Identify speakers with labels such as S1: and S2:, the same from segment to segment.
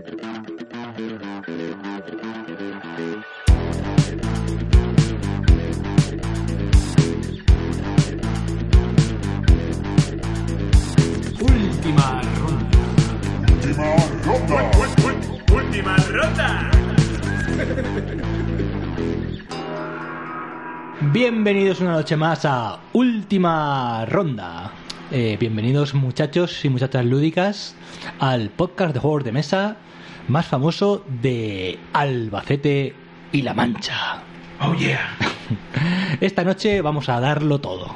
S1: Última ronda.
S2: Última ronda.
S1: Bienvenidos una noche más a Última Ronda. Eh, bienvenidos muchachos y muchachas lúdicas al podcast de juegos de mesa más famoso de Albacete y La Mancha.
S2: Oh yeah.
S1: Esta noche vamos a darlo todo.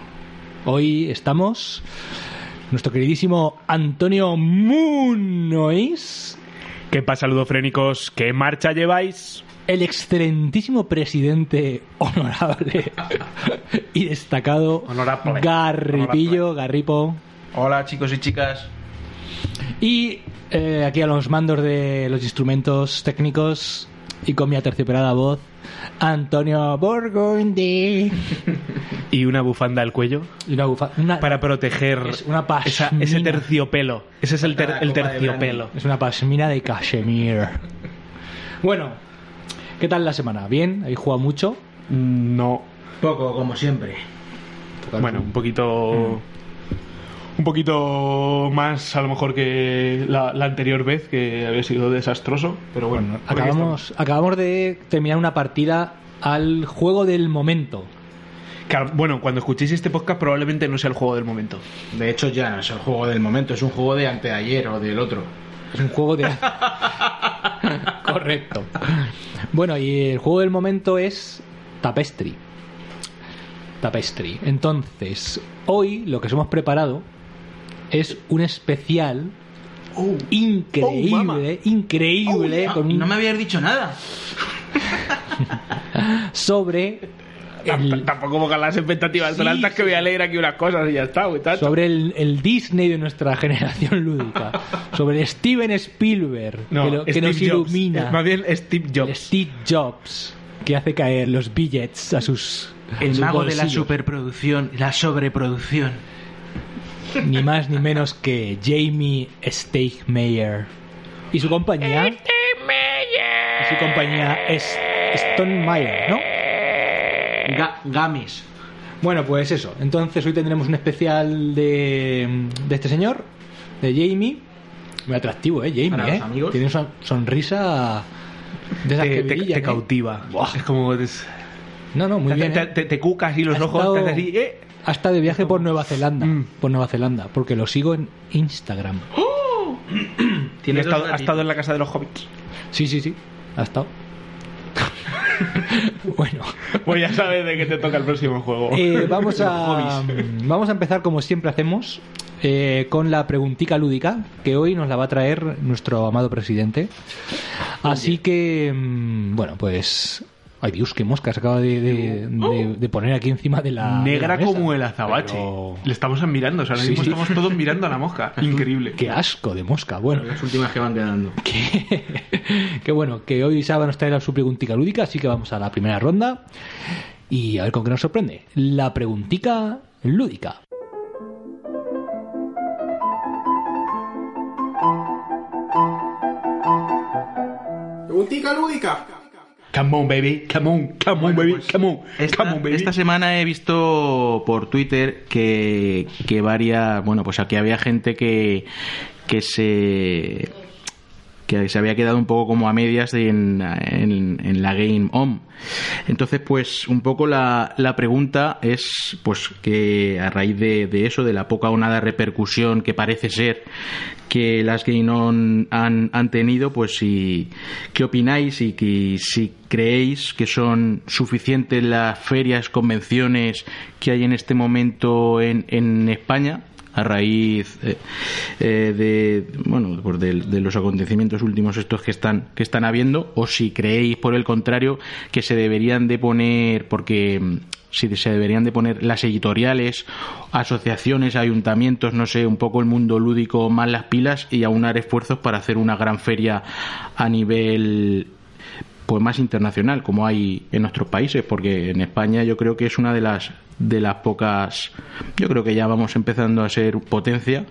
S1: Hoy estamos nuestro queridísimo Antonio Munois,
S2: ¿Qué pasa, ludofrénicos? ¿Qué marcha lleváis?
S1: el excelentísimo presidente honorable y destacado
S2: Honorable.
S1: Garripillo, Garripo.
S3: Hola chicos y chicas.
S1: Y eh, aquí a los mandos de los instrumentos técnicos y con mi aterciopelada voz, Antonio Borgondi.
S2: Y una bufanda al cuello
S1: Y una
S2: para proteger
S1: Es una
S2: esa- ese terciopelo. Ese es el, ter- el terciopelo.
S1: Es una pasmina de cachemir. Bueno, ¿qué tal la semana? ¿Bien? ¿Habéis jugado mucho?
S2: No.
S3: Poco, como siempre.
S2: Bueno, un poquito. Un poquito más a lo mejor que la, la anterior vez, que había sido desastroso. Pero bueno,
S1: Acabamos, acabamos de terminar una partida al juego del momento.
S2: bueno, cuando escuchéis este podcast probablemente no sea el juego del momento.
S3: De hecho ya no es el juego del momento, es un juego de anteayer o del otro.
S1: Es un juego de... Correcto. Bueno, y el juego del momento es Tapestry. Tapestry. Entonces, hoy lo que os hemos preparado es un especial increíble, increíble, con un-
S3: No me habías dicho nada.
S1: sobre el,
S2: Tampoco pongan las expectativas tan
S1: Sí,
S2: altas que voy a leer aquí unas cosas y ya está,
S1: sobre el, el Disney de nuestra generación lúdica, sobre Steven Spielberg,
S2: No,
S1: que, lo- que
S2: Steve
S1: nos
S2: Jobs.
S1: ilumina,
S2: Es Más bien Steve
S1: el
S2: Jobs.
S1: Steve Jobs, que hace caer los billets a sus a
S3: El
S1: sus
S3: mago de la superproducción, la sobreproducción.
S1: Ni más ni menos que Jamie Stegmaier y su compañía y su compañía es Stone Meyer, ¿no?
S3: Ga- Games.
S1: Bueno, pues eso. Entonces hoy tendremos un especial de, de este señor, de Jamie. Muy atractivo, ¿eh? Jamie,
S3: Para
S1: ¿eh?
S3: los amigos.
S1: Tiene una sonrisa de esas
S2: Te,
S1: que
S2: te-
S1: brillan,
S2: te
S1: ¿eh?
S2: cautiva.
S1: Buah.
S2: Es como. es-
S1: No, no, muy
S2: te,
S1: bien.
S2: te,
S1: ¿eh?
S2: te- te cucas y los ojos
S1: estado-
S2: te haces así. ¡eh!
S1: Hasta de viaje por Nueva Zelanda.
S2: Mm.
S1: Por Nueva Zelanda, porque lo sigo en Instagram.
S2: Tiene estado, ha estado en la casa de los hobbits.
S1: Sí, sí, sí. Ha estado. bueno.
S2: Pues ya sabes de qué te toca el próximo juego.
S1: Eh, vamos, a,
S2: hobbies.
S1: vamos a empezar como siempre hacemos eh, con la preguntica lúdica que hoy nos la va a traer nuestro amado presidente. Así que, mm, bueno, pues... Ay Dios, qué mosca se acaba de, de- de- de poner aquí encima de la... de
S2: Negra
S1: la mesa.
S2: como el azabache.
S1: Pero-
S2: Le estamos mirando, o sea, ahora
S1: Sí,
S2: mismo
S1: sí.
S2: estamos todos mirando a la mosca. Increíble.
S1: Qué asco de mosca. Bueno,
S3: Las últimas que van quedando.
S1: que, que bueno, que hoy Saba nos trae su preguntica lúdica, así que vamos a la primera ronda y a ver con qué nos sorprende. La preguntica lúdica.
S3: Preguntica lúdica.
S2: Come on, baby. Come on, come on, baby.
S3: pues,
S2: Come on.
S3: Esta,
S2: Come on, baby.
S3: esta semana he visto por Twitter que, que varias, bueno, pues aquí había gente que, que se que se había quedado un poco como a medias en, en- la Game On. Entonces, pues un poco la, la pregunta es, pues que a raíz de, de eso, de la poca o nada repercusión que parece ser que las Game On han, han tenido, pues si, ¿qué opináis y que, si creéis que son suficientes las ferias, convenciones que hay en este momento en, en España? A raíz eh, eh, de bueno pues de, los acontecimientos últimos estos que están que están habiendo o si creéis por el contrario que se deberían de poner porque mm, si se deberían de poner las editoriales asociaciones ayuntamientos no sé un poco el mundo lúdico más las pilas y aunar esfuerzos para hacer una gran feria a nivel pues más internacional como hay en nuestros países porque en España yo creo que es una de las de las pocas yo creo que ya vamos empezando a ser potencia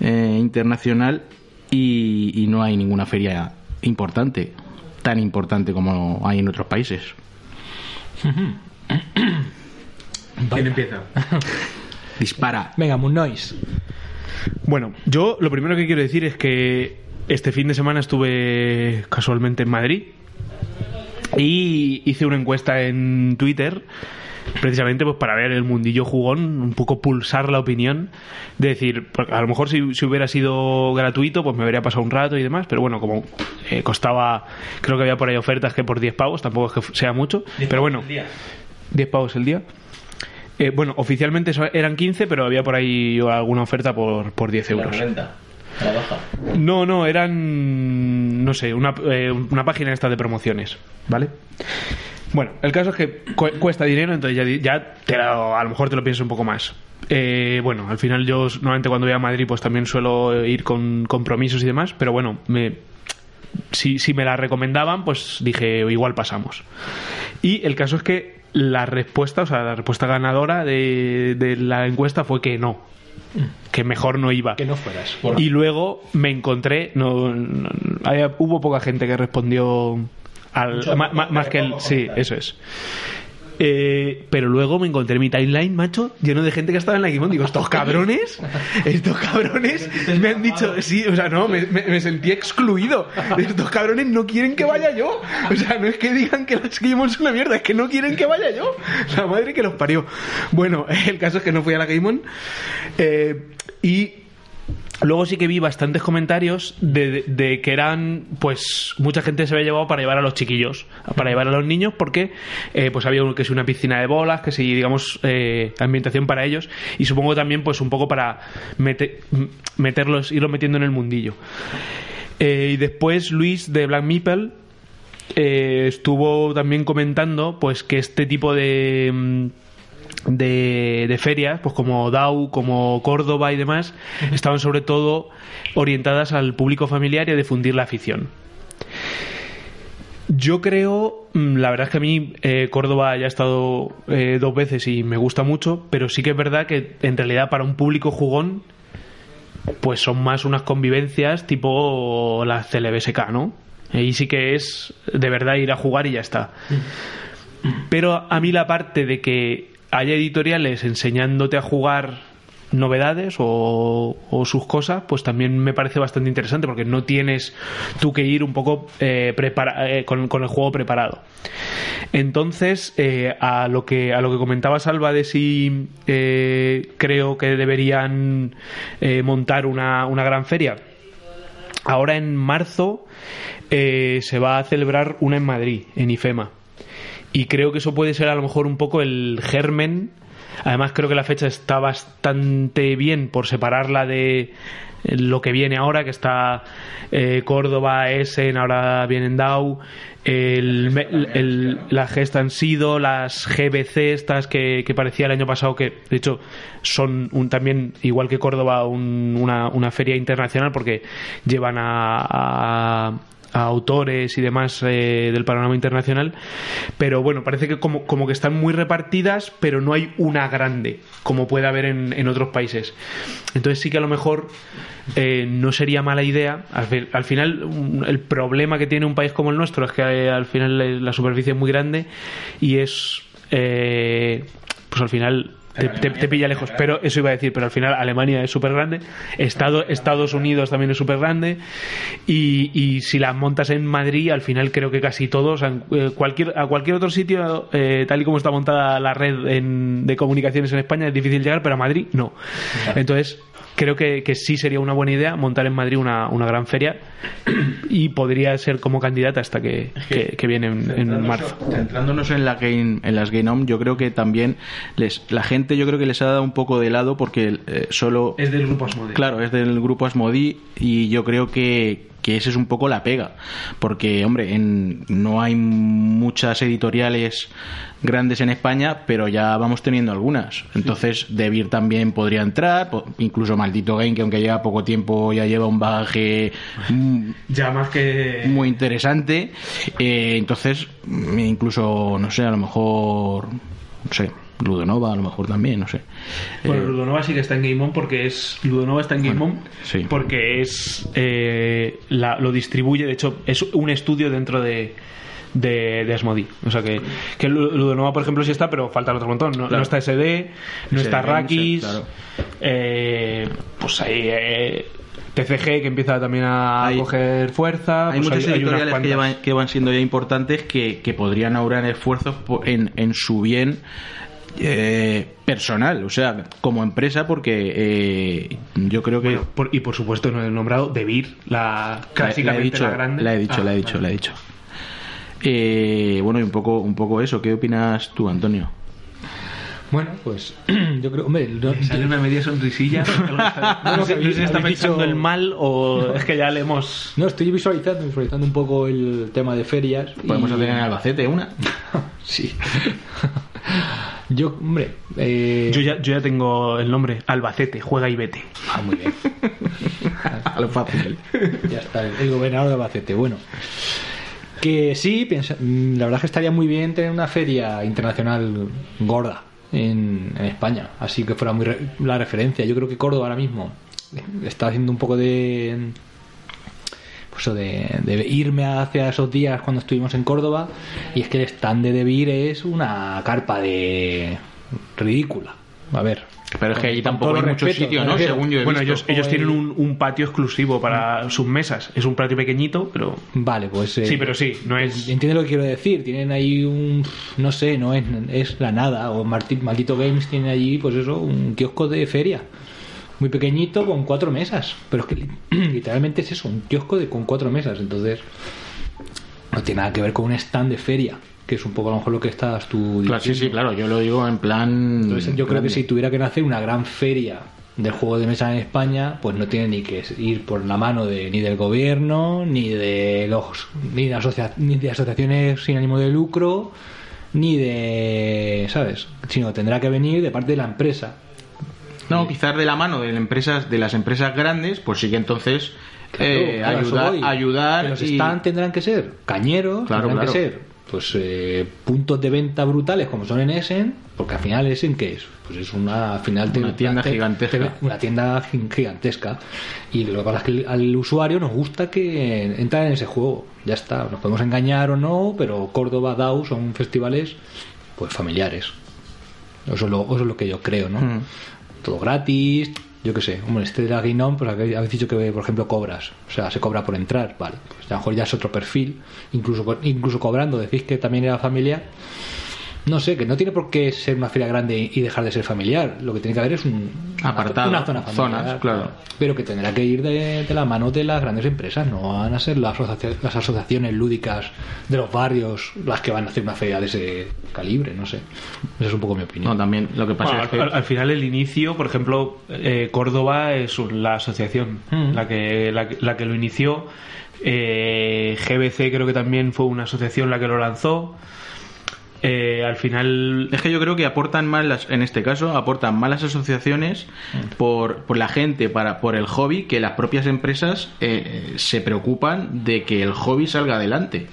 S3: eh, internacional y, y no hay ninguna feria importante, tan importante como hay en otros países.
S2: ¿Quién empieza?
S3: Dispara.
S1: Venga, Moon Noise.
S2: Bueno, yo lo primero que quiero decir es que este fin de semana estuve casualmente en Madrid y hice una encuesta en Twitter precisamente pues para ver el mundillo jugón, un poco pulsar la opinión, de decir, a lo mejor si, si hubiera sido gratuito, pues me habría pasado un rato y demás, pero bueno, como eh, costaba, creo que había por ahí ofertas que por 10 pavos, tampoco es que sea mucho, pero bueno, 10 pavos el día. Eh, bueno, oficialmente eran 15, pero había por ahí alguna oferta por, por 10 euros. No, no, eran, no sé, una, eh, una página esta de promociones, ¿vale? Bueno, el caso es que cu- cuesta dinero, entonces ya, te lo- a lo mejor te lo piensas un poco más. Eh, bueno, al final yo normalmente cuando voy a Madrid pues también suelo ir con compromisos y demás, pero bueno, me, si, si me la recomendaban, pues dije, igual pasamos. Y el caso es que la respuesta, o sea, la respuesta ganadora de la encuesta fue que no, que mejor no iba.
S1: Que no fueras.
S2: Y luego me encontré, no, no- había- hubo poca gente que respondió al,
S4: Mucho,
S2: ma- ma-
S4: poco,
S2: más que el, sí, eso es. Eh, pero luego me encontré mi timeline, macho, lleno de gente que estaba en la Gimón. Digo, estos cabrones, estos cabrones me han dicho, sí, o sea, no, me, me- me sentí excluido. Estos cabrones no quieren que vaya yo. O sea, no es que digan que las Gimón son una mierda, es que no quieren que vaya yo. La madre que los parió. Bueno, el caso es que no fui a la Gimón. Eh, y Luego sí que vi bastantes comentarios de, que eran, pues, mucha gente se había llevado para llevar a los chiquillos, para llevar a los niños, porque eh, pues había que si una piscina de bolas, que si, digamos, eh, ambientación para ellos, y supongo también, pues, un poco para mete- m- meterlos, irlos metiendo en el mundillo. Eh, y después Luis de Black Meeple estuvo también comentando, pues, que este tipo de. Mm, de, de ferias, pues como DAO, como Córdoba y demás, estaban sobre todo orientadas al público familiar y a difundir la afición. Yo creo, mm, la verdad es que a mí eh, Córdoba ya he estado eh, dos veces y me gusta mucho, pero sí que es verdad que en realidad para un público jugón, pues son más unas convivencias tipo la CLBSK, ¿no? Ahí sí que es de verdad ir a jugar y ya está. Pero a mí la parte de que haya editoriales enseñándote a jugar novedades o, sus cosas, pues también me parece bastante interesante porque no tienes tú que ir un poco eh, eh, con, el juego preparado. Entonces, eh, a lo que a lo que comentaba Salva de si creo que deberían montar una, una gran feria. Ahora en marzo se va a celebrar una en Madrid, en IFEMA. Y creo que eso puede ser a lo mejor un poco el germen. Además creo que la fecha está bastante bien por separarla de lo que viene ahora, que está eh, Córdoba, Essen, ahora vienen DAO, el, el- la gesta han sido, las GBC estas que, que parecía el año pasado que de hecho son un, también, igual que Córdoba, un- una, una feria internacional porque llevan a, a- autores y demás eh, del panorama internacional pero bueno, parece que como, como que están muy repartidas pero no hay una grande como puede haber en, en otros países. Entonces sí que a lo mejor eh, no sería mala idea al, fi- al final el problema que tiene un país como el nuestro es que eh, al final eh, la superficie es muy grande y es pues al final te, te- te pilla lejos, pero eso iba a decir, pero al final Alemania es súper grande, Estado, Estados Unidos también es súper grande, y, y si las montas en Madrid, al final creo que casi todos, a cualquier, a cualquier otro sitio, eh, tal y como está montada la red en- de comunicaciones en España, es difícil llegar, pero a Madrid no. Entonces, creo que, que sí sería una buena idea montar en Madrid una, una gran feria y podría ser como candidata hasta que, que, que viene en, en marzo.
S3: Centrándonos en, la game, en las Game On, yo creo que también les, la gente yo creo que les ha dado un poco de lado porque eh, solo...
S2: Es del grupo Asmodee.
S3: Claro, es del grupo Asmodi y yo creo que, que ese es un poco la pega. Porque, hombre, en, no hay muchas editoriales grandes en España, pero ya vamos teniendo algunas. Entonces, Debir también podría entrar, incluso Maldito Game, que aunque lleva poco tiempo ya lleva un bagaje
S2: Ya más que...
S3: muy interesante. Eh, entonces, incluso, no sé, a lo mejor, no sé, Ludonova a lo mejor también, no sé.
S2: Bueno,
S3: Eh,
S2: Ludonova sí que está en Game On porque es. Ludonova está en Game
S3: Bueno,
S2: On
S3: sí.
S2: porque es. eh, la- lo distribuye, de hecho, es un estudio dentro de. De, de Asmodee. O sea que, que Lu- Ludonova, por ejemplo, sí está, pero falta el otro montón. No,
S3: Claro.
S2: no está SD, no
S3: SD
S2: está Rakis.
S3: claro.
S2: eh, pues ahí. eh, TCG que empieza también a
S3: Hay-
S2: coger fuerza.
S3: hay
S2: pues
S3: muchas
S2: unas
S3: editoriales que, llevan- que van siendo ya importantes que, que podrían ahorrar esfuerzos en, en su bien eh, personal, o sea, como empresa, porque eh, yo creo que...
S2: Bueno, por- y por supuesto no he nombrado Debir, la
S3: La- la,
S2: clásicamente
S3: he dicho,
S2: la grande.
S3: la he dicho,
S2: Ah,
S3: la he dicho,
S2: vale.
S3: la he dicho. Eh, bueno, y un poco, un poco eso. ¿Qué opinas tú, Antonio?
S1: Bueno, pues yo creo, hombre, no-
S2: Sale una media sonrisilla. no, sé, si está pensando
S1: dicho-
S2: el mal o es que ya le hemos.
S1: no, estoy visualizando, visualizando un poco el tema de ferias.
S3: Podemos
S1: y-
S3: hacer en Albacete una.
S1: Sí. Yo, hombre, eh...
S2: Yo ya, yo ya tengo el nombre: Albacete, juega y vete.
S1: Ah, muy bien.
S3: A lo fácil.
S1: Ya está, el gobernador de Albacete. Bueno, que sí, piensa, mm, la verdad es que estaría muy bien tener una feria internacional gorda en, en España, así que fuera muy re- la referencia. Yo creo que Córdoba ahora mismo está haciendo un poco de eso de, de irme hacia esos días cuando estuvimos en Córdoba y es que el stand de Debir es una carpa de ridícula. A ver,
S3: Pero es que allí
S1: Con
S3: tampoco hay mucho
S1: respeto,
S3: sitio,
S1: me
S3: ¿no?
S1: refiero.
S3: Según yo he
S2: Bueno,
S3: visto.
S2: ellos, ellos
S1: Hoy-
S2: tienen un, un patio exclusivo para sus mesas. Es un patio pequeñito, pero.
S1: vale, pues eh,
S2: Sí, pero sí, no es.
S1: Entiende lo que quiero decir. Tienen ahí un. No sé, no es, es la nada. O Marti- Maldito Games tiene allí, pues eso, un kiosco de feria. Muy pequeñito con cuatro mesas. Pero es que li- literalmente es eso, un kiosco de, con cuatro mesas. Entonces, no tiene nada que ver con un stand de feria. Que es un poco a lo mejor lo que estás tú
S3: Claro, sí, sí, claro. Yo lo digo en plan.
S1: Entonces, yo creo que si tuviera que nacer una gran feria del juego de mesa en España, pues no tiene ni que ir por la mano de ni del gobierno, ni de los ni de, asocia- ni de asociaciones sin ánimo de lucro, ni de, ¿sabes? Sino tendrá que venir de parte de la empresa.
S3: No, quizás de la mano de las empresas, de las empresas grandes, pues sí que entonces eh,
S1: Claro,
S3: ayudar,
S1: voy.
S3: ayudar
S1: Que los
S3: y-
S1: tendrán que ser cañeros,
S3: Claro,
S1: tendrán que ser pues eh, puntos de venta brutales como son en Essen, porque al final Essen qué es? Pues es una al final te-
S3: Una tienda
S1: te-
S3: gigantesca.
S1: te- una tienda gi- gigantesca y lo que pasa es que al usuario nos gusta que entrar en ese juego, ya está, nos podemos engañar o no, pero Córdoba, DAO son festivales pues familiares. Eso es lo, eso es lo que yo creo, ¿no?
S3: Mm.
S1: Todo gratis, yo qué sé, hombre, este de la On, pues habéis dicho que, por ejemplo, cobras, o sea, se cobra por entrar, vale, pues a lo mejor ya es otro perfil, incluso, incluso cobrando, decís que también era familiar, no sé, que no tiene por qué ser una feria grande y dejar de ser familiar, lo que tiene que haber es un
S3: Apartado,
S1: una zona familiar,
S3: zonas, claro.
S1: pero que tendrá que ir de, de la mano de las grandes empresas, no van a ser las, las asociaciones lúdicas de los barrios las que van a hacer una feria de ese calibre, no sé, esa es un poco mi opinión.
S3: No, también lo que pasa
S2: Bueno,
S3: es que
S2: al, al final el inicio, por ejemplo, eh, Córdoba es un- la asociación
S1: Mm.
S2: la, que, la, que- la que lo inició. Eh, GBC creo que también fue una asociación la que lo lanzó. Eh, al final
S3: Es que yo creo que aportan más, las, en este caso, aportan más las asociaciones por, por la gente, para, por el hobby, que las propias empresas eh, se preocupan de que el hobby salga adelante.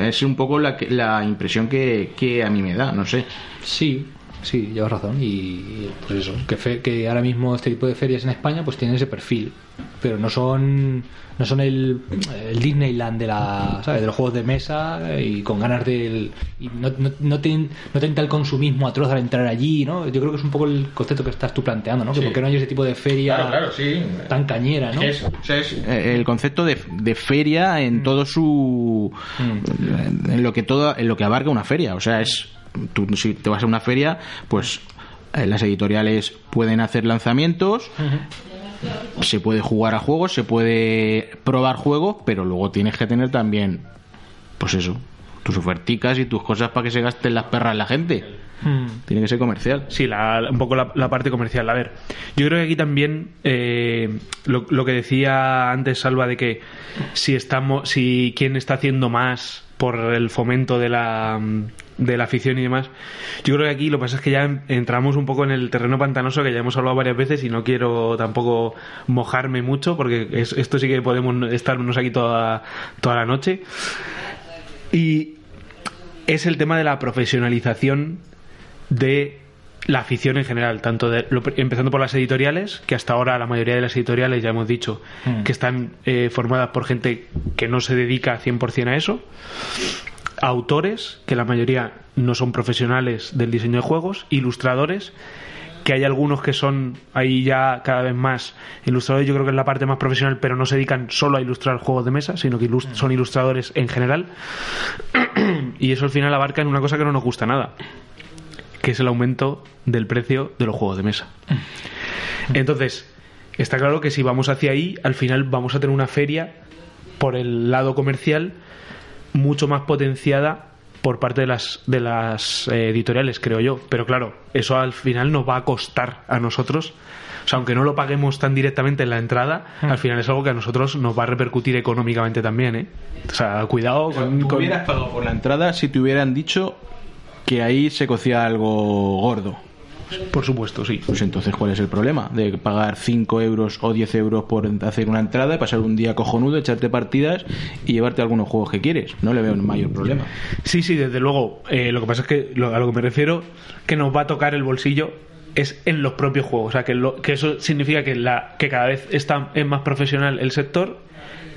S3: Es un poco la, la impresión que, que a mí me da, no sé.
S1: Sí, sí, llevas razón. Y pues eso, que, fe- que ahora mismo este tipo de ferias en España pues tienen ese perfil. Pero no son no son el, el Disneyland de la ¿sabes? de los juegos de mesa y con ganas del y no, no, no tienen tal consumismo atroz al entrar allí no yo creo que es un poco el concepto que estás tú planteando no que
S3: Sí.
S1: por qué no hay ese tipo de feria
S3: sí.
S1: tan cañera no
S3: Es, o sea, es, eh, el concepto de, de feria en todo su en lo que todo en lo que abarca una feria o sea es tú si te vas a una feria pues eh, las editoriales pueden hacer lanzamientos se puede jugar a juegos se puede probar juegos pero luego tienes que tener también pues eso tus oferticas y tus cosas para que se gasten las perras la gente
S1: Mm.
S3: tiene que ser comercial
S2: Sí, la- un poco la, la parte comercial. A ver, yo creo que aquí también eh, lo, lo que decía antes Salva de que si estamos, si quién está haciendo más por el fomento de la de la afición y demás. Yo creo que aquí lo que pasa es que ya en- entramos un poco en el terreno pantanoso que ya hemos hablado varias veces y no quiero tampoco mojarme mucho porque es- esto sí que podemos estarnos aquí toda, toda la noche. Y es el tema de la profesionalización de la afición en general, tanto de, lo- empezando por las editoriales, que hasta ahora la mayoría de las editoriales ya hemos dicho
S1: Mm.
S2: que están eh, formadas por gente que no se dedica 100% a eso, autores, que la mayoría no son profesionales del diseño de juegos, ilustradores, que hay algunos que son ahí ya cada vez más ilustradores, yo creo que es la parte más profesional, pero no se dedican solo a ilustrar juegos de mesa, sino que ilust- son ilustradores en general. y eso al final abarca en una cosa que no nos gusta nada, que es el aumento del precio de los juegos de mesa. Entonces, está claro que si vamos hacia ahí, al final vamos a tener una feria por el lado comercial mucho más potenciada por parte de las de las eh, editoriales, creo yo. Pero claro, eso al final nos va a costar a nosotros. O sea, aunque no lo paguemos tan directamente en la entrada, al final es algo que a nosotros nos va a repercutir económicamente también, ¿eh? O sea, cuidado con...
S3: ¿Tú
S2: con-
S3: hubieras pagado por la entrada si te hubieran dicho que ahí se cocía algo gordo?
S2: Por supuesto, sí.
S3: Pues entonces, ¿cuál es el problema? De pagar 5 euros o 10 euros por hacer una entrada, pasar un día cojonudo, echarte partidas y llevarte algunos juegos que quieres. No le veo un mayor problema.
S2: Sí, sí, desde luego. Eh, lo que pasa es que lo- a lo que me refiero, que nos va a tocar el bolsillo es en los propios juegos. O sea, que, lo- que eso significa que, la, que cada vez está, es más profesional el sector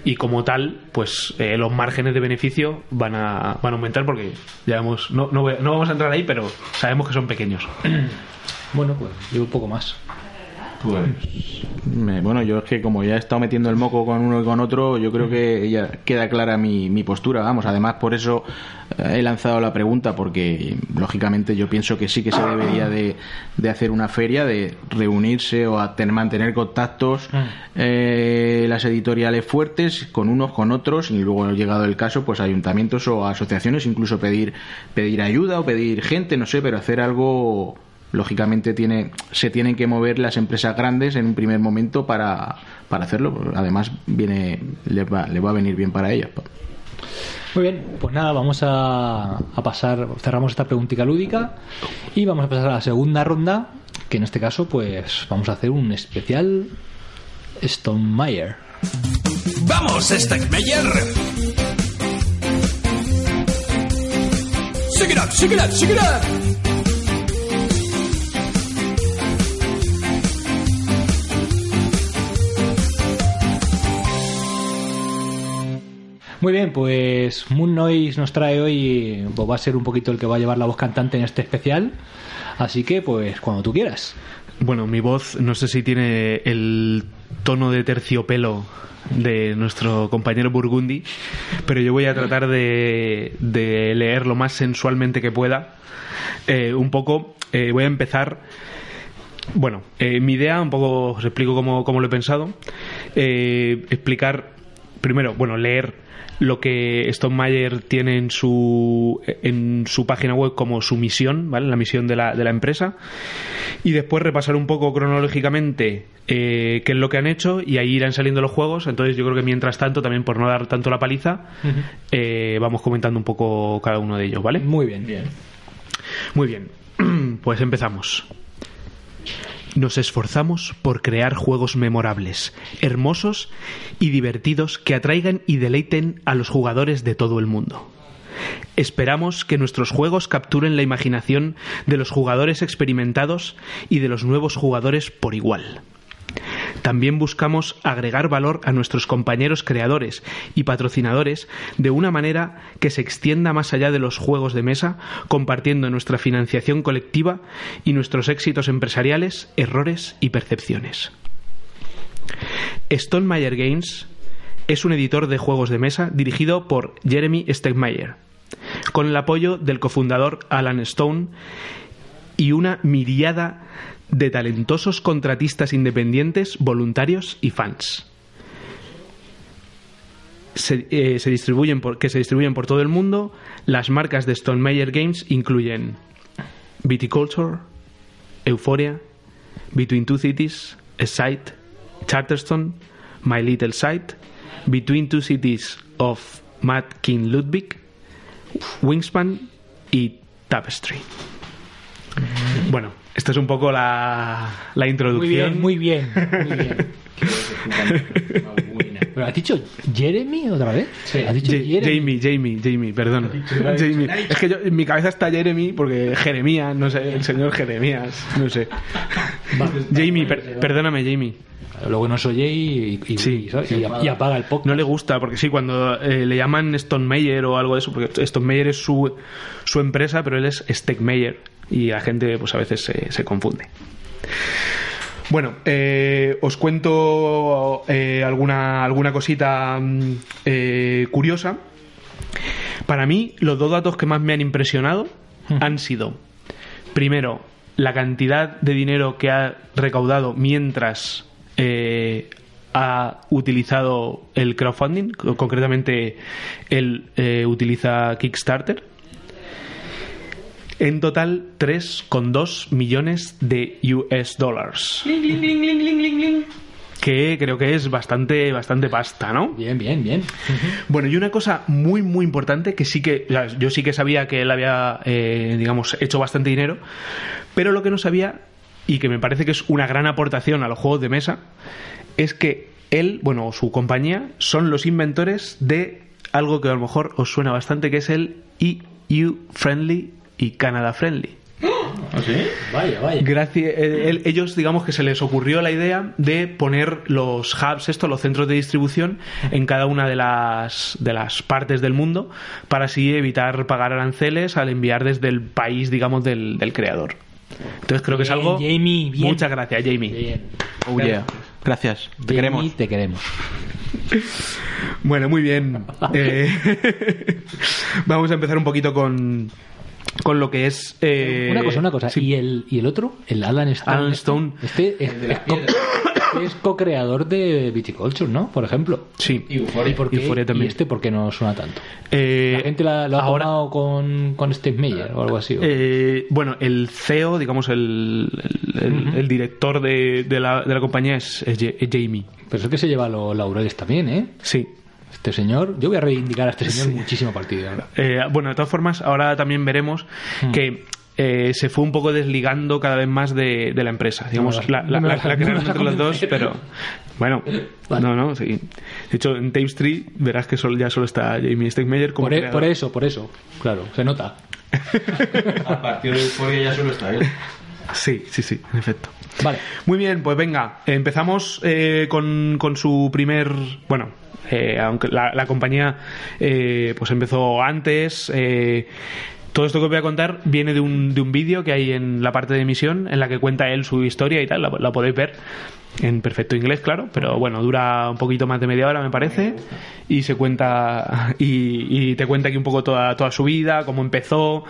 S2: y como tal, pues eh, los márgenes de beneficio van a, van a aumentar porque ya hemos, no, no, voy- no vamos a entrar ahí, pero sabemos que son pequeños.
S1: Bueno, pues yo un poco más.
S3: Me- bueno, yo es que como ya he estado metiendo el moco con uno y con otro, yo creo que ya queda clara mi, mi postura. Vamos, además por eso eh, he lanzado la pregunta, porque lógicamente yo pienso que sí que se debería de, de hacer una feria, de reunirse o a tener- mantener contactos eh, las editoriales fuertes con unos, con otros, y luego llegado el caso, pues ayuntamientos o asociaciones, incluso pedir, pedir ayuda o pedir gente, no sé, pero hacer algo lógicamente tiene se tienen que mover las empresas grandes en un primer momento para, para hacerlo además viene le va, le va a venir bien para ellas
S1: Muy bien, pues nada, vamos a, a pasar, cerramos esta preguntita lúdica y vamos a pasar a la segunda ronda, que en este caso pues vamos a hacer un especial Stone Meyer.
S4: ¡Vamos, Stegmeyer! ¡Shake it up, shake it up, shake it up!
S1: Muy bien, pues Moon Noise nos trae hoy, pues va a ser un poquito el que va a llevar la voz cantante en este especial, así que pues cuando tú quieras.
S2: Bueno, mi voz no sé si tiene el tono de terciopelo de nuestro compañero Burgundy, pero yo voy a tratar de, de leer lo más sensualmente que pueda. Eh, un poco, eh, voy a empezar. Bueno, eh, mi idea, un poco os explico cómo, cómo lo he pensado. Eh, explicar, primero, bueno, leer lo que Stone Mayer tiene en su, en su página web como su misión, ¿vale? La misión de la, de la empresa. Y después repasar un poco cronológicamente eh, qué es lo que han hecho y ahí irán saliendo los juegos. Entonces yo creo que mientras tanto, también por no dar tanto la paliza, eh, vamos comentando un poco cada uno de ellos, ¿vale?
S1: Muy bien, bien.
S2: Muy bien, pues empezamos. Nos esforzamos por crear juegos memorables, hermosos y divertidos que atraigan y deleiten a los jugadores de todo el mundo. Esperamos que nuestros juegos capturen la imaginación de los jugadores experimentados y de los nuevos jugadores por igual. También buscamos agregar valor a nuestros compañeros creadores y patrocinadores de una manera que se extienda más allá de los juegos de mesa, compartiendo nuestra financiación colectiva y nuestros éxitos empresariales, errores y percepciones. Stone Meyer Games es un editor de juegos de mesa dirigido por Jeremy Stegmaier, con el apoyo del cofundador Alan Stone y una miriada de talentosos contratistas independientes, voluntarios y fans. Se, eh, se distribuyen por, que se distribuyen por todo el mundo. Las marcas de Stone Meyer Games incluyen Viticulture, Euphoria, Between Two Cities, A Sight, Charterstone, My Little Sight, Between Two Cities of Matt King Ludwig, Wingspan y Tapestry. Bueno, esta es un poco la, la
S1: Muy
S2: introducción.
S1: bien, muy bien, muy bien. ¿Pero has dicho Jeremy otra vez?
S2: Sí.
S1: ¿Has dicho Jeremy?
S2: Jamie, Jamie, Jamie, perdón. Jamie. Es que yo, en mi cabeza está Jeremy porque Jeremías, no sé, el señor Jeremías, no sé. Jamie, per- perdóname, Jamie.
S1: Luego nos oye y, y,
S2: Sí.
S1: y- y- y apaga el podcast.
S2: No le gusta, porque sí, cuando eh, le llaman Stone Meyer o algo de eso, porque Stone Meyer es su, su empresa, pero él es Steckmeyer y la gente pues a veces se, se confunde. Bueno, eh, os cuento eh, alguna, alguna cosita mm, eh, curiosa. Para mí, los dos datos que más me han impresionado han sido, primero, la cantidad de dinero que ha recaudado mientras eh, ha utilizado el crowdfunding, co- concretamente él utiliza Kickstarter. En total, 3,2 millones de US dólares. Que creo que es bastante, bastante pasta, ¿no?
S1: Bien, bien, bien.
S2: Bueno, y una cosa muy, muy importante que sí que. Yo sí que sabía que él había, eh, digamos, hecho bastante dinero, pero lo que no sabía, y que me parece que es una gran aportación a los juegos de mesa, es que él, bueno, o su compañía, son los inventores de algo que a lo mejor os suena bastante, que es el EU Friendly y Canada Friendly.
S1: Vaya, vaya.
S2: Gracias, eh, el- ellos, digamos que se les ocurrió la idea de poner los hubs, esto, los centros de distribución, en cada una de las, de las partes del mundo, para así evitar pagar aranceles al enviar desde el país, digamos, del, del creador. Entonces creo que es algo.
S1: Jamie, bien.
S2: Muchas gracias, Jamie.
S1: Bien.
S3: Oh, yeah. Gracias. Te
S1: Jamie,
S3: queremos.
S1: Te queremos.
S2: Bueno, muy bien. Eh, vamos a empezar un poquito con, con lo que es. eh,
S1: una cosa, una cosa.
S2: sí.
S1: ¿Y, el, ¿Y el otro? El Alan Stone.
S2: Alan? Stone.
S1: Este es, es co- es co-creador de Viticulture, ¿no? Por ejemplo.
S2: Sí.
S1: ¿Y por qué?
S2: Euphoria también.
S1: ¿Y este por qué no suena tanto?
S2: Eh,
S1: ¿La gente la- lo ha
S2: ahora-
S1: tomado con, con Steve Meyer o algo así? o?
S2: Eh, bueno, el CEO, digamos, el, el- el- el director de, de la, de la compañía es, es Jamie.
S1: Pero es que se lleva los laureles también, ¿eh?
S2: Sí.
S1: Este señor, yo voy a reivindicar a este señor muchísimo partido. ¿no?
S2: Eh, bueno, de todas formas, ahora también veremos
S1: Hmm.
S2: que eh, se fue un poco desligando cada vez más de, de la empresa. Digamos,
S1: No
S2: la, la,
S1: no
S2: la
S1: no
S2: entre los dos, pero bueno,
S1: Vale.
S2: no, no, sí. De hecho, en Tape Street verás que solo, ya solo está Jamie Stegmeyer como
S1: Por, e- por eso, por eso. Claro, se nota.
S3: A partir de Euphoria ya solo está él.
S2: Sí, sí, sí, en efecto.
S1: Vale.
S2: Muy bien, pues venga, empezamos eh, con, con su primer, bueno, eh, aunque la, la compañía eh, pues empezó antes. eh, todo esto que os voy a contar viene de un, de un vídeo que hay en la parte de emisión en la que cuenta él su historia y tal, la, la podéis ver en perfecto inglés, claro, pero bueno, dura un poquito más de media hora, me parece, y se cuenta y, y te cuenta aquí un poco toda, toda su vida, cómo empezó,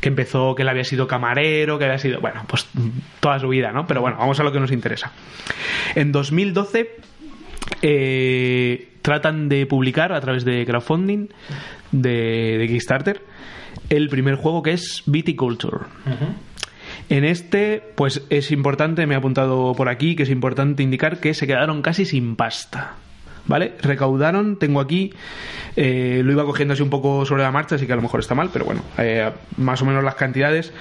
S2: que empezó, que él había sido camarero, que había sido, bueno, pues toda su vida, ¿no? Pero bueno, vamos a lo que nos interesa. En 2012 eh, tratan de publicar a través de crowdfunding de, de Kickstarter el primer juego que es Viticulture. En este, pues es importante, me he apuntado por aquí, que es importante indicar que se quedaron casi sin pasta. ¿Vale? Recaudaron, tengo aquí, eh, lo iba cogiendo así un poco sobre la marcha, así que a lo mejor está mal, pero bueno, eh, más o menos las cantidades,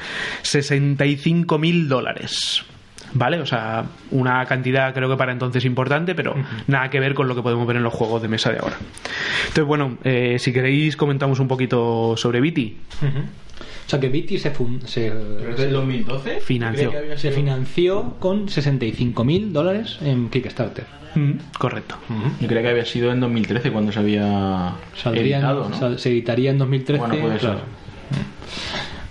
S2: 65 mil dólares. ¿Vale? O sea, una cantidad creo que para entonces importante, pero nada que ver con lo que podemos ver en los juegos de mesa de ahora. Entonces, bueno, eh, si queréis comentamos un poquito sobre Viti.
S1: O sea que Viti se, se,
S3: ¿Pero es del 2012?
S2: Financió.
S3: Había
S1: se
S3: sido-
S1: financió con 65.000 dólares en Kickstarter.
S2: Mm, correcto.
S3: Yo creía que había sido en 2013 cuando se había
S1: Saldría en-
S3: editado, ¿no?
S1: sal- se editaría en 2013.
S3: Bueno, puede ser.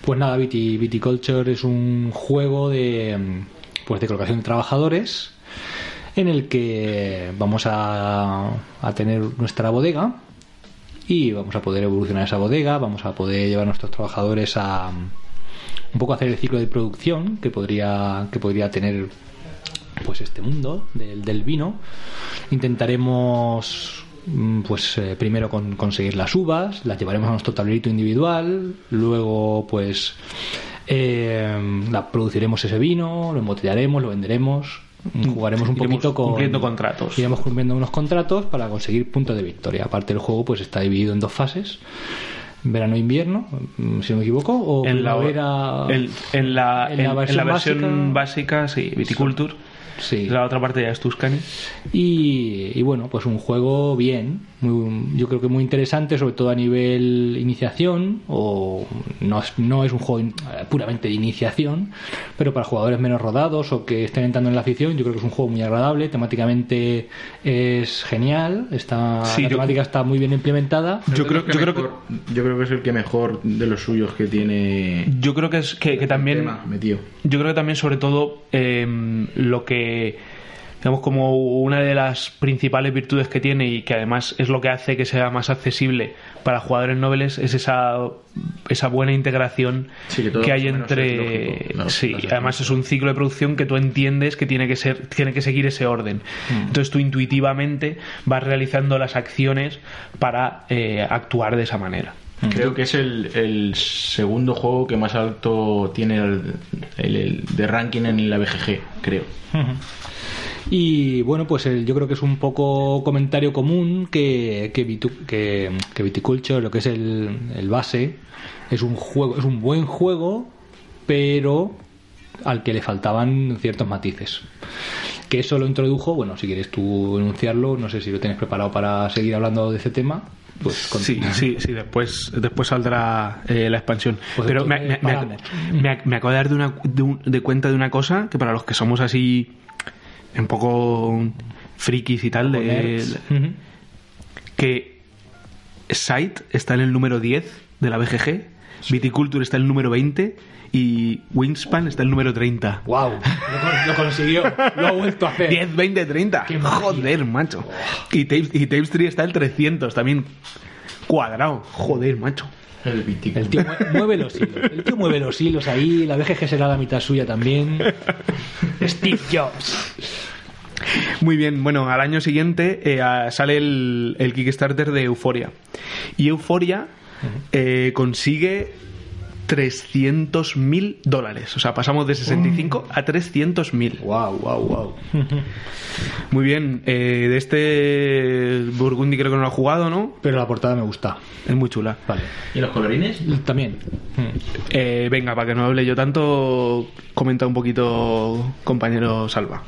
S1: Pues nada, Viti, Viticulture es un juego de de colocación de trabajadores en el que vamos a, a tener nuestra bodega y vamos a poder evolucionar esa bodega, vamos a poder llevar a nuestros trabajadores a un poco hacer el ciclo de producción que podría que podría tener pues este mundo del, del vino. Intentaremos mm, pues eh, primero con conseguir las uvas las llevaremos a nuestro tablerito individual luego pues eh, la produciremos ese vino lo embotellaremos lo venderemos jugaremos un
S2: Iremos
S1: poquito con
S2: cumpliendo contratos.
S1: iremos cumpliendo unos contratos para conseguir puntos de victoria aparte el juego pues está dividido en dos fases verano e invierno mm, si no me equivoco o
S2: en la,
S1: primavera
S2: en, en la,
S1: en la
S2: en- en
S1: versión
S2: la versión
S1: básica-
S2: básica, sí, Viticulture.
S1: Sí.
S2: La otra parte ya es Tuscany.
S1: Y, y bueno, pues un juego bien, muy- yo creo que muy interesante, sobre todo a nivel iniciación, o no es, no es un juego in- eh, puramente de iniciación, pero para jugadores menos rodados o que estén entrando en la afición, yo creo que es un juego muy agradable, temáticamente es genial, está,
S2: Sí,
S1: la
S2: yo-
S1: temática está muy bien implementada.
S2: Yo creo, yo, creo que,
S3: mejor- yo creo que es el que mejor de los suyos que tiene
S2: yo creo que, es, que, que también...
S3: tema.
S2: Yo creo que también, sobre todo, eh, lo que, digamos, como una de las principales virtudes que tiene y que además es lo que hace que sea más accesible para jugadores nobles es esa, esa buena integración
S3: Sí, que todo
S2: hay entre.
S3: lógico, ¿no?
S2: sí, además es un ciclo de producción que tú entiendes que tiene que ser, tiene que seguir ese orden.
S3: Mm.
S2: Entonces tú intuitivamente vas realizando las acciones para eh, actuar de esa manera.
S3: Creo que es el, el segundo juego que más alto tiene el, el- el de ranking en la BGG, creo.
S1: Y bueno, pues el- yo creo que es un poco comentario común que, que, Vitu- que, que Viticulture, lo que es el, el base, es un juego, es un buen juego, pero al que le faltaban ciertos matices. Que eso lo introdujo, bueno, si quieres tú enunciarlo, no sé si lo tienes preparado para seguir hablando de ese tema. Pues
S2: Sí, sí, sí, después, después saldrá eh, la expansión.
S1: Pues
S2: Pero me, me- me acabo de dar de, una, de, un- de cuenta de una cosa que para los que somos así un poco frikis y tal, de.
S1: Ujú.
S2: que Sight está en el número 10 de la BGG, Viticulture está en el número 20 y Wingspan está en el número 30.
S1: ¡Wow! Lo, lo consiguió, lo ha vuelto a hacer.
S2: 10, 20, 30.
S1: Qué magia.
S2: Joder, macho. Y Tapes, y Tapestry está el 300 también. Cuadrado. Joder, macho.
S3: El.
S1: El tío mue- mueve los hilos. El tío mueve los hilos ahí. La BGG será la mitad suya también. Steve Jobs.
S2: Muy bien, bueno, al año siguiente eh, sale el, el Kickstarter de Euforia. Y Euforia eh, consigue 300 mil dólares. O sea, pasamos de 65 a 300 mil.
S1: Wow, wow, wow.
S2: Muy bien, eh, de este Burgundy creo que no lo ha jugado, ¿no?
S1: Pero la portada me gusta.
S2: Es muy chula.
S1: Vale.
S3: ¿Y los colorines?
S1: También.
S2: Eh, venga, para que no hable yo tanto, comenta un poquito, compañero Salva.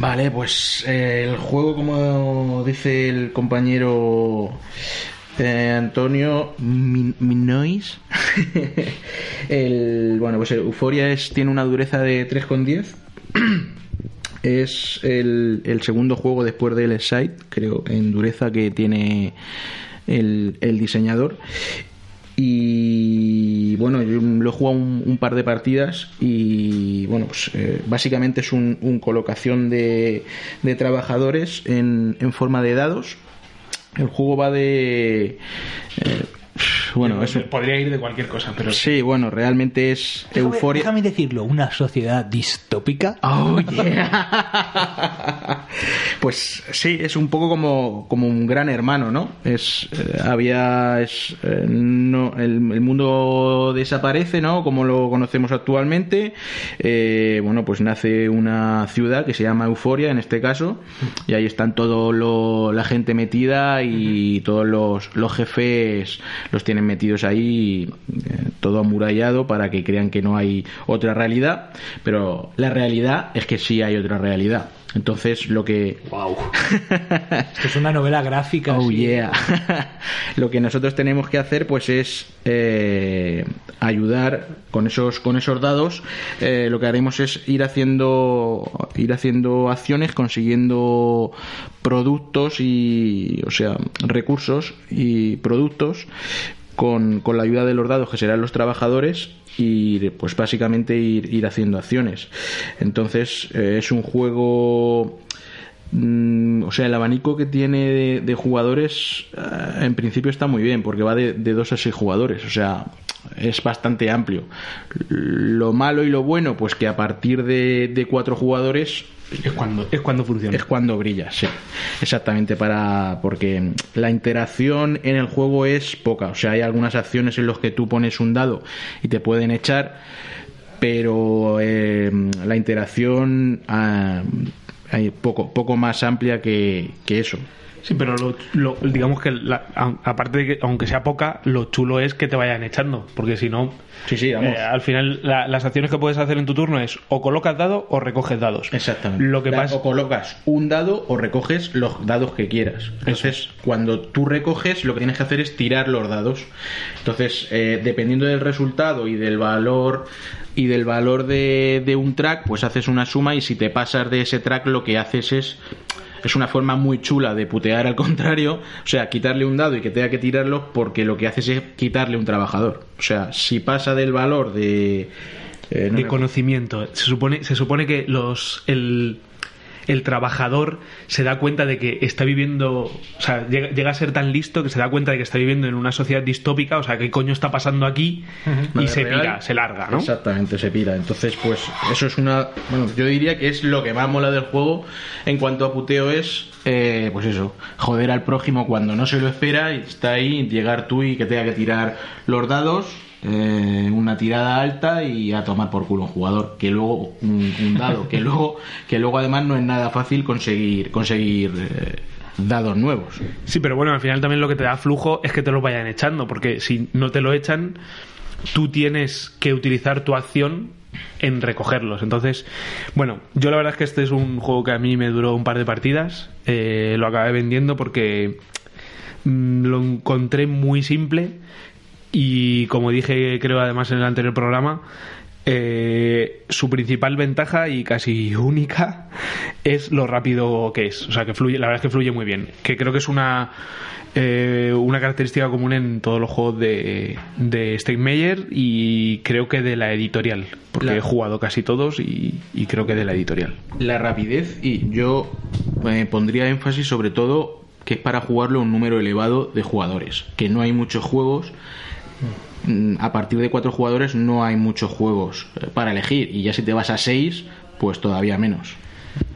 S3: Vale, pues eh, el juego, como dice el compañero eh, Antonio Min- Minois, el, bueno, pues Euforia es, tiene una dureza de 3,10. Es el, el segundo juego después del Site, creo, en dureza que tiene el, el diseñador. Y bueno, yo lo he jugado un, un par de partidas y bueno, pues eh, básicamente es un, un colocación de, de trabajadores en, en forma de dados. El juego va de... eh, bueno, es,
S2: Podría ir de cualquier cosa, pero
S3: sí, bueno, realmente es euforia.
S1: Déjame decirlo, una sociedad distópica.
S3: Oh, yeah. pues sí, es un poco como, como un gran hermano, ¿no? Es, eh, había, es, eh, no, el, el mundo desaparece, ¿no? Como lo conocemos actualmente. Eh, bueno, pues nace una ciudad que se llama Euforia, en este caso, y ahí están todo lo, la gente metida y todos los, los jefes los tienen metidos ahí, eh, todo amurallado para que crean que no hay otra realidad, pero la realidad es que sí hay otra realidad. Entonces lo que
S1: Wow. Esto es una novela gráfica.
S3: Oh
S1: así.
S3: yeah. Lo que nosotros tenemos que hacer, pues, es eh, ayudar con esos con esos dados. eh, lo que haremos es ir haciendo ir haciendo acciones, consiguiendo productos y, o sea, recursos y productos con, con la ayuda de los dados que serán los trabajadores y pues básicamente ir, ir haciendo acciones entonces eh, es un juego Mm, o sea, el abanico que tiene de, de jugadores eh, en principio está muy bien, porque va de, de 2 a 6 jugadores, o sea, es bastante amplio. Lo malo y lo bueno, pues que a partir de, de 4 jugadores
S2: es cuando, es cuando funciona.
S3: es cuando brilla, sí. Exactamente, para porque la interacción en el juego es poca. O sea, hay algunas acciones en las que tú pones un dado y te pueden echar, pero eh, la interacción ah, poco, poco más amplia que eso.
S2: Sí, pero lo, lo- digamos que la- aparte de que aunque sea poca, lo chulo es que te vayan echando, porque si no,
S3: Sí, sí, vamos.
S2: eh, al final la- las acciones que puedes hacer en tu turno es o colocas dado o recoges dados.
S3: Exactamente.
S2: Lo que
S3: Da-
S2: pasa
S3: O colocas un dado o recoges los dados que quieras. Entonces, cuando tú recoges, lo que tienes que hacer es tirar los dados. Entonces, eh, dependiendo del resultado y del valor y del valor de, de un track, pues haces una suma y si te pasas de ese track, lo que haces es es una forma muy chula de putear al contrario, o sea, quitarle un dado y que tenga que tirarlo porque lo que haces es quitarle un trabajador. O sea, si pasa del valor de... eh, no
S2: de
S3: me-
S2: conocimiento. Se supone, se supone que los el, el trabajador se da cuenta de que está viviendo, o sea, llega, llega a ser tan listo que se da cuenta de que está viviendo en una sociedad distópica, o sea, qué coño está pasando aquí y se
S3: real.
S2: pira, se larga, ¿no?
S3: Exactamente, se pira. Entonces, pues eso es una... Bueno, yo diría que es lo que más mola del juego en cuanto a puteo es, eh, pues eso, joder al prójimo cuando no se lo espera y está ahí, llegar tú y que tenga que tirar los dados. Eh, una tirada alta y a tomar por culo un jugador que luego un, dado que luego que luego además no es nada fácil conseguir conseguir eh, dados nuevos
S2: Sí, pero bueno, al final también lo que te da flujo es que te los vayan echando, porque si no te lo echan, tú tienes que utilizar tu acción en recogerlos. Entonces, bueno, yo la verdad es que este es un juego que a mí me duró un par de partidas, eh, lo acabé vendiendo porque mm, lo encontré muy simple y como dije creo además en el anterior programa, eh, su principal ventaja y casi única es lo rápido que es. O sea, que fluye, la verdad es que fluye muy bien. Que creo que es una, eh, una característica común en todos los juegos de, de Stegmeyer y creo que de la editorial. Porque
S3: La-
S2: he jugado casi todos y, y creo que de la editorial.
S3: la rapidez y yo eh, pondría énfasis sobre todo que es para jugarlo un número elevado de jugadores, que no hay muchos juegos a partir de cuatro jugadores no hay muchos juegos eh, para elegir y ya si te vas a seis pues todavía menos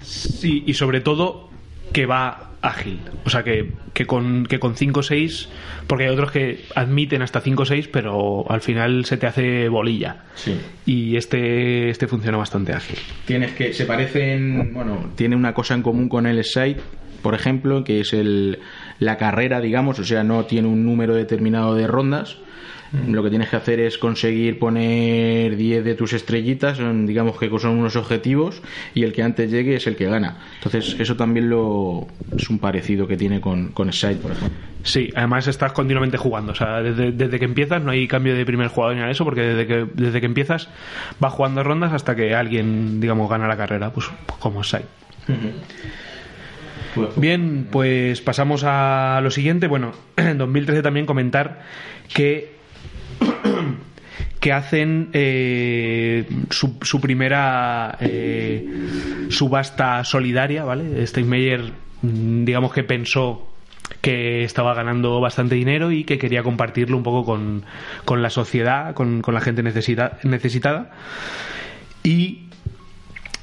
S2: Sí, y sobre todo que va ágil. O sea, que, que con que con 5 o 6, porque hay otros que admiten hasta 5 o 6, pero al final se te hace bolilla.
S3: Sí.
S2: Y este, este funciona bastante ágil.
S3: tienes que se parecen bueno tiene una cosa en común con el site por ejemplo que es el la carrera digamos o sea no tiene un número determinado de rondas. Lo que tienes que hacer es conseguir poner 10 de tus estrellitas son, digamos que son unos objetivos y el que antes llegue es el que gana. Entonces eso también lo es un parecido que tiene con con site por ejemplo.
S2: Sí, además estás continuamente jugando. O sea, desde, desde que empiezas no hay cambio de primer jugador ni nada de eso, porque desde que, desde que empiezas vas jugando rondas hasta que alguien, digamos, gana la carrera, pues como Sai. Bien, pues pasamos a lo siguiente. Bueno, en 2013 también comentar que que hacen eh, su, su primera eh, subasta solidaria, ¿vale? Steinmeier, mm, digamos que pensó que estaba ganando bastante dinero y que quería compartirlo un poco con, con la sociedad, con, con la gente necesita- necesitada. Y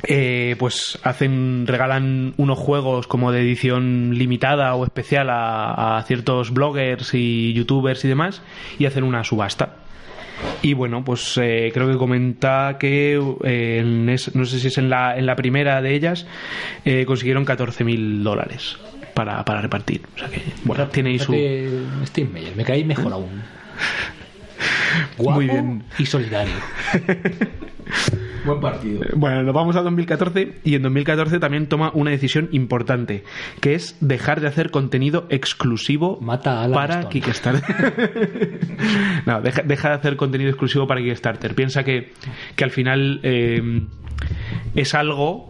S2: eh, pues hacen regalan unos juegos como de edición limitada o especial a, a ciertos bloggers y youtubers y demás y hacen una subasta y bueno pues eh, creo que comenta que eh, en es- no sé si es en la, en la primera de ellas eh, consiguieron 14.000 dólares para, para repartir o sea que bueno tiene ahí su
S1: Steve Meyer, me cae mejor aún. Guapo
S2: Muy bien.
S1: y solidario.
S3: buen partido
S2: Bueno, nos vamos a 2014 y en 2014 también toma una decisión importante, que es dejar de hacer contenido exclusivo
S1: Mata a Alan
S2: para
S1: Stone.
S2: Kickstarter. no, deja, deja de hacer contenido exclusivo para Kickstarter. Piensa que, que al final eh, es algo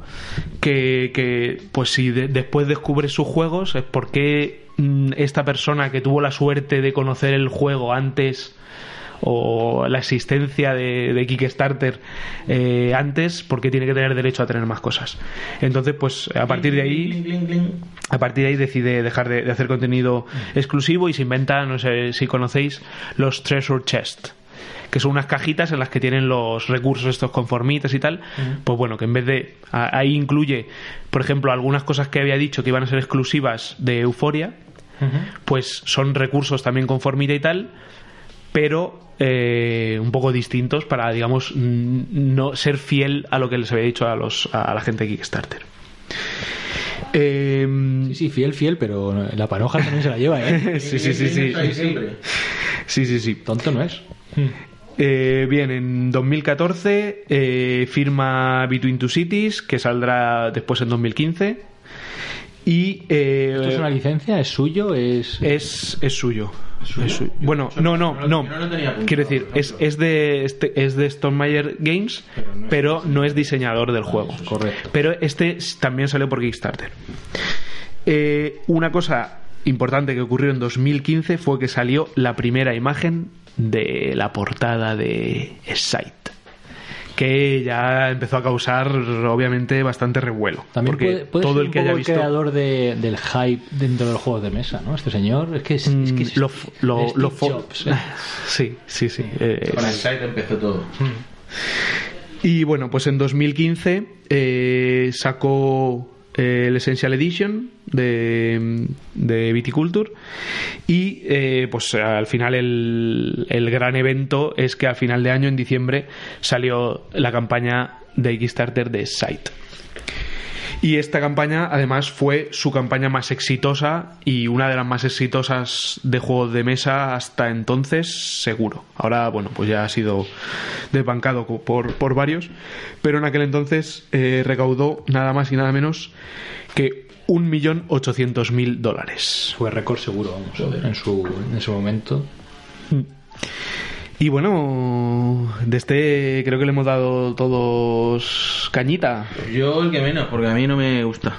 S2: que, que, pues si de- después descubres sus juegos, es porque mm, esta persona que tuvo la suerte de conocer el juego antes o la existencia de, de Kickstarter eh, antes porque tiene que tener derecho a tener más cosas. Entonces pues a partir de ahí a partir de ahí decide dejar de, de hacer contenido exclusivo y se inventa no sé si conocéis los treasure chest que son unas cajitas en las que tienen los recursos estos conformitas y tal, pues bueno, que en vez de a- ahí incluye, por ejemplo, algunas cosas que había dicho que iban a ser exclusivas de Euforia, pues son recursos también conformita y tal, pero eh, un poco distintos para, digamos, no ser fiel a lo que les había dicho a, los, a la gente de Kickstarter. Eh,
S1: Sí, sí, fiel, fiel, pero la panoja también se la lleva, ¿eh?
S2: sí, sí, sí, sí. Sí, sí, sí.
S1: Tonto no es.
S2: Eh, bien, en 2014 eh, firma Between Two Cities, que saldrá después en 2015. Y eh,
S1: ¿Esto es una licencia? ¿Es suyo? ¿Es...?
S2: es, es suyo. Es suyo. Bueno, no, no, no. Quiero decir, es, es de este, es de Stonemeyer Games, pero no es diseñador del juego.
S1: correcto.
S2: Pero este también salió por Kickstarter. Eh, una cosa importante que ocurrió en 2015 fue que salió la primera imagen de la portada de Sight. Que ya empezó a causar, obviamente, bastante revuelo.
S1: También
S2: porque
S1: puede, puede
S2: todo
S1: ser
S2: el
S1: un
S2: que
S1: poco
S2: haya
S1: el
S2: visto.
S1: creador de- del hype dentro de los juegos de mesa, ¿no? Este señor. Es que es, es que es-
S2: Mm, lo, lo,
S1: Steve
S2: lo
S1: Jobs, ¿eh?
S2: Sí, sí, sí. eh,
S3: Con el site empezó todo.
S2: Y bueno, pues en 2015 eh, sacó el Essential Edition de, de Viticulture y eh, pues al final el, el gran evento es que al final de año, en diciembre, salió la campaña de Kickstarter de Site. Y esta campaña, además, fue su campaña más exitosa y una de las más exitosas de juegos de mesa hasta entonces, seguro. Ahora, bueno, pues ya ha sido desbancado por, por varios, pero en aquel entonces eh, recaudó nada más y nada menos que 1.800.000 dólares.
S1: Fue récord seguro, vamos, en, su, en ese momento.
S2: Y bueno, de este creo que le hemos dado todos cañita.
S3: Yo el que menos, porque a mí no me gusta.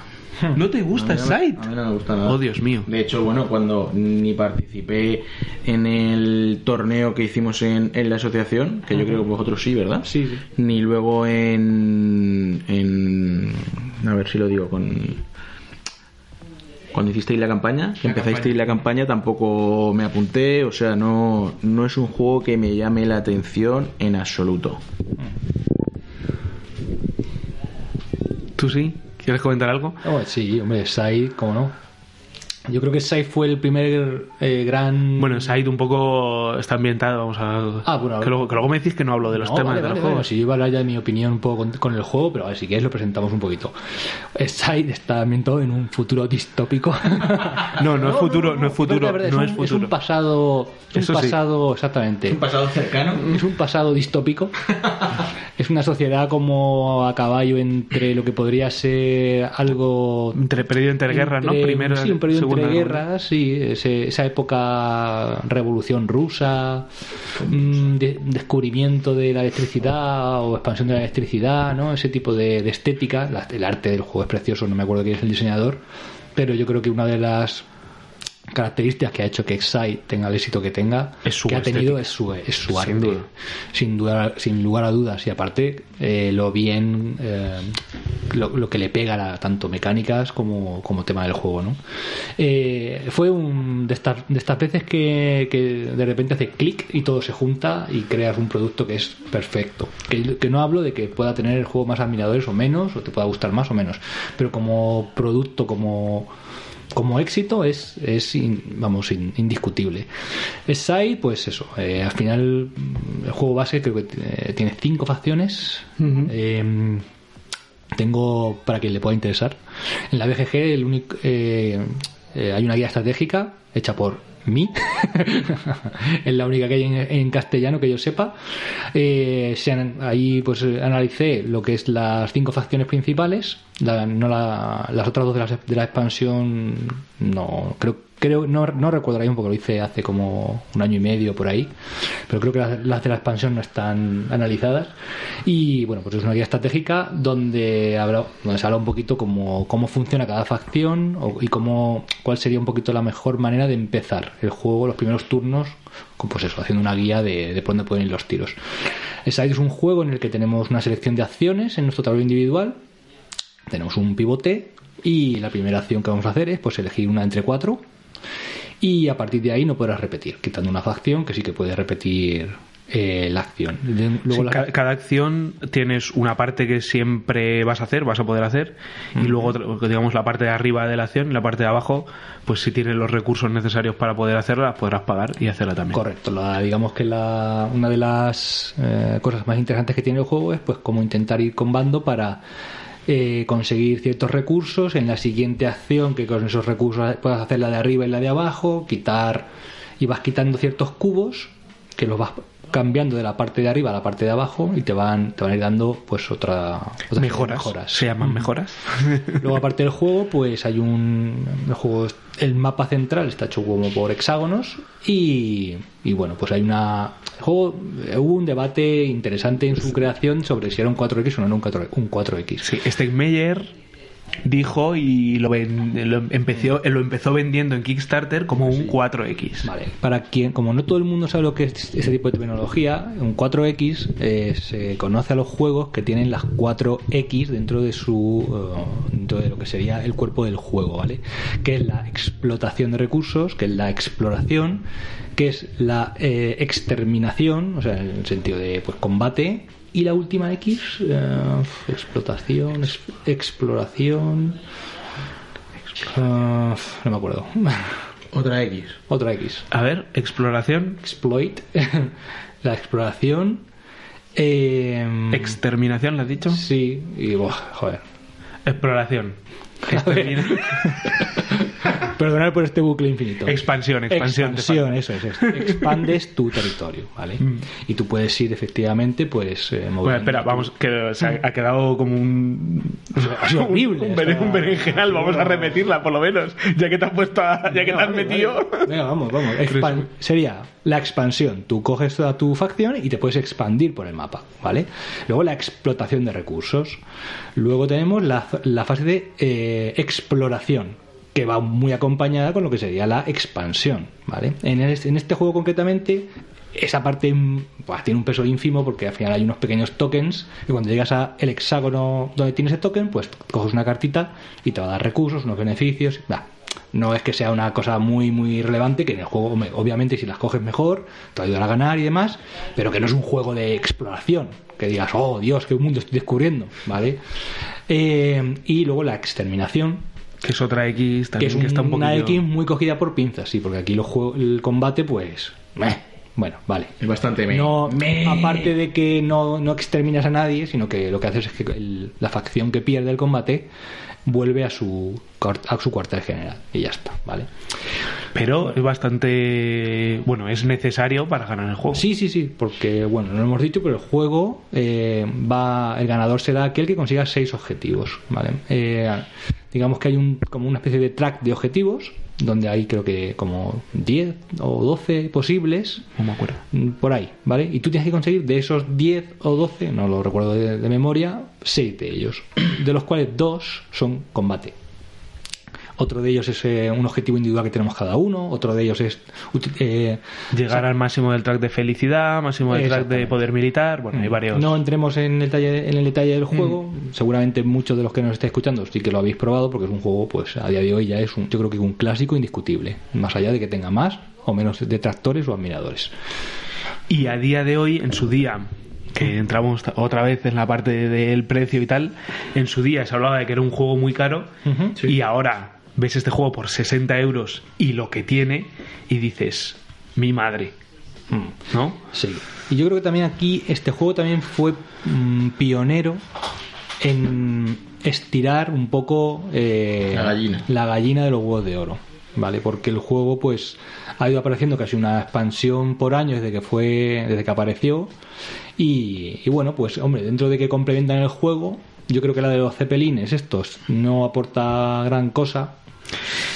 S2: ¿No te gusta
S3: no me-
S2: Sight?
S3: A mí no me gusta nada.
S2: Oh, Dios mío.
S3: De hecho, bueno, cuando ni participé en el torneo que hicimos en, en la asociación, que yo creo que vosotros sí, ¿verdad?
S1: Sí, sí.
S3: Ni luego en, en. A ver si lo digo, con. Cuando hicisteis la campaña, que empezasteis la campaña, tampoco me apunté, o sea, no, no es un juego que me llame la atención en absoluto.
S2: ¿Tú sí? ¿Quieres comentar algo?
S1: Oh, sí, hombre, Side, ¿cómo no? Yo creo que Side fue el primer eh, gran...
S2: Bueno, Side un poco está ambientado, vamos a...
S1: Ah, bueno, a ver.
S2: que, luego, que luego me decís que no hablo de los
S1: No,
S2: temas
S1: vale,
S2: de los
S1: vale,
S2: juegos.
S1: si yo iba a hablar ya de mi opinión un poco con, con el juego, pero a ver, si quieres lo presentamos un poquito. Side está ambientado en un futuro distópico.
S2: No, no es futuro, no es futuro,
S1: verdad, verdad,
S2: no
S1: es
S2: es
S1: un, es un
S2: futuro.
S1: pasado, es
S2: Eso
S1: un
S2: sí.
S1: pasado exactamente.
S3: pasado cercano?
S1: Es un pasado distópico. es una sociedad como a caballo entre lo que podría ser algo
S2: Entre, perdido entre guerras, ¿no?
S1: entre-
S2: Primero,
S1: sí, un periodo
S2: segunda
S1: entre
S2: Guerra
S1: guerras, sí, ese- esa época revolución rusa, mm, de- descubrimiento de la electricidad o expansión de la electricidad, ¿no? Ese tipo de, de estética, La- el arte del juego es precioso, no me acuerdo quién es el diseñador, pero yo creo que una de las características que ha hecho que Excite tenga el éxito que tenga,
S2: Es su
S1: que ha tenido es su, es su
S2: Sin
S1: arte,
S2: duda.
S1: sin duda, sin lugar a dudas. Y aparte, eh, lo bien, eh, lo, lo que le pega a tanto mecánicas como, como tema del juego, ¿no? Eh, fue un de estas, de estas veces que, que de repente hace clic y todo se junta y creas un producto que es perfecto. Que, que no hablo de que pueda tener el juego más admiradores o menos, o te pueda gustar más o menos, pero como producto, como como éxito es, es in- vamos, in- indiscutible. Side, pues eso, eh, al final mm, el juego base creo que eh, tiene cinco facciones. Eh, tengo, para quien le pueda interesar, en la BGG el único, eh, hay una guía estratégica hecha por mí, es la única que hay en, castellano que yo sepa. Eh, ahí pues eh, analicé lo que es las cinco facciones principales, no la- las otras dos de la expansión, no creo creo no, no recuerdo ahora mismo porque lo hice hace como un año y medio por ahí pero creo que las, de la expansión no están analizadas. Y bueno pues es una guía estratégica donde habla donde se habla un poquito como cómo funciona cada facción y cómo cuál sería un poquito la mejor manera de empezar el juego los primeros turnos pues eso haciendo una guía de, de por dónde pueden ir los tiros. Side es un juego en el que tenemos una selección de acciones en nuestro tablero individual. Tenemos un pivote y la primera acción que vamos a hacer es pues elegir una entre cuatro y a partir de ahí no podrás repetir, quitando una facción que sí que puedes repetir eh, la acción. De- Luego
S2: Sí,
S1: la-
S2: ca- cada, acción tienes una parte que siempre vas a hacer, vas a poder hacer, y luego, digamos, la parte de arriba de la acción y la parte de abajo, pues si tienes los recursos necesarios para poder hacerla, las podrás pagar y hacerla también.
S1: Correcto, la- digamos que la, una de las eh, cosas más interesantes que tiene el juego es pues cómo intentar ir combando para eh, conseguir ciertos recursos. En la siguiente acción, que con esos recursos puedes hacer la de arriba y la de abajo, quitar y vas quitando ciertos cubos que los vas cambiando de la parte de arriba a la parte de abajo y te van, te van a ir dando pues otra, otra
S2: Mejoras. Se llaman mejoras.
S1: Luego, aparte del juego, pues hay un. El juego, el mapa central está hecho como por hexágonos. Y, y bueno, pues hay una. Juego, eh, hubo un debate interesante en su creación sobre si era un 4X o no un 4, un 4X.
S2: Sí, Stegmeyer dijo y lo, ven- lo empezó, lo empezó vendiendo en Kickstarter como un 4X.
S1: Vale, para quien, como no todo el mundo sabe lo que es ese tipo de tecnología, un 4X eh, se conoce a los juegos que tienen las 4X dentro de su eh, dentro de lo que sería el cuerpo del juego, ¿vale? Que es la explotación de recursos, que es la exploración, que es la eh, exterminación, o sea, en el sentido de pues combate. Y la última X, eh, explotación, es- exploración. ah, no me acuerdo.
S3: Otra X.
S1: Otra X.
S2: A ver, exploración,
S1: Exploit. la exploración. Eh,
S2: exterminación, ¿lo has dicho?
S1: sí, y joder.
S2: Exploración.
S1: A ver.
S2: Extermina-
S1: Perdonad por este bucle infinito.
S2: Expansión, expansión.
S1: Expansión, eso es. es. Expandes tu territorio, ¿vale? Y tú puedes ir efectivamente, pues. eh,
S2: Bueno, espera, vamos, que se ha, ha quedado como un.
S1: Sido horrible,
S2: Un, un berenjenal, vamos a repetirla por lo menos. Ya que te has puesto a- ya que te has
S1: Vale,
S2: metido.
S1: vale. Venga, vamos, vamos. Expan- sería la expansión. Tú coges toda tu facción y te puedes expandir por el mapa, ¿vale? Luego la explotación de recursos. Luego tenemos la, la fase de eh, exploración, que va muy acompañada con lo que sería la expansión, ¿vale? En, en este juego concretamente esa parte buah, tiene un peso ínfimo porque al final hay unos pequeños tokens y cuando llegas al hexágono donde tiene ese token, pues coges una cartita y te va a dar recursos, unos beneficios. no es que sea una cosa muy muy relevante, que en el juego, obviamente, si las coges mejor, te va a ayudar a ganar y demás, pero que no es un juego de exploración, que digas, oh Dios, qué mundo estoy descubriendo, ¿vale? Eh, y luego la exterminación,
S2: Que es otra X
S1: que
S2: también
S1: es
S2: que está un
S1: una. X muy cogida por pinzas, sí, porque aquí lo juego- el combate, pues, meh, bueno, vale.
S3: Es bastante me.
S1: No,
S3: me-
S1: aparte de que no, no exterminas a nadie, sino que lo que haces es que el- la facción que pierde el combate vuelve a su, a su cuartel general y ya está, ¿vale?
S2: Pero es bastante. Bueno, es necesario para ganar el juego.
S1: Sí, sí, sí, porque, bueno, no lo hemos dicho, pero el juego eh, va, el ganador será aquel que consiga seis objetivos, ¿vale? Eh, digamos que hay un, como una especie de track de objetivos, donde hay creo que como 10 o 12 posibles,
S2: No me acuerdo.
S1: mm, por ahí, ¿vale? Y tú tienes que conseguir de esos 10 o 12, no lo recuerdo de, de memoria, 6 de ellos, de los cuales dos son combate. Otro de ellos es eh, un objetivo individual que tenemos cada uno, otro de ellos es eh,
S2: Llegar al máximo del track de felicidad, máximo del track de poder militar. Bueno, hay varios.
S1: No entremos en el detalle, en el detalle del juego. Seguramente muchos de los que nos estáis escuchando sí que lo habéis probado porque es un juego, pues a día de hoy ya es un, yo creo que un clásico indiscutible. Más allá de que tenga más o menos detractores o admiradores.
S2: Y a día de hoy, en su día, que entramos otra vez en la parte del precio y tal, en su día se hablaba de que era un juego muy caro y ahora ves este juego por 60 euros y lo que tiene y dices, mi madre,
S1: Mm.
S2: ¿no?
S1: Sí. Y yo creo que también aquí este juego también fue mm, pionero en estirar un poco eh,
S3: La gallina.
S1: la gallina de los huevos de oro. ¿Vale? Porque el juego pues ha ido apareciendo casi una expansión por año desde que fue desde que apareció y, y bueno pues hombre dentro de que complementan el juego yo creo que la de los cepelines estos no aporta gran cosa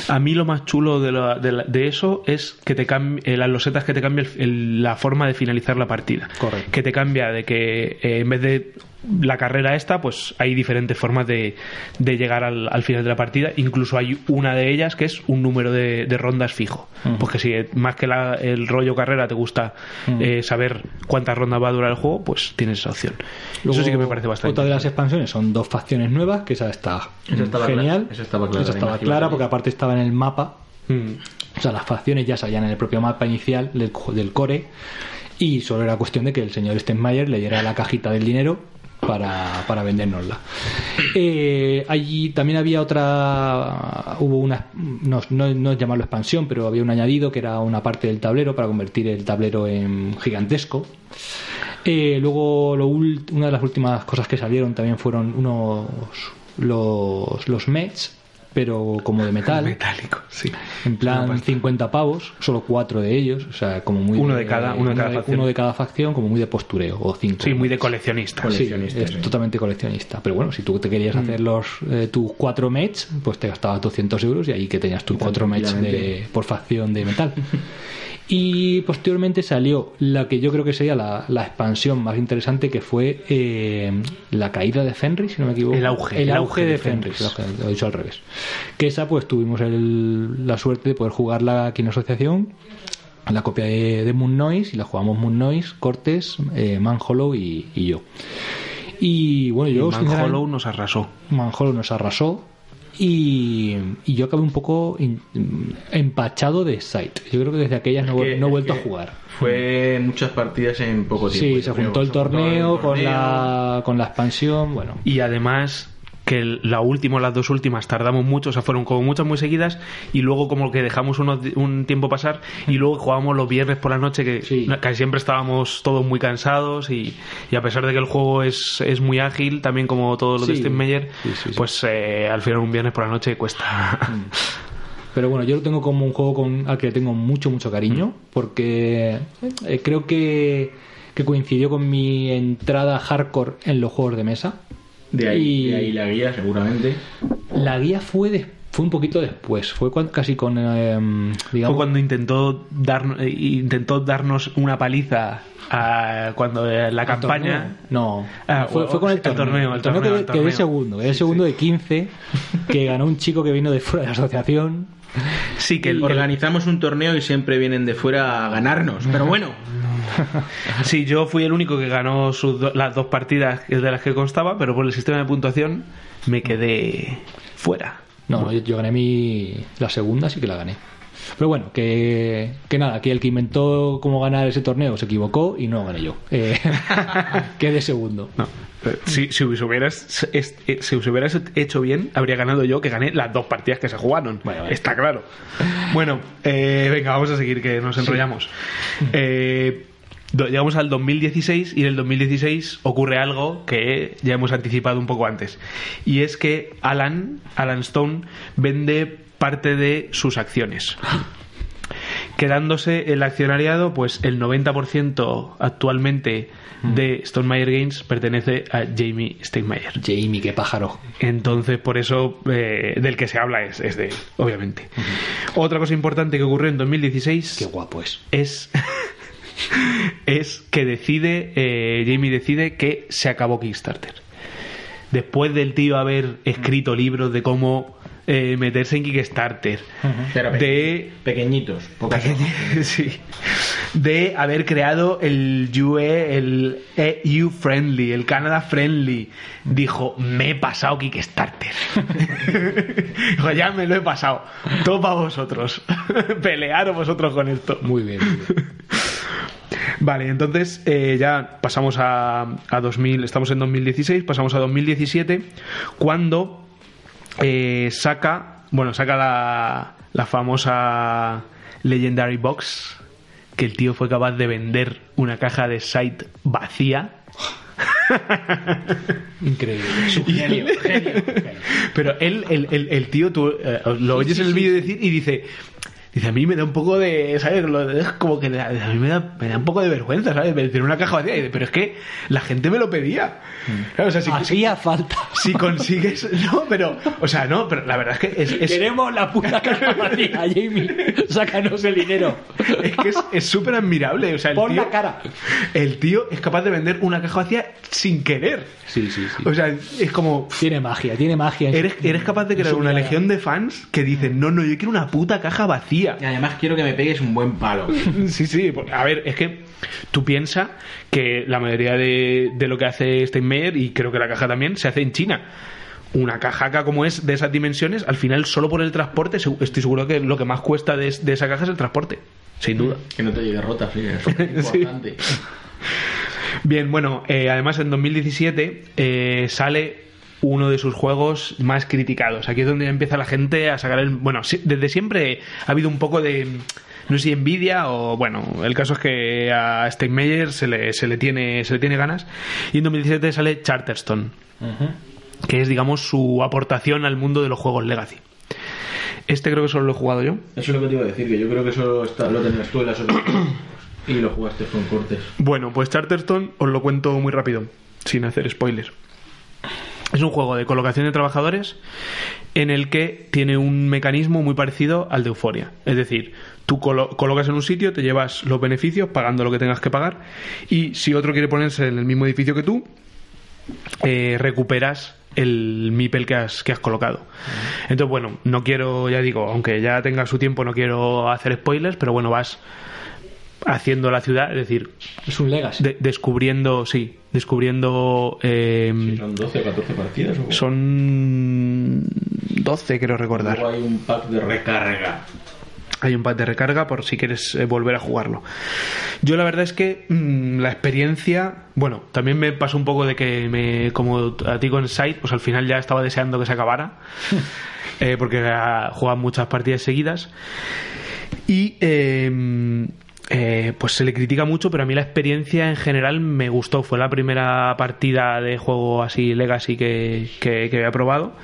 S2: A mí lo más chulo de, la- de la- de eso es que te cambie, las losetas que te cambia el- el- la forma de finalizar la partida.
S1: Correcto.
S2: Que te cambia de que eh, en vez de la carrera esta, pues hay diferentes formas de, de llegar al, al final de la partida. Incluso hay una de ellas que es un número de, de rondas fijo.
S1: Ujú.
S2: Porque si más que la- el rollo carrera te gusta eh, saber cuántas rondas va a durar el juego, pues tienes esa opción.
S1: Luego,
S2: eso sí que me parece bastante.
S1: Otra de las expansiones son dos facciones nuevas, que esa está
S3: estaba
S1: genial.
S3: clara, esa estaba clara,
S1: Esa estaba clara
S3: que-
S1: porque aparte estaba en el mapa.
S2: Mm.
S1: O sea, las facciones ya salían en el propio mapa inicial del, del core. Y solo era cuestión de que el señor Stenmeyer le diera la cajita del dinero para, para vendérnosla. Eh, allí también había otra. Hubo una. No, no, no llamarlo expansión, pero había un añadido que era una parte del tablero para convertir el tablero en gigantesco. Eh, luego, lo una de las últimas cosas que salieron también fueron unos los, los Mets, pero como de metal.
S2: Metálico, sí.
S1: En plan 50 pavos, solo cuatro de ellos, o sea, como muy
S2: Uno de cada- uno de cada facción.
S1: uno de cada facción, como muy de postureo, o cinco.
S2: Sí, muy de coleccionista.
S1: Sí,
S3: coleccionista,
S1: es
S3: sí.
S1: totalmente coleccionista. Pero bueno, si tú te querías
S2: Mm.
S1: hacer los eh, tus cuatro Mets, pues te gastabas 200 euros y ahí que tenías tus cuatro Mets de, por facción de metal. Y posteriormente salió la que yo creo que sería la, la expansión más interesante, que fue eh, la caída de Fenris, si no me equivoco.
S2: El auge,
S1: El,
S2: el
S1: auge,
S2: auge
S1: de,
S2: de
S1: Fenris,
S2: Fenris.
S1: el auge, lo he dicho al revés. Que esa, pues tuvimos el- la suerte de poder jugarla aquí en asociación. La copia de, de Moon Noise y la jugamos Moon Noise, Cortes, eh, Man Hollow y, y yo. Y bueno,
S2: Y
S1: yo
S2: Man
S1: sinceramente-
S2: Hollow nos arrasó.
S1: Manjolo nos arrasó y, y yo acabé un poco in- empachado de Sight. Yo creo que desde aquellas no,
S3: que-
S1: no he vuelto a jugar.
S3: Fue muchas partidas en poco tiempo.
S1: Sí, se juntó el
S3: Se juntó
S1: torneo con
S3: torneo.
S1: la, con la expansión. Bueno,
S2: Y además que la última, las dos últimas, tardamos mucho, o sea, fueron como muchas muy seguidas y luego como que dejamos unos un tiempo pasar y luego jugábamos los viernes por la noche que
S1: Sí.
S2: casi siempre estábamos todos muy cansados y, y a pesar de que el juego es, es muy ágil, también como todo lo de
S1: Sí. Sí, sí.
S2: pues eh, al final un viernes por la noche cuesta.
S1: Pero bueno, yo lo tengo como un juego con, al que tengo mucho, mucho cariño, porque eh, creo que, que coincidió con mi entrada hardcore en los juegos de mesa.
S3: De ahí,
S1: Y-
S3: de ahí la guía, seguramente.
S1: La guía fue, fue un poquito después, fue cuan- casi con, eh, digamos...
S2: Fue cuando intentó, dar, eh, intentó darnos una paliza a, cuando eh, la
S1: ¿El
S2: campaña...
S1: torneo? No,
S2: Ah,
S1: fue, fue con el
S2: el
S1: torneo.
S2: torneo, el torneo, el torneo.
S1: segundo, quedé segundo de 15, que ganó un chico que vino de fuera de la asociación.
S2: Sí, que el,
S3: Organizamos un torneo y siempre vienen de fuera a ganarnos. Pero bueno,
S2: Sí, yo fui el único que ganó sus do- las dos partidas de las que constaba, pero por el sistema de puntuación me quedé fuera.
S1: No, no, yo, yo gané mi, la segunda, sí que la gané. Pero bueno, que, que nada, que el que inventó cómo ganar ese torneo se equivocó y no gané yo. Eh, quedé segundo.
S2: No. eh, Si, si os hubieras, eh, si os hubieras hecho bien, habría ganado yo, que gané las dos partidas que se jugaron.
S1: Vale.
S2: Está claro. Bueno, eh, venga, vamos a seguir, que nos enrollamos. Eh, llegamos al 2016 y en el 2016 ocurre algo que ya hemos anticipado un poco antes. Y es que Alan, Alan Stone, vende parte de sus acciones. Quedándose el accionariado, pues el 90% actualmente de Stone Meyer Games pertenece a Jamie Steinmeier.
S1: Jamie, qué pájaro.
S2: Entonces, por eso eh, del que se habla es, es de él, obviamente. Otra cosa importante que ocurrió en 2016
S1: Qué guapo es.
S2: es, es que decide, eh, Jamie decide que se acabó Kickstarter. Después del tío haber escrito libros de cómo eh, meterse en Kickstarter,
S3: Pero
S2: de
S3: pequeñitos,
S2: sí. De haber creado el UE, el EU Friendly, el Canada Friendly. Dijo, me he pasado Kickstarter. Dijo, ya me lo he pasado. Todo para vosotros. Pelearos vosotros con esto.
S1: Muy bien. muy bien.
S2: Vale, entonces eh, ya pasamos a, a 2000, estamos en 2016, pasamos a 2017, cuando eh, saca, bueno, saca la, la famosa Legendary Box, que el tío fue capaz de vender una caja de site vacía.
S1: Increíble.
S3: Genio, genio.
S2: Pero él, el, el, el tío, tú eh, lo oyes en el vídeo decir y dice. Dice, a mí me da un poco de, ¿sabes? Lo- Es como que a mí me da, me da un poco de vergüenza, ¿sabes? Decir una caja vacía. Y dice, Pero es que la gente me lo pedía. Claro, o sea, si,
S1: Hacía falta.
S2: si consigues... No, pero... O sea, no, pero la verdad es que es... es-
S1: Queremos la puta caja vacía, Jamie. Sácanos el dinero.
S2: es que es- es súper admirable. O sea, el
S1: Pon
S2: tío,
S1: la cara.
S2: El tío es capaz de vender una caja vacía sin querer.
S1: Sí, sí, sí.
S2: O sea, es como...
S1: Tiene magia, tiene magia.
S2: Eres, eres capaz de crear una legión de fans que dicen, no, no, yo quiero una puta caja vacía.
S3: Y además quiero que me pegues un buen palo.
S2: Sí, sí, porque, a ver, es que tú piensas que la mayoría de, de lo que hace Steinmeier, y creo que la caja también, se hace en China. Una cajaca como es de esas dimensiones, al final solo por el transporte, estoy seguro que lo que más cuesta de, de esa caja es el transporte, sin duda.
S3: Que no te llegue rota, sí, es
S2: Sí.
S3: importante.
S2: Bien, bueno, eh, además en 2017 eh, sale uno de sus juegos más criticados. Aquí es donde empieza la gente a sacar el... Bueno, desde siempre ha habido un poco de... No sé si envidia o... Bueno, el caso es que a Steinmeier se le, se le, tiene, se le tiene ganas. Y en 2017 sale Charterstone. Que es, digamos, su aportación al mundo de los juegos Legacy. Este creo que solo lo he jugado yo.
S3: Eso es lo que te iba a decir, que yo creo que eso está- lo tenías tú en las otras y lo jugaste con cortes.
S2: Bueno, pues Charterstone os lo cuento muy rápido, sin hacer spoilers. Es un juego de colocación de trabajadores en el que tiene un mecanismo muy parecido al de Euforia. Es decir, tú colo- colocas en un sitio, te llevas los beneficios pagando lo que tengas que pagar y si otro quiere ponerse en el mismo edificio que tú, eh, recuperas el MIPEL que has, que has colocado. Entonces, bueno, no quiero, ya digo, aunque ya tenga su tiempo, no quiero hacer spoilers, pero bueno, vas haciendo la ciudad, es decir,
S1: Es un legacy.
S2: de- descubriendo, sí, descubriendo... eh,
S3: ¿Son 12 o 14 partidas? O...
S2: son 12, creo recordar.
S3: Luego hay un pack de recarga.
S2: Hay un pack de recarga por si quieres eh, volver a jugarlo. Yo la verdad es que mm, la experiencia, bueno, también me pasó un poco de que me, como a ti con Sight, pues al final ya estaba deseando que se acabara, eh, porque juegan muchas partidas seguidas. Y eh, eh, pues se le critica mucho, pero a mí la experiencia en general me gustó. Fue la primera partida de juego así Legacy que, que, que había probado.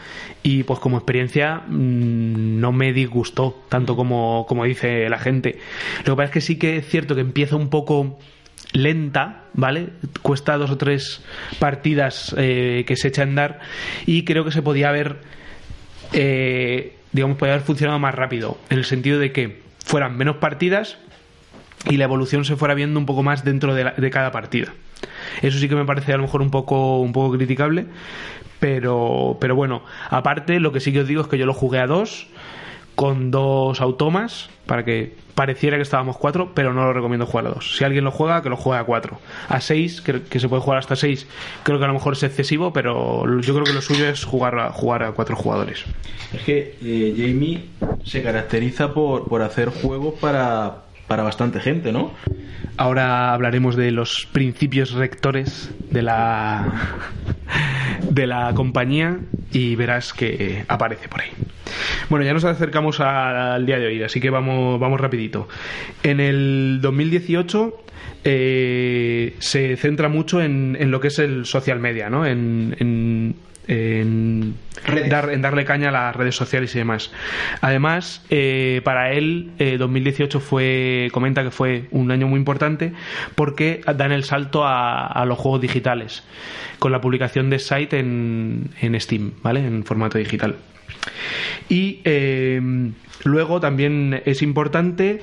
S2: Y pues como experiencia mm, no me disgustó tanto como, como dice la gente. Lo que pasa es que sí que es cierto que empieza un poco lenta, ¿vale? Cuesta dos o tres partidas eh, que se echa a andar y creo que se podía haber eh, digamos, podría haber funcionado más rápido, en el sentido de que fueran menos partidas y la evolución se fuera viendo un poco más dentro de, la- de cada partida. Eso sí que me parece a lo mejor un poco, un poco criticable, pero, pero bueno, aparte lo que sí que os digo es que yo lo jugué a dos, con dos automas, para que pareciera que estábamos cuatro, pero no lo recomiendo jugar a dos. Si alguien lo juega, que lo juegue a cuatro. A seis, que, se puede jugar hasta seis, creo que a lo mejor es excesivo, pero yo creo que lo suyo es jugar a, jugar a cuatro jugadores.
S3: Es que eh, Jamie se caracteriza por, por hacer juegos para, para bastante gente, ¿no?
S2: Ahora hablaremos de los principios rectores de la de la compañía y verás que aparece por ahí. Bueno, ya nos acercamos al día de hoy, así que vamos, vamos rapidito. En el 2018 eh, se centra mucho en, en lo que es el social media, ¿no? En- en dar- en darle caña a las redes sociales y demás. Además, eh, para él, eh, 2018 fue, comenta que fue un año muy importante porque dan el salto a, a los juegos digitales con la publicación de Site en, en Steam, ¿vale? En formato digital. Y eh, luego también es importante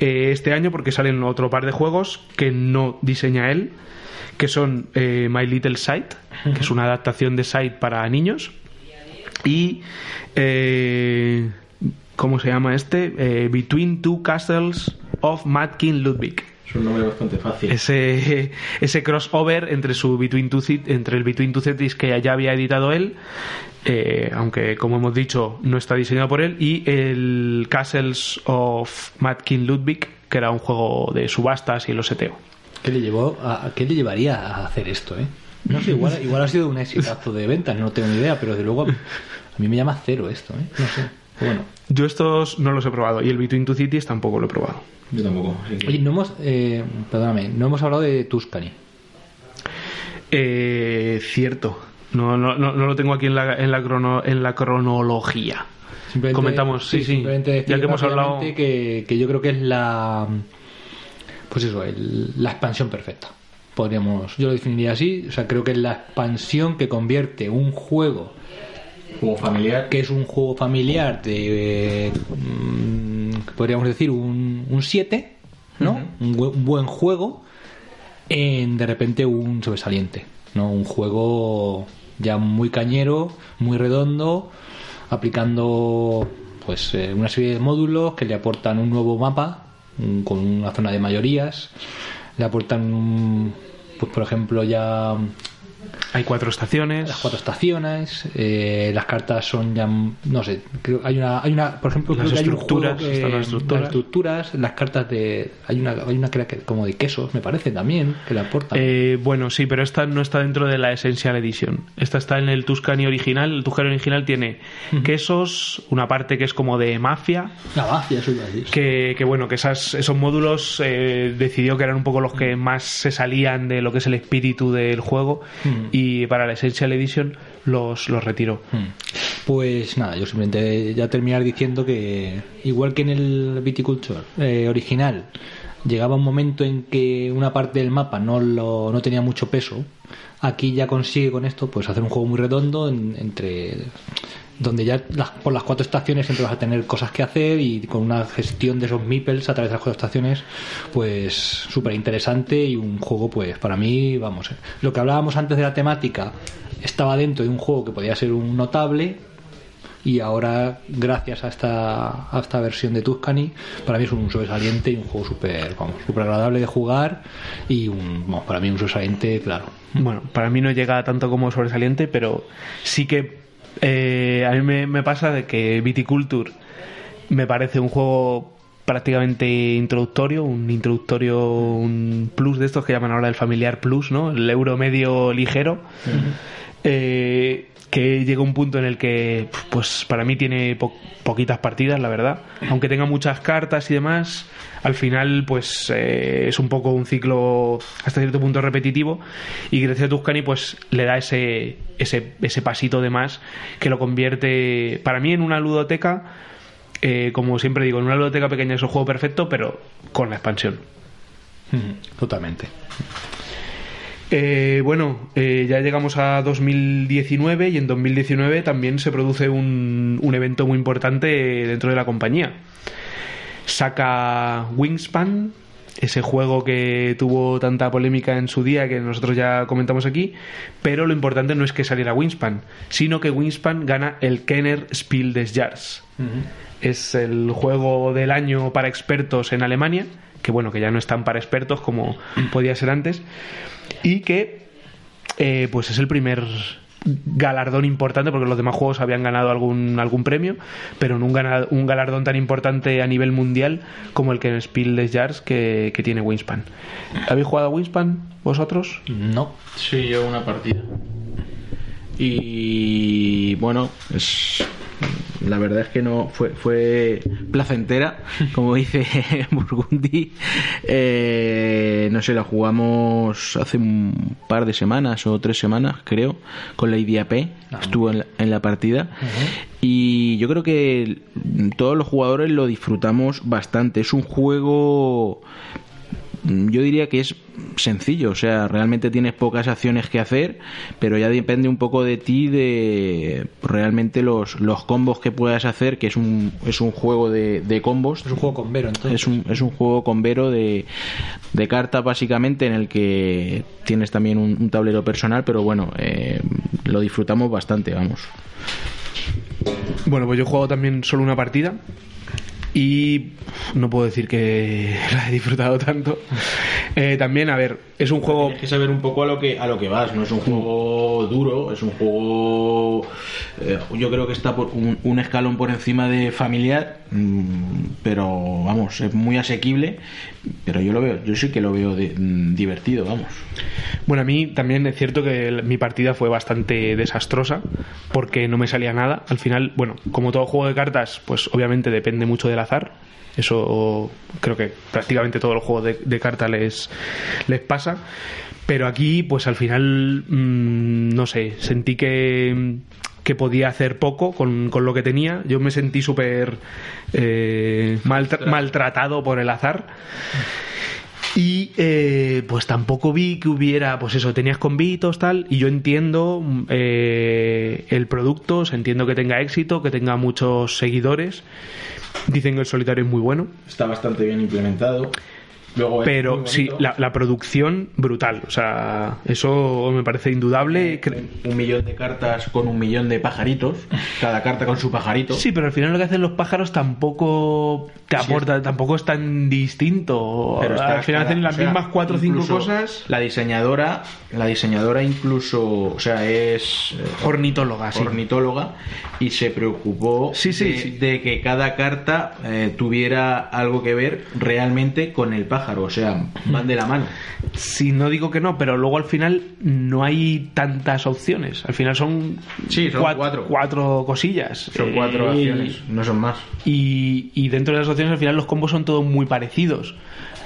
S2: eh, este año porque salen otro par de juegos que no diseña él, que son eh, My Little Sight, que es una adaptación de Sight para niños, y eh, ¿cómo se llama este? Eh, Between Two Castles of Mad King Ludwig.
S3: Es un nombre bastante fácil.
S2: Ese, ese crossover entre su Between Two entre el Between Two Cities que ya había editado él, eh, aunque como hemos dicho no está diseñado por él, y el Castles of Mad King Ludwig, que era un juego de subastas y el seteo.
S1: ¿Qué le, llevó a, a- ¿Qué le llevaría a hacer esto, eh? No sé, igual, igual ha sido un exitazo de ventas, no tengo ni idea, pero de luego a mí me llama cero esto, ¿eh? No sé. Bueno,
S2: Yo estos no los he probado y el Between Two Cities tampoco lo he probado.
S3: Yo tampoco. que-
S1: oye, no hemos, eh, perdóname, no hemos hablado de Tuscany.
S2: Eh, cierto. No, no, no, no lo tengo aquí en la, en la, crono- en la cronología.
S1: Simplemente-
S2: Comentamos, sí, sí.
S1: simplemente decir
S2: Ya que hemos hablado-
S1: que, que yo creo que es la pues eso, el- la expansión perfecta. Podríamos, yo lo definiría así, o sea, creo que es la expansión que convierte un juego
S3: Juego familiar.
S1: que es un juego familiar de eh, mm, podríamos decir un, un 7, ¿no? un, bu- un buen juego en de repente un sobresaliente, ¿no? Un juego ya muy cañero, muy redondo, aplicando pues eh, una serie de módulos que le aportan un nuevo mapa un- con una zona de mayorías, le aportan un, pues por ejemplo ya
S2: Hay cuatro estaciones.
S1: las cuatro estaciones, eh, las cartas son ya, no sé, creo hay una, hay una, por ejemplo,
S2: Las
S1: creo que hay un
S2: estructuras,
S1: juego que-
S2: las estructuras.
S1: las estructuras, las cartas de, hay una, hay una que como de quesos, me parece también, que le aportan.
S2: Eh, bueno, sí, pero esta no está dentro de la Essential Edition. Esta está en el Tuscany original. El Tuscany original tiene quesos, una parte que es como de mafia,
S1: La mafia, eso iba a decir.
S2: que, que bueno, que esas, esos módulos eh, decidió que eran un poco los que más se salían de lo que es el espíritu del juego
S1: Mm.
S2: y para la Essential Edition los, los retiro.
S1: Hmm. Pues nada, yo simplemente ya terminar diciendo que igual que en el Viticulture eh, original llegaba un momento en que una parte del mapa no, lo, no tenía mucho peso, aquí ya consigue con esto pues hacer un juego muy redondo en- entre donde ya por las cuatro estaciones siempre vas a tener cosas que hacer y con una gestión de esos meeples a través de las cuatro estaciones pues súper interesante y un juego pues para mí vamos eh, lo que hablábamos antes de la temática estaba dentro de un juego que podía ser un notable y ahora gracias a esta, a esta versión de Tuscany para mí es un sobresaliente y un juego súper súper agradable de jugar y un, vamos, para mí un sobresaliente claro.
S2: Bueno, para mí no llega tanto como sobresaliente, pero sí que eh, a mí me, me pasa de que Viticulture me parece un juego prácticamente introductorio, un introductorio, un plus de estos que llaman ahora el familiar plus, ¿no? El euro medio ligero. Eh, que llega un punto en el que, pues para mí tiene po- poquitas partidas, la verdad. Aunque tenga muchas cartas y demás, al final, pues eh, es un poco un ciclo hasta cierto punto repetitivo. Y gracias a Tuscany, pues le da ese, ese, ese pasito de más que lo convierte, para mí, en una ludoteca. eh, como siempre digo, en una ludoteca pequeña es un juego perfecto, pero con la expansión.
S1: totalmente
S2: Eh, bueno, eh, ya llegamos a 2019 y en 2019 también se produce un, un evento muy importante dentro de la compañía. Saca Wingspan, ese juego que tuvo tanta polémica en su día que nosotros ya comentamos aquí, pero lo importante no es que saliera Wingspan, sino que Wingspan gana el Kenner Spiel des Jahres. Es el juego del año para expertos en Alemania, que bueno, que ya no están para expertos como podía ser antes, y que eh, pues es el primer galardón importante porque los demás juegos habían ganado algún algún premio pero no un, galardón tan importante a nivel mundial como el que en Spiel des Jahres que, que tiene Wingspan ¿habéis jugado a Wingspan vosotros?
S1: no
S3: Sí, yo una partida. Y bueno, es la verdad es que no fue fue placentera, como dice Burgundy. Eh, no sé, la jugamos hace un par de semanas o tres semanas, creo, con la IDAP. Estuvo en la, en la partida. Y yo creo que todos los jugadores lo disfrutamos bastante. Es un juego yo diría que es sencillo, o sea, realmente tienes pocas acciones que hacer, pero ya depende un poco de ti de realmente los, los combos que puedas hacer, que es un, es un juego de, de combos.
S1: es un juego con Vero entonces
S3: Es un, es un juego con Vero de, de cartas básicamente en el que tienes también un, un tablero personal, pero bueno, eh, lo disfrutamos bastante, vamos.
S2: Bueno, pues yo he jugado también solo una partida y no puedo decir que la he disfrutado tanto. Eh, también, a ver, es un juego...
S3: Tienes que saber un poco a lo que a lo que vas. No es un juego duro, es un juego. eh, yo creo que está por un, un escalón por encima de familiar, mm, pero vamos, es muy asequible. Pero yo lo veo, yo sí que lo veo de- mm, divertido, vamos.
S2: Bueno, a mí también es cierto que el- mi partida fue bastante desastrosa porque no me salía nada. Al final, bueno, como todo juego de cartas, pues obviamente depende mucho del azar. Eso creo que prácticamente todos los juegos de, de cartas les, les pasa. Pero aquí, pues al final, mm, no sé, sentí que, que podía hacer poco con, con lo que tenía. Yo me sentí súper eh, maltra- maltratado por el azar. Y eh, pues tampoco vi que hubiera, pues eso, tenías convitos, tal, y yo entiendo mm, eh, el producto, entiendo que tenga éxito, que tenga muchos seguidores. Dicen que el solitario es muy bueno,
S3: Está bastante bien implementado. Luego es
S2: pero sí, la, la producción brutal, o sea, eso me parece indudable. Cre-
S3: un millón de cartas con un millón de pajaritos, cada carta con su pajarito.
S2: Sí, pero al final lo que hacen los pájaros tampoco te
S3: Sí,
S2: aporta, tampoco es tan distinto.
S3: Pero está
S2: al final hacen las
S3: o sea,
S2: mismas cuatro o cinco cosas.
S3: La diseñadora, la diseñadora incluso, o sea, es eh,
S2: Ornitóloga, sí.
S3: ornitóloga y se preocupó
S2: Sí, sí,
S3: de, de que cada carta eh, tuviera algo que ver realmente con el pájaro, o sea, van de la mano.
S2: Sí, no digo que no, pero luego al final no hay tantas opciones. Al final son,
S3: Sí, son
S2: cuat-
S3: cuatro.
S2: cuatro cosillas.
S3: Son cuatro
S2: Eh,
S3: acciones, no son más.
S2: Y, y dentro de las opciones al final los combos son todos muy parecidos.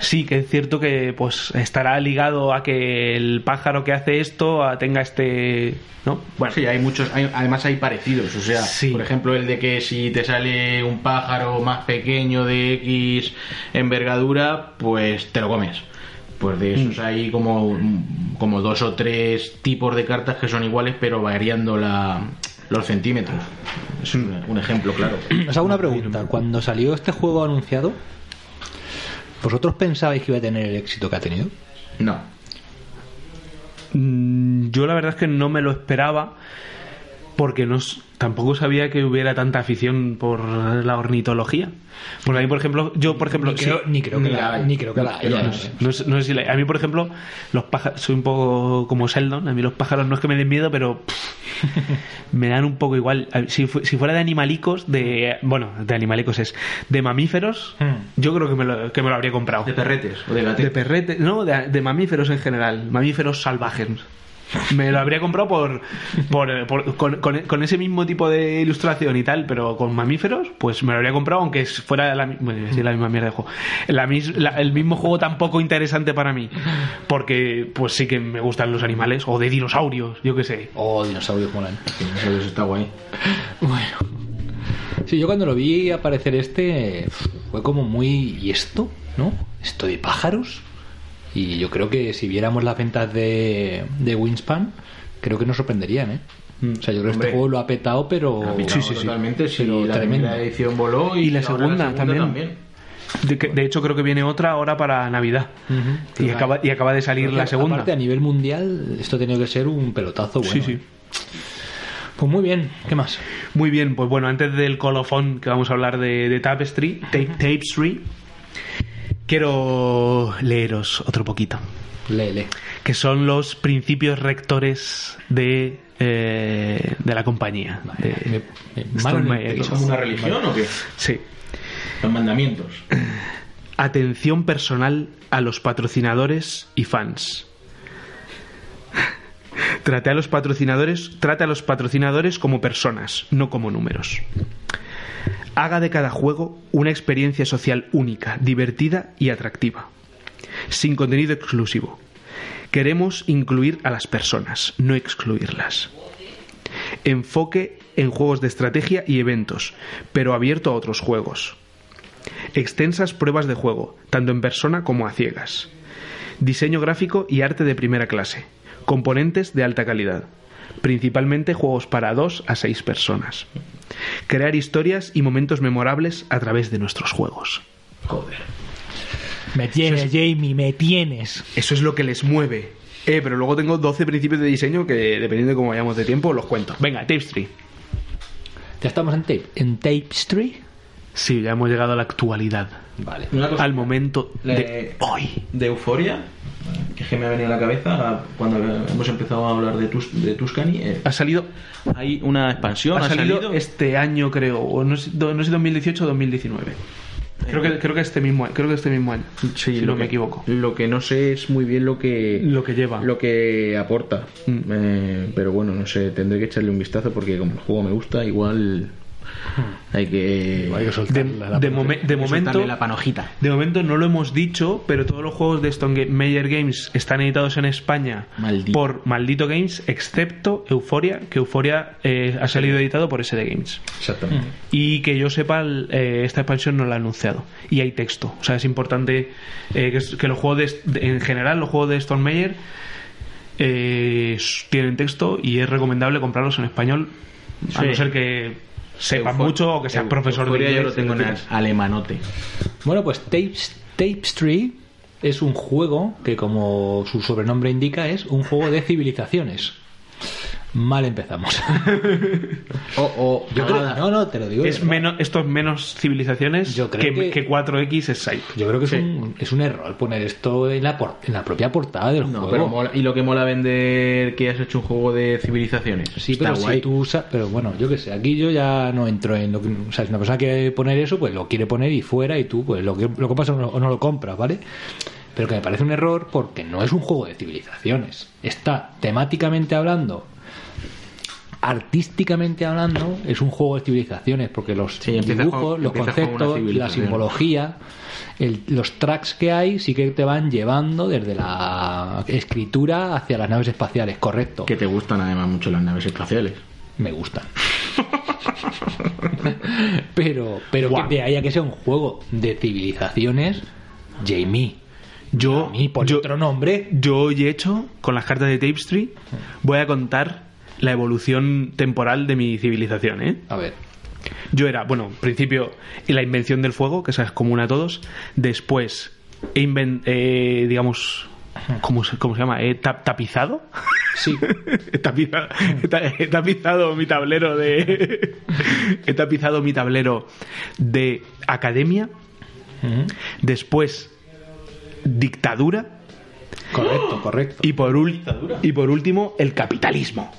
S2: Sí, que es cierto que pues estará ligado a que el pájaro que hace esto a- tenga este, ¿no? Bueno,
S3: Sí, hay muchos, hay- además hay parecidos, o sea,
S2: Sí.
S3: por ejemplo el de que si te sale un pájaro más pequeño de X envergadura, pues te lo comes. Pues de esos hay como, como dos o tres tipos de cartas que son iguales pero variando la, los centímetros. Es un, un ejemplo, claro.
S1: Os hago una pregunta. Cuando salió este juego anunciado, ¿vosotros pensabais que iba a tener el éxito que ha tenido?
S3: No.
S2: Mm, Yo la verdad es que no me lo esperaba porque no, tampoco sabía que hubiera tanta afición por la ornitología. Porque a mí, por ejemplo, yo, por ejemplo,
S1: Ni creo,
S2: sí,
S1: ni creo que
S3: ni
S1: la,
S3: la hay.
S1: ni creo que la
S3: Yo no
S1: haya.
S3: sé.
S2: no, sé- no sé si la- a mí, por ejemplo, los pájaros, soy un poco como Sheldon, a mí los pájaros no es que me den miedo, pero pff, me dan un poco igual. Si, fu- si fuera de animalicos, de, bueno, de animalicos es, de mamíferos,
S1: Hmm.
S2: yo creo que me lo, que me lo habría comprado.
S3: De perretes o de gatetes.
S2: De perrete, no, de, de mamíferos en general, mamíferos salvajes. Me lo habría comprado por, por, por- con, con- con ese mismo tipo de ilustración y tal, pero con mamíferos, pues me lo habría comprado aunque es- fuera la, bueno, la misma mierda de juego. La mis- la- el mismo juego tan poco interesante para mí, porque pues sí que me gustan los animales, o de dinosaurios, yo qué sé.
S1: Oh, dinosaurios molan.
S3: Eso está guay.
S1: Bueno. Sí, yo cuando lo vi aparecer este fue como muy... ¿Y esto? ¿No? ¿Esto de pájaros? Y yo creo que si viéramos las ventas de, de Wingspan, creo que nos sorprenderían, ¿eh? O sea, yo creo que
S3: Hombre.
S1: este juego lo ha petado, pero...
S3: Ha picado totalmente, sí,
S1: pero
S3: la
S1: tremendo.
S3: primera edición voló y,
S2: Y la segunda también. De, que- de hecho, creo que viene otra ahora para Navidad. Y acaba, y acaba de salir la segunda.
S1: Aparte, a nivel mundial, esto ha tenido que ser un pelotazo bueno.
S2: Sí, sí.
S1: ¿eh? Pues muy bien, ¿qué más?
S2: Muy bien, pues bueno, antes del colofón que vamos a hablar de, de Tapestry, Tape, Tapestry, quiero leeros otro poquito,
S1: Lele.
S2: que son los principios rectores de, eh, de la compañía. de
S1: Me- me-.
S3: ¿Es una religión o qué?
S2: Sí.
S3: Los mandamientos.
S2: Atención personal a los patrocinadores y fans. Trate a los patrocinadores, trate a los patrocinadores como personas, no como números. Haga de cada juego una experiencia social única, divertida y atractiva, sin contenido exclusivo. Queremos incluir a las personas, no excluirlas. Enfoque en juegos de estrategia y eventos, pero abierto a otros juegos. Extensas pruebas de juego, tanto en persona como a ciegas. Diseño gráfico y arte de primera clase. Componentes de alta calidad. Principalmente juegos para 2 a 6 personas. Crear historias y momentos memorables a través de nuestros juegos.
S3: Joder.
S1: Me tienes, Jamie, me tienes.
S2: Eso es lo que les mueve. Eh, pero luego tengo 12 principios de diseño que, dependiendo de cómo vayamos de tiempo, los cuento. Venga, Tapestry.
S1: Ya estamos en tape. ¿En Tapestry?
S2: Sí, ya hemos llegado a la actualidad.
S1: Vale.
S3: Una cosa
S2: Al momento de hoy.
S3: de Euforia, que me ha venido a la cabeza cuando hemos empezado a hablar de, Tus- de Tuscany. eh,
S2: Ha salido,
S3: hay una expansión,
S2: ha
S3: ha
S2: salido,
S3: salido.
S2: este año, creo. O no sé, no sé 2018 o 2019. Creo que, creo que este mismo. Creo que este mismo año.
S3: Sí,
S2: si no
S3: que-
S2: me equivoco.
S3: Lo que no sé es muy bien lo que
S2: Lo que lleva.
S3: lo que aporta.
S2: Mm.
S3: Eh, pero bueno, no sé, tendré que echarle un vistazo porque como el juego me gusta, igual hay que
S1: Hay que
S2: De,
S1: la
S2: de momen- de momento,
S3: soltarle la panojita.
S2: de momento no lo hemos dicho, pero todos los juegos de Stone Meyer Games están editados en España
S3: Maldito.
S2: por Maldito Games, excepto Euforia, que Euforia eh, ha salido editado por SD Games.
S3: Exactamente.
S2: Y que yo sepa, el- eh, esta expansión no la ha anunciado. Y hay texto. O sea, es importante eh, que, los juegos de, en general, los juegos de Stone Meyer eh, s- tienen texto y es recomendable comprarlos en español, a no ser que sepas mucho o que seas profesor de inglés.
S3: yo lo tengo en
S2: etcétera.
S3: alemanote.
S1: Bueno, pues Tapes- Tapestry es un juego que, como su sobrenombre indica, es un juego de civilizaciones. Mal empezamos.
S3: O, o
S1: Yo creo, no, no, te lo digo.
S2: Es menos, esto es menos civilizaciones
S1: Yo creo
S2: que,
S1: que-
S2: que 4X es Site.
S1: Yo creo que
S3: Sí.
S1: es, un, es un error poner esto en la, por- en la propia portada del
S3: No,
S1: juego.
S3: pero mola- y lo que mola vender que has hecho un juego de civilizaciones.
S1: Sí,
S3: Está
S1: pero
S3: guay.
S1: si tú usas, pero bueno, yo qué sé, aquí yo ya no entro en lo que, o sea, si una persona quiere poner eso, pues lo quiere poner y fuera y tú, pues lo que lo compras o no, o no lo compras, ¿vale? Pero que me parece un error porque no es un juego de civilizaciones. Está temáticamente hablando artísticamente hablando, es un juego de civilizaciones, porque los
S3: Sí,
S1: dibujos,
S3: con-
S1: los conceptos, la simbología, el- los tracks que hay sí que te van llevando desde la escritura hacia las naves espaciales, correcto.
S3: Que te gustan además mucho las naves espaciales.
S1: me gustan. pero pero que de ahí a que sea un juego de civilizaciones, Jamie.
S2: Yo,
S1: Jamie, por
S2: yo,
S1: otro nombre.
S2: yo hoy he hecho, con las cartas de Tapestry, voy a contar la evolución temporal de mi civilización, ¿eh?
S1: A ver.
S2: Yo era, bueno, en principio, la invención del fuego, que esa es común a todos. Después, eh, digamos, ¿cómo se, cómo se llama? He tap- tapizado.
S1: Sí.
S2: he, tapizado, he ta- he tapizado mi tablero de. he tapizado mi tablero de academia. Después, dictadura.
S1: Correcto, correcto.
S2: Y por, ul- y por último, el capitalismo.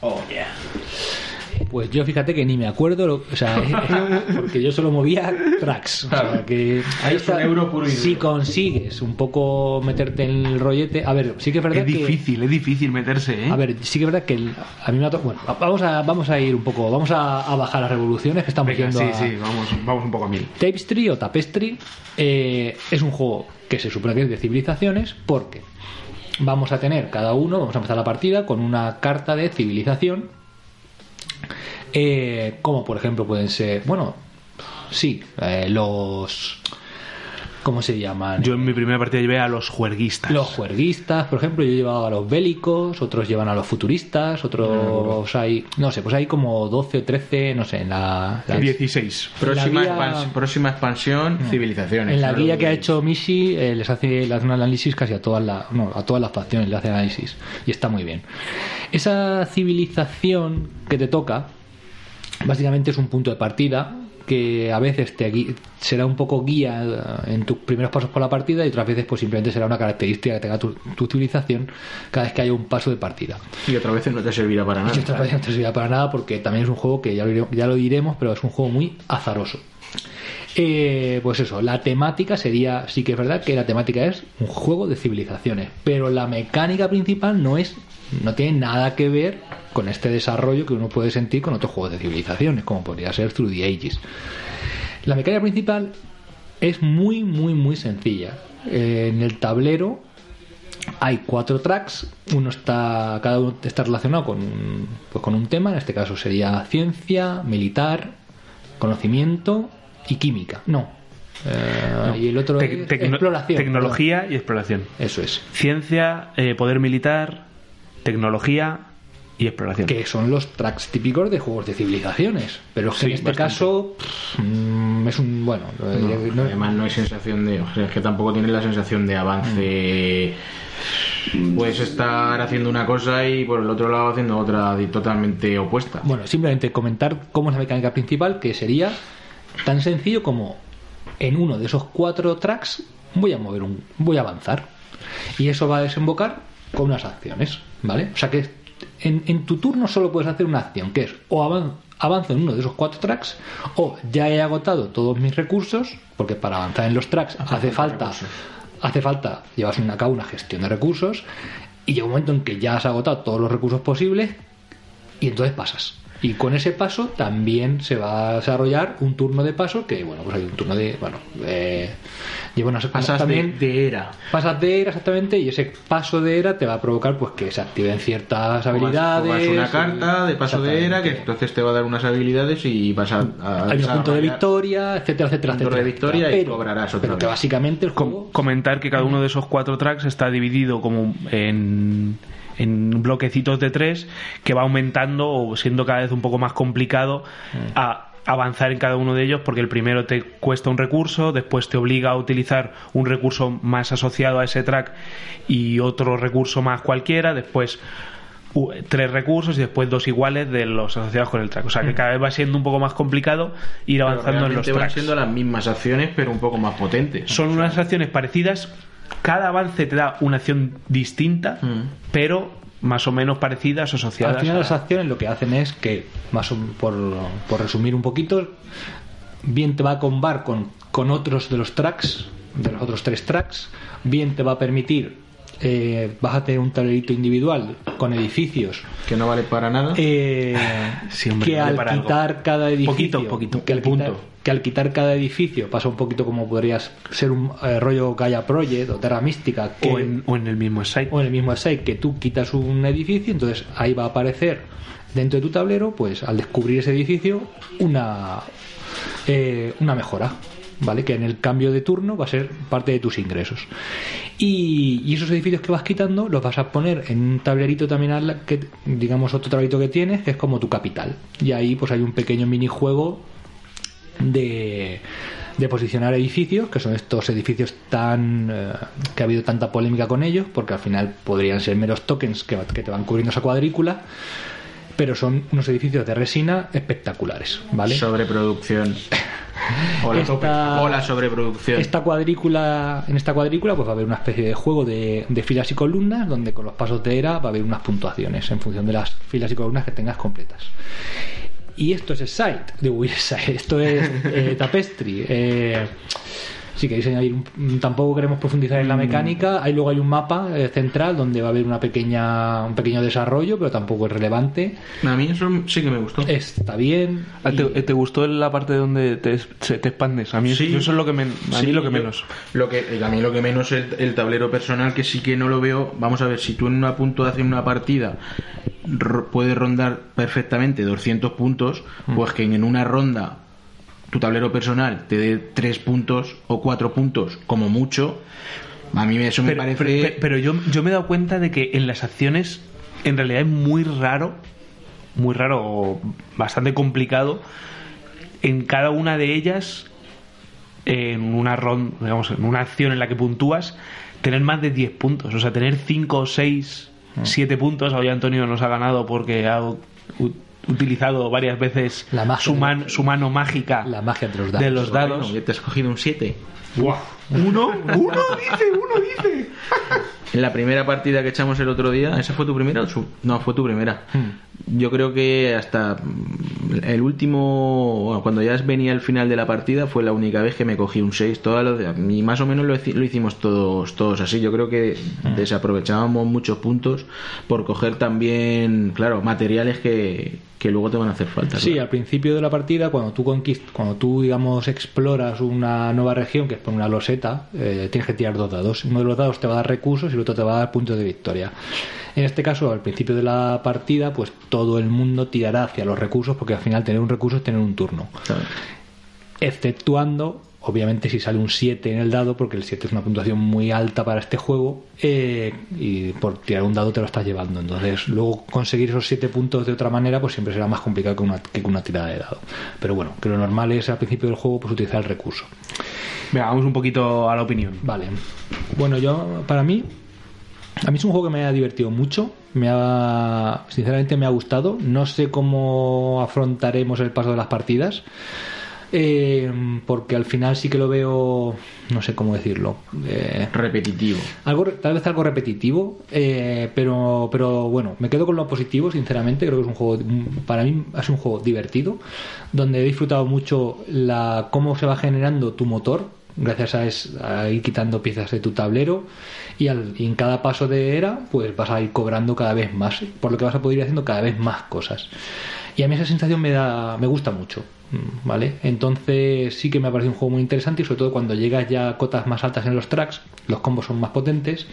S1: Pues yo fíjate que ni me acuerdo, lo- o sea, porque yo solo movía tracks. O sea, que
S3: Ahí es un euro puro
S1: si consigues un poco meterte en el rollete, a ver, sí que es verdad
S2: Es
S1: que
S2: difícil, es difícil meterse, ¿eh?
S1: a ver, sí que es verdad que el- a mí me ha to- bueno, va- vamos a vamos a ir un poco, vamos a, a bajar las revoluciones que estamos
S2: Venga,
S1: yendo
S2: sí,
S1: a
S2: sí, vamos, vamos un poco a mil.
S1: Tapestry o Tapestry eh, es un juego que se supone que es de civilizaciones porque vamos a tener cada uno, vamos a empezar la partida con una carta de civilización, eh, como por ejemplo pueden ser, bueno, sí, eh, los... ¿Cómo se llaman?
S2: Yo en mi primera partida llevé a los juerguistas.
S1: Los juerguistas, por ejemplo, yo he llevado a los bélicos, otros llevan a los futuristas, otros hay, no sé, pues hay como 12 o 13, no sé, en la... la-
S2: 16.
S3: Próxima,
S1: La guía-
S3: expans- próxima expansión, civilizaciones.
S1: En la
S3: ¿sabes
S1: guía que ha
S3: que-
S1: hecho Mishi eh, les hace le hace un análisis casi a todas las no, a todas las facciones le hace análisis y está muy bien. Esa civilización que te toca básicamente es un punto de partida que a veces te será un poco guía eh, en tus primeros pasos por la partida y otras veces pues simplemente será una característica que tenga tu, tu civilización cada vez que haya un paso de partida.
S3: Y otra vez no te servirá para
S1: Y
S3: nada.
S1: otra vez no te servirá para nada porque también es un juego que ya lo, ya lo diremos, pero es un juego muy azaroso. Eh, pues eso, la temática sería, sí que es verdad que la temática es un juego de civilizaciones, pero la mecánica principal no es, no tiene nada que ver con este desarrollo que uno puede sentir con otros juegos de civilizaciones, como podría ser Through the Ages. La mecánica principal es muy, muy, muy sencilla. Eh, en el tablero hay cuatro tracks, uno está, cada uno está relacionado con un, pues con un tema, en este caso sería ciencia, militar, conocimiento y química. No. Eh, Y el otro
S2: Tec-
S1: es exploración.
S2: Tecnología y exploración.
S1: Eso es.
S2: Ciencia, eh, poder militar, tecnología y exploración.
S1: Que son los tracks típicos de juegos de civilizaciones. Pero es que
S2: Sí,
S1: en este
S2: bastante.
S1: caso pff, mm, es un. Bueno. eh, no-
S3: Además no hay sensación de... O sea, es que tampoco tienes la sensación de avance... Puedes estar haciendo una cosa y por el otro lado haciendo otra totalmente opuesta.
S1: Bueno, simplemente comentar cómo es la mecánica principal, que sería tan sencillo como en uno de esos cuatro tracks voy a mover un, voy a avanzar. Y eso va a desembocar con unas acciones, ¿vale? O sea que en, en tu turno solo puedes hacer una acción, que es o avan- avanzo en uno de esos cuatro tracks, o ya he agotado todos mis recursos, porque para avanzar en los tracks hace falta hace falta llevar a cabo una gestión de recursos y llega un momento en que ya has agotado todos los recursos posibles y entonces pasas. Y con ese paso también se va a desarrollar un turno de paso que, bueno, pues hay un turno de, bueno, eh, lleva unas
S3: Pasas
S1: también
S3: de, de era.
S1: pasas de era exactamente y ese paso de era te va a provocar pues que se activen ciertas habilidades.
S3: Juegas una carta de paso de era que entonces te va a dar unas habilidades y vas a... a
S1: hay un punto de victoria, etcétera, etcétera,
S3: Punto de
S1: etcétera.
S3: victoria y
S1: pero,
S3: cobrarás otra
S1: pero que básicamente el
S2: Com-
S1: juego
S2: comentar que cada uno de esos cuatro tracks está dividido como en, en bloquecitos de tres que va aumentando o siendo cada vez un poco más complicado a avanzar en cada uno de ellos porque el primero te cuesta un recurso, después te obliga a utilizar un recurso más asociado a ese track y otro recurso más cualquiera, después tres recursos y después dos iguales de los asociados con el track. O sea que cada vez va siendo un poco más complicado ir avanzando en los
S3: realmente van
S2: tracks.
S3: siendo las mismas acciones pero un poco más potentes.
S2: Son unas acciones parecidas. Cada avance te da una acción distinta,
S3: Mm.
S2: pero más o menos parecidas o asociadas.
S1: Al final
S2: a-
S1: las acciones lo que hacen es que, más o- por, por resumir un poquito, bien te va a combar con, con otros de los tracks, de los otros tres tracks, bien te va a permitir eh, vas a tener un tablerito individual con edificios
S3: Que no vale para nada.
S1: eh,
S2: Sí, hombre,
S1: que
S2: vale
S1: al
S2: algo.
S1: quitar cada edificio
S2: Poquito, poquito,
S1: que al,
S2: un punto.
S1: quitar, que al quitar cada edificio pasa un poquito como podrías ser un eh, rollo Gaia Project o Terra Mística que,
S2: O en, o en el mismo site.
S1: o en el mismo site que tú quitas un edificio entonces ahí va a aparecer dentro de tu tablero pues al descubrir ese edificio una eh, una mejora ¿vale? Que en el cambio de turno va a ser parte de tus ingresos. Y, y esos edificios que vas quitando los vas a poner en un tablerito también, al que, digamos, otro tablerito que tienes, que es como tu capital. Y ahí pues hay un pequeño minijuego de, de posicionar edificios, que son estos edificios tan eh, que ha habido tanta polémica con ellos, porque al final podrían ser meros tokens que, que te van cubriendo esa cuadrícula, pero son unos edificios de resina espectaculares, ¿vale?
S3: Sobreproducción. O la,
S1: Esta-
S3: o la sobreproducción.
S1: Esta cuadrícula, en esta cuadrícula pues va a haber una especie de juego de, de filas y columnas donde con los pasos de era va a haber unas puntuaciones en función de las filas y columnas que tengas completas. Y esto es Site, es Site, esto es eh, Tapestry. Eh, si queréis añadir, un- tampoco queremos profundizar en la mecánica. Ahí luego hay un mapa eh, central donde va a haber una pequeña, un pequeño desarrollo, pero tampoco es relevante.
S3: A mí eso sí que me gustó.
S1: Está bien.
S2: Ah,
S1: y-
S2: ¿Te, gustó la parte donde te, se- te expandes? A mí
S3: Sí.
S2: eso es lo que, men- a mí lo que
S3: yo-
S2: menos.
S3: Lo que, a mí lo que menos es el, el tablero personal, que sí que no lo veo. Vamos a ver, si tú en una puntuación, una partida, ro- puedes rondar perfectamente 200 puntos,
S2: Mm.
S3: pues que en una ronda tu tablero personal te dé 3 puntos o 4 puntos, como mucho. A mí eso me
S2: Pero,
S3: parece.
S2: pero- pero- yo, yo me he dado cuenta de que en las acciones en realidad es muy raro, muy raro o bastante complicado en cada una de ellas en una ron, digamos, en una acción en la que puntúas tener más de 10 puntos, o sea, tener 5 o 6,
S1: Ah.
S2: 7 puntos, hoy Antonio nos ha ganado porque ha utilizado varias veces
S1: La magia
S2: su,
S1: de-
S2: man- su mano mágica
S1: La magia de los dados.
S2: de los dados.
S3: Bueno, ya te has cogido un 7.
S2: Uno, uno dice, uno dice.
S3: En la primera partida que echamos el otro día, ¿esa fue tu primera? No, fue tu primera. Yo creo que hasta el último, bueno, cuando ya venía el final de la partida, fue la única vez que me cogí un 6. Todas las de- y más o menos lo, hici- lo hicimos todos, todos así. Yo creo que desaprovechábamos muchos puntos por coger también, claro, materiales que, que luego te van a hacer falta.
S1: Sí,
S3: claro.
S1: al principio de la partida, cuando tú conquist cuando tú digamos exploras una nueva región, que es por una loseta, eh, tienes que tirar dos dados. Uno de los dados te va a dar recursos y el otro te va a dar puntos de victoria. En este caso, al principio de la partida, pues todo el mundo tirará hacia los recursos, porque al final tener un recurso es tener un turno.
S3: Claro.
S1: Exceptuando, obviamente, si sale un 7 en el dado, porque el 7 es una puntuación muy alta para este juego, eh, y por tirar un dado te lo estás llevando. Entonces, luego conseguir esos 7 puntos de otra manera, pues siempre será más complicado que, una, que con una tirada de dado. Pero bueno, que lo normal es al principio del juego, pues utilizar el recurso.
S2: Venga, vamos un poquito a la opinión.
S1: Vale. Bueno, yo, para mí, a mí es un juego que me ha divertido mucho. Me ha, sinceramente me ha gustado. No sé cómo afrontaremos el paso de las partidas. Eh, porque al final sí que lo veo, no sé cómo decirlo. eh,
S3: Repetitivo.
S1: algo, tal vez algo repetitivo, eh, pero, pero bueno, me quedo con lo positivo, sinceramente. Creo que es un juego, para mí es un juego divertido, donde he disfrutado mucho la cómo se va generando tu motor, gracias a, es- a ir quitando piezas de tu tablero, y, al- y en cada paso de era, pues vas a ir cobrando cada vez más, por lo que vas a poder ir haciendo cada vez más cosas. Y a mí esa sensación me da, me gusta mucho. mm, ¿Vale? Entonces sí que me ha parecido un juego muy interesante y sobre todo cuando llegas ya a cotas más altas en los tracks, los combos son más potentes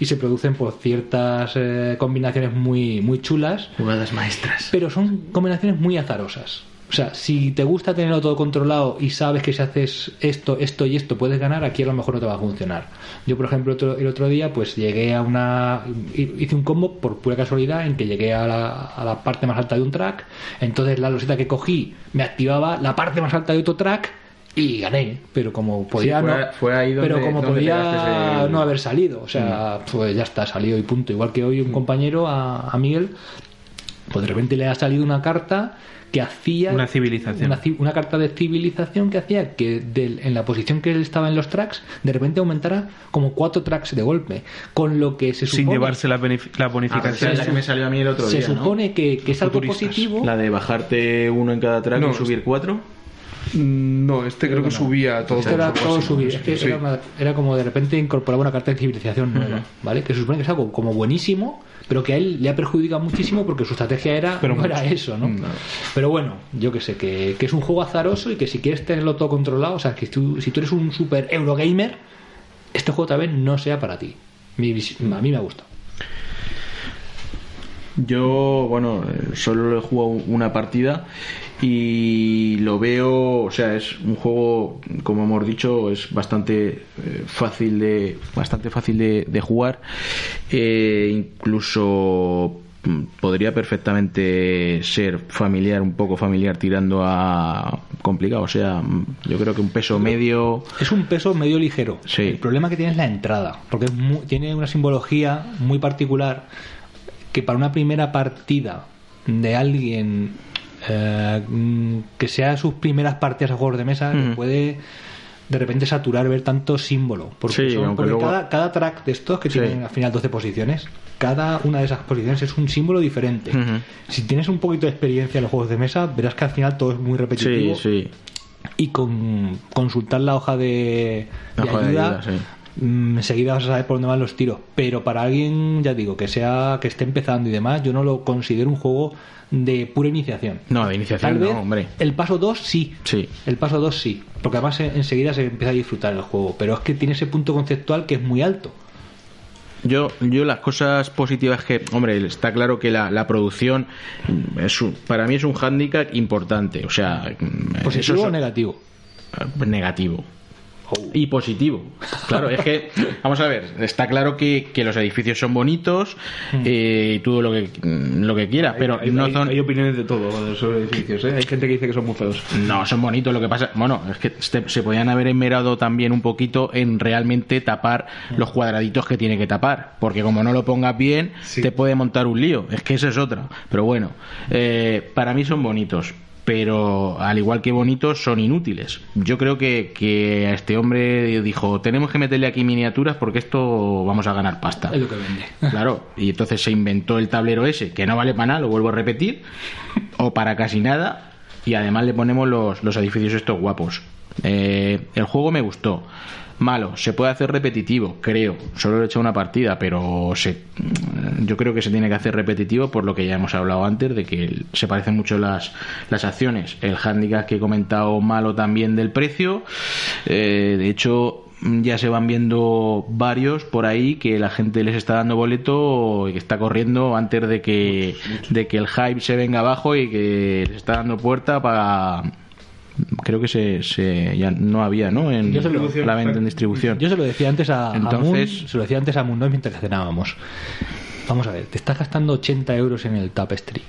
S1: y se producen por ciertas eh, combinaciones muy, muy chulas,
S3: Jugadas maestras.
S1: pero son combinaciones muy azarosas. O sea, si te gusta tenerlo todo controlado y sabes que si haces esto, esto y esto puedes ganar, aquí a lo mejor no te va a funcionar. Yo, por ejemplo, otro- el otro día, pues llegué a una. Hice un combo por pura casualidad en que llegué a la, a la parte más alta de un track. Entonces, la loseta que cogí me activaba la parte más alta de otro track y gané. Pero como podía.
S3: fue-
S1: no,
S3: fue ahí donde-
S1: pero como
S3: donde
S1: podía
S3: pegaste ese-
S1: no haber salido. O sea, pues ya está, salió y punto. Igual que hoy un compañero, a, a Miguel, pues de repente le ha salido una carta que hacía
S2: Una civilización.
S1: una, carta de civilización que hacía que del- en la posición que él estaba en los tracks de repente aumentara como cuatro tracks de golpe con lo que se supone
S2: Sin llevarse la, la
S3: Ah,
S2: bonificación.
S3: esa es la que me salió a mí el otro
S1: se
S3: día, ¿no?
S1: supone que, que es algo positivo
S3: La de bajarte uno en cada track
S2: No,
S3: y subir cuatro.
S2: Mm, No, este creo que subía todo.
S1: Esto era
S2: algo
S1: todo
S2: así.
S1: subir. Es que
S2: Sí.
S1: era, una- era como de repente incorporaba una carta de civilización nueva, ¿vale? Que se supone que es algo como buenísimo, pero que a él le ha perjudicado muchísimo porque su estrategia era
S2: Pero
S1: no era eso, ¿no?
S2: No.
S1: Pero bueno, yo que sé, que, que es un juego azaroso y que si quieres tenerlo todo controlado, o sea, que tú, si tú eres un super Eurogamer, este juego tal vez no sea para ti. Mi a mí me ha gustado.
S3: Yo, bueno, eh, solo he jugado una partida y lo veo, o sea, es un juego, como hemos dicho, es bastante eh, fácil de, bastante fácil de, de jugar. Eh, incluso podría perfectamente ser familiar, un poco familiar, tirando a complicado. O sea, yo creo que un peso medio.
S1: Es un peso medio ligero.
S3: Sí.
S1: El problema que tiene es la entrada, porque es mu- tiene una simbología muy particular que para una primera partida de alguien eh, mm, que sea sus primeras partidas a juegos de mesa,
S3: Ujú.
S1: puede de repente saturar ver tanto símbolo. Porque,
S3: Sí,
S1: son- porque
S3: luego-
S1: cada, cada track de estos que
S3: Sí.
S1: tienen al final 12 posiciones, cada una de esas posiciones es un símbolo diferente. Si tienes un poquito de experiencia en los juegos de mesa, verás que al final todo es muy repetitivo
S3: Sí, sí.
S1: y con consultar la hoja de, ayuda, mm, enseguida vas a saber por dónde van los tiros. Pero para alguien, ya digo, que sea que esté empezando y demás, yo no lo considero un juego de pura iniciación.
S3: No, de iniciación
S1: Tal
S3: no, hombre.
S1: el paso 2 sí.
S3: Sí.
S1: El paso 2 sí. Porque además eh, enseguida se empieza a disfrutar el juego. Pero es que tiene ese punto conceptual que es muy alto.
S3: Yo, yo las cosas positivas que, hombre, está claro que la, la producción es un- para mí es un hándicap importante, o sea, mm,
S1: ¿Positivo
S3: eso
S1: o negativo?
S3: eh, negativo. Y positivo. Claro, es que, vamos a ver, está claro que, que los edificios son bonitos eh, y todo lo que, lo que quieras, pero
S2: hay,
S3: no son...
S2: hay opiniones de todo sobre edificios. ¿eh? Hay gente que dice que son muy feos.
S3: No, son bonitos. Lo que pasa, bueno, es que este- se podían haber esmerado también un poquito en realmente tapar los cuadraditos que tiene que tapar. Porque como no lo pongas bien,
S2: Sí.
S3: te puede montar un lío. Es que eso es otra. Pero bueno, eh, para mí son bonitos. Pero al igual que bonitos, son inútiles. Yo creo que, que a este hombre dijo: Tenemos que meterle aquí miniaturas porque esto vamos a ganar pasta.
S1: Es lo que vende.
S3: Claro, y entonces se inventó el tablero ese, que no vale para nada, lo vuelvo a repetir, o para casi nada, y además le ponemos los, los edificios estos guapos. Eh, el juego me gustó. Malo, se puede hacer repetitivo, creo. Solo he hecho una partida, pero se, yo creo que se tiene que hacer repetitivo por lo que ya hemos hablado antes, de que se parecen mucho las, las acciones. El handicap que he comentado malo también del precio. Eh, de hecho, ya se van viendo varios por ahí que la gente les está dando boleto y que está corriendo antes de que, de que el hype se venga abajo y que les está dando puerta para creo que se, se ya no había no en
S1: Yo se lo-
S3: la venta en distribución
S1: Yo se lo decía antes a, a
S3: Entonces-
S1: Moon, se lo decía antes a Moon Noise mientras cenábamos. Vamos a ver, te estás gastando 80 euros en el Tapestry.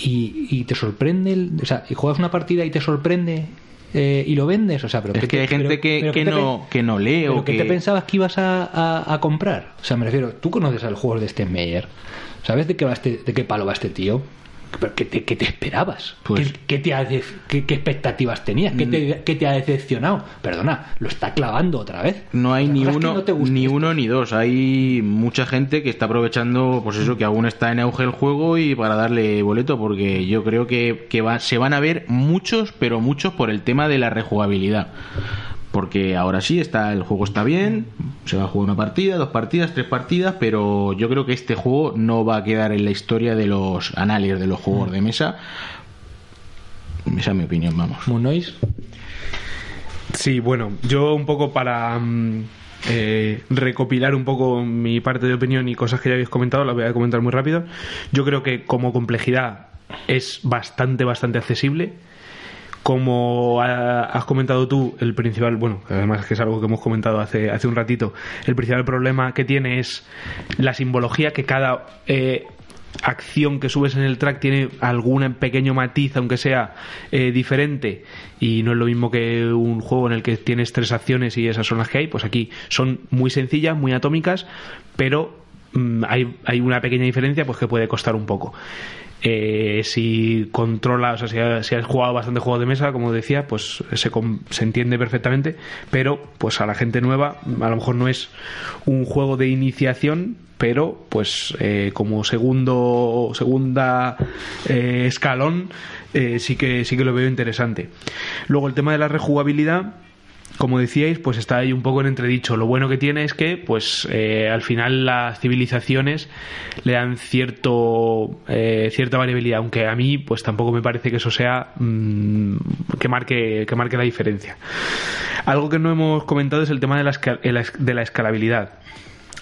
S1: Y, y te sorprende, el- o sea, y juegas una partida y te sorprende eh, y lo vendes, o sea, pero
S3: es
S1: ¿qué
S3: que
S1: te-
S3: hay gente
S1: pero-
S3: que,
S1: pero
S3: que
S1: ¿qué te
S3: no que no lee
S1: pero
S3: o
S1: ¿qué
S3: que
S1: te pensabas que ibas a, a- a comprar? O sea, me refiero, tú conoces al juego de este Meyer, ¿sabes de qué va este, de qué palo va este tío? ¿Pero ¿Qué te, qué te esperabas?
S3: Pues-
S1: ¿Qué, qué te ha de- qué, qué expectativas tenías? ¿Qué te, qué te ha decepcionado? Perdona, lo está clavando otra vez.
S3: no hay ni uno
S1: no
S3: ni uno ni dos hay mucha gente que está aprovechando pues eso que aún está en auge el juego y para darle boleto porque yo creo que, que va- se van a ver muchos pero muchos por el tema de la rejugabilidad porque ahora sí está el juego está bien se va a jugar una partida dos partidas tres partidas pero yo creo que este juego no va a quedar en la historia de los análisis de los juegos de mesa esa es mi opinión vamos
S1: Moon Noise,
S2: Sí, bueno, yo un poco para mm, eh, recopilar un poco mi parte de opinión y cosas que ya habéis comentado, las voy a comentar muy rápido. Yo creo que como complejidad es bastante, bastante accesible. Como ha- has comentado tú, el principal, bueno, además que es algo que hemos comentado hace, hace un ratito, el principal problema que tiene es la simbología que cada eh, acción que subes en el track tiene algún pequeño matiz, aunque sea eh, diferente, y no es lo mismo que un juego en el que tienes tres acciones y esas son las que hay, pues aquí son muy sencillas, muy atómicas, pero mm, hay, hay una pequeña diferencia pues que puede costar un poco. Eh, si controla, o sea, si, ha- si has jugado bastante juegos de mesa, como decía, pues se, se entiende perfectamente, pero pues a la gente nueva a lo mejor no es un juego de iniciación, pero pues eh, como segundo segunda eh, escalón eh, sí que sí que lo veo interesante. Luego el tema de la rejugabilidad como decíais, pues está ahí un poco en entredicho. Lo bueno que tiene es que, pues, eh, al final las civilizaciones le dan cierto eh, cierta variabilidad, aunque a mí, pues, tampoco me parece que eso sea mm, que marque que marque la diferencia. Algo que no hemos comentado es el tema de la, de la escalabilidad.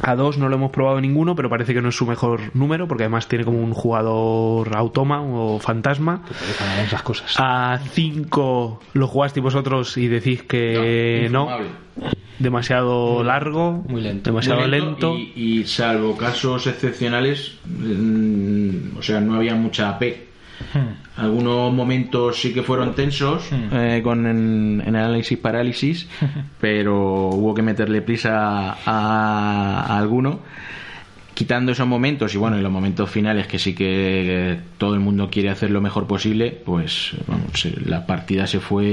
S2: A 2 no lo hemos probado ninguno, pero parece que no es su mejor número, porque además tiene como un jugador automa o fantasma.
S1: esas cosas.
S2: A 5 lo jugasteis vosotros y decís que no, demasiado largo,
S1: muy lento.
S2: demasiado
S3: Muy
S2: lento.
S3: Y, y salvo casos excepcionales, mm, o sea, no había mucha AP. Algunos momentos sí que fueron tensos eh, con en, en análisis parálisis, pero hubo que meterle prisa a, a alguno. Quitando esos momentos y bueno, en los momentos finales que sí que todo el mundo quiere hacer lo mejor posible, pues vamos, se- la partida se fue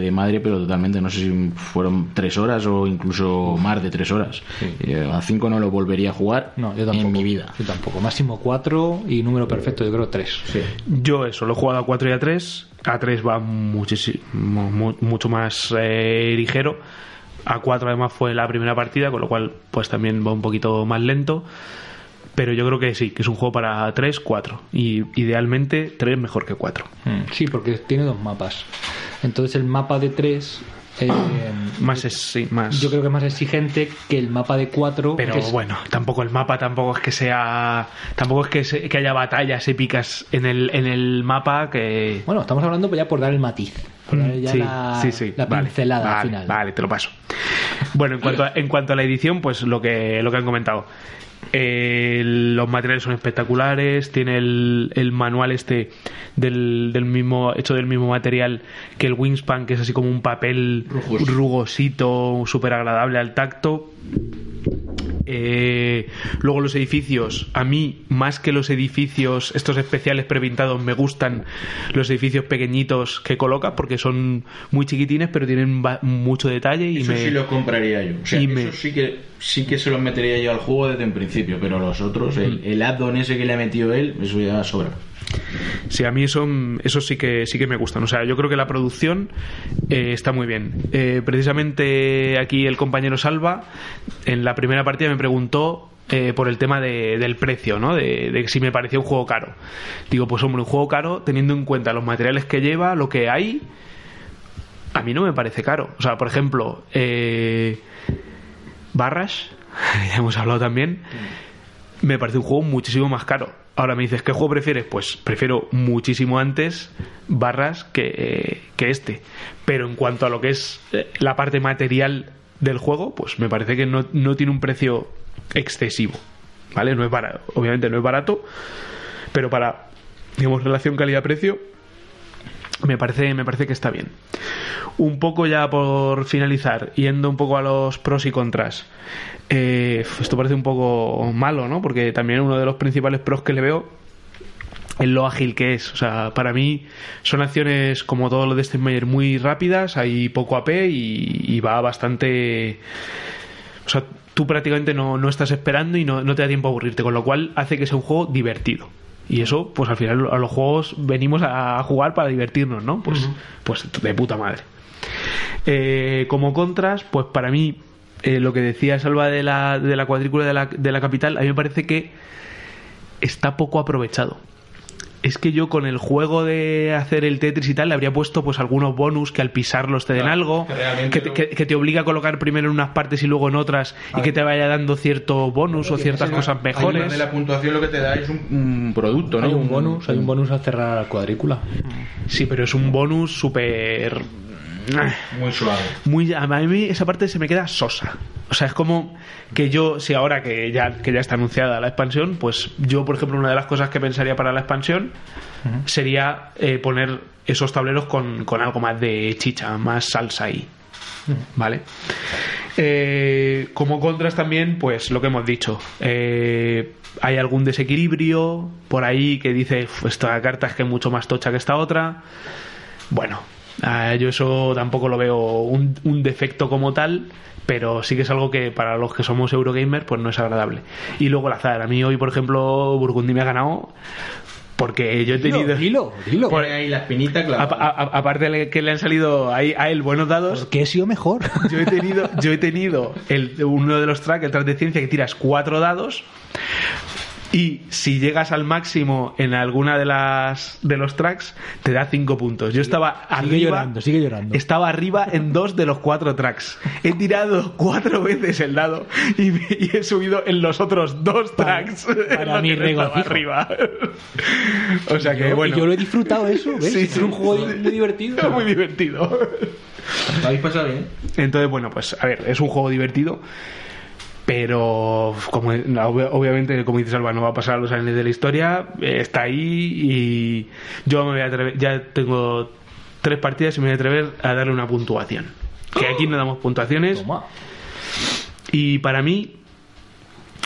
S3: de madre, pero totalmente, no sé si fueron tres horas o incluso más de tres horas. Eh, A cinco no lo volvería a jugar
S1: No, yo tampoco.
S3: en mi vida.
S1: Yo tampoco. Máximo 4 y número perfecto, yo creo 3.
S2: Yo eso, lo he jugado a 4 y a 3. A 3 va muchísimo, mu- mucho más eh, ligero. A 4 además fue la primera partida, con lo cual pues también va un poquito más lento. Pero yo creo que sí, que es un juego para 3, 4. Y idealmente 3 mejor que 4.
S1: Sí, porque tiene dos mapas. Entonces el mapa de 3
S2: Más es, sí, más.
S1: yo creo que es más exigente que el mapa de 4.
S2: Pero bueno, tampoco el mapa tampoco es que sea. Tampoco es que, se- que haya batallas épicas en el, en el mapa que.
S1: Bueno, estamos hablando ya por dar el matiz. Por dar ya
S2: sí,
S1: la,
S2: sí, sí,
S1: la
S2: vale,
S1: pincelada
S2: vale,
S1: al final.
S2: Vale, te lo paso. Bueno, en cuanto a, en cuanto a la edición, pues lo que, lo que han comentado. Eh, los materiales son espectaculares, tiene el, el manual este del, del mismo, hecho del mismo material que el Wingspan, que es así como un papel rugosito, súper agradable al tacto. Eh, luego los edificios, a mí más que los edificios, estos especiales prepintados, me gustan los edificios pequeñitos que coloca porque son muy chiquitines pero tienen mucho detalle y
S3: Eso
S2: me...
S3: sí lo compraría yo. O sea,
S2: y
S3: eso
S2: me-
S3: sí que sí que se los metería yo al juego desde el principio, pero los otros,
S2: Mm.
S3: el, el add-on ese que le ha metido él, eso ya sobra.
S2: Sí, a mí eso, eso sí que sí que me gustan. O sea, yo creo que la producción eh, está muy bien. Eh, precisamente aquí el compañero Salva, en la primera partida me preguntó eh, por el tema de- del precio, ¿no? De, de si me parecía un juego caro. Digo, pues hombre, un juego caro, teniendo en cuenta los materiales que lleva, lo que hay, a mí no me parece caro. O sea, por ejemplo, eh, Barrash, ya hemos hablado también, me parece un juego muchísimo más caro. Ahora me dices, ¿qué juego prefieres? Pues prefiero muchísimo antes Barras que, eh, que este. Pero en cuanto a lo que es eh, la parte material del juego, pues me parece que no, no tiene un precio excesivo. ¿Vale? No es barato. Obviamente no es barato, pero para, digamos, relación calidad-precio, me parece, me parece que está bien. Un poco ya por finalizar, yendo un poco a los pros y contras. Eh, esto parece un poco malo, ¿no? Porque también uno de los principales pros que le veo es lo ágil que es. O sea, para mí son acciones como todo lo de Steinmeier muy rápidas, hay poco AP y, y va bastante... O sea, tú prácticamente no, no estás esperando y no, no te da tiempo a aburrirte, con lo cual hace que sea un juego divertido. Y eso, pues al final a los juegos venimos a jugar para divertirnos, ¿no? Pues, pues de puta madre. Eh, como contras, pues para mí, eh, lo que decía Salva de la, de la cuadrícula de la, de la capital, a mí me parece que está poco aprovechado. Es que yo con el juego de hacer el Tetris y tal le habría puesto pues algunos bonus que al pisarlos te den
S3: Claro,
S2: algo,
S3: que
S2: que te,
S3: no-
S2: que- que te obliga a colocar primero en unas partes y luego en otras y que te vaya dando cierto bonus o ciertas cosas
S3: Además
S2: mejores.
S3: de la puntuación lo que te da es un, un producto, ¿no?
S1: Hay un bonus, hay un bonus a cerrar la cuadrícula.
S2: Sí, pero es un bonus súper...
S3: muy suave.
S2: muy a mí esa parte se me queda sosa. O sea es como que yo si ahora que ya que ya está anunciada la expansión pues yo por ejemplo una de las cosas que pensaría para la expansión sería eh, poner esos tableros con, con algo más de chicha más salsa ahí. Vale Eh, como contras también pues lo que hemos dicho. Eh, hay algún desequilibrio por ahí que dice "Uf, esta carta es que es mucho más tocha que esta otra bueno, Ah, yo eso tampoco lo veo un, un defecto como tal, pero sí que es algo que para los que somos Eurogamers pues no es agradable. Y luego el azar. A mí hoy, por ejemplo, Burgundy me ha ganado porque yo he tenido...
S1: Dilo, dilo.
S2: Por-
S3: Pone ahí la espinita
S2: a- aparte de que le han salido ahí a él buenos dados,
S1: ¿Por qué he sido mejor?
S2: yo he tenido, yo he tenido el, uno de los tracks, el track de ciencia, que tiras cuatro dados y si llegas al máximo en alguna de las de los tracks, te da cinco puntos. Yo estaba
S1: Sigue
S2: arriba.
S1: llorando, sigue llorando.
S2: Estaba arriba en dos de los cuatro tracks. He tirado cuatro veces el dado y, me- y he subido en los otros dos
S1: Para-
S2: tracks.
S1: para
S2: estaba
S1: regocijo.
S2: arriba. o sea que
S1: Yo-
S2: bueno.
S1: y yo lo he disfrutado eso, ¿ves?
S2: Sí,
S1: es un juego
S2: sí.
S1: muy divertido.
S2: muy divertido.
S3: ¿Lo habéis pasado bien?
S2: Entonces, bueno, pues a ver, es un juego divertido, pero como ob- obviamente, como dices Alba, no va a pasar a los años de la historia, eh, está ahí y yo me voy a atrever, ya tengo tres partidas y me voy a atrever a darle una puntuación. Que aquí no damos puntuaciones
S1: Toma.
S2: y para mí,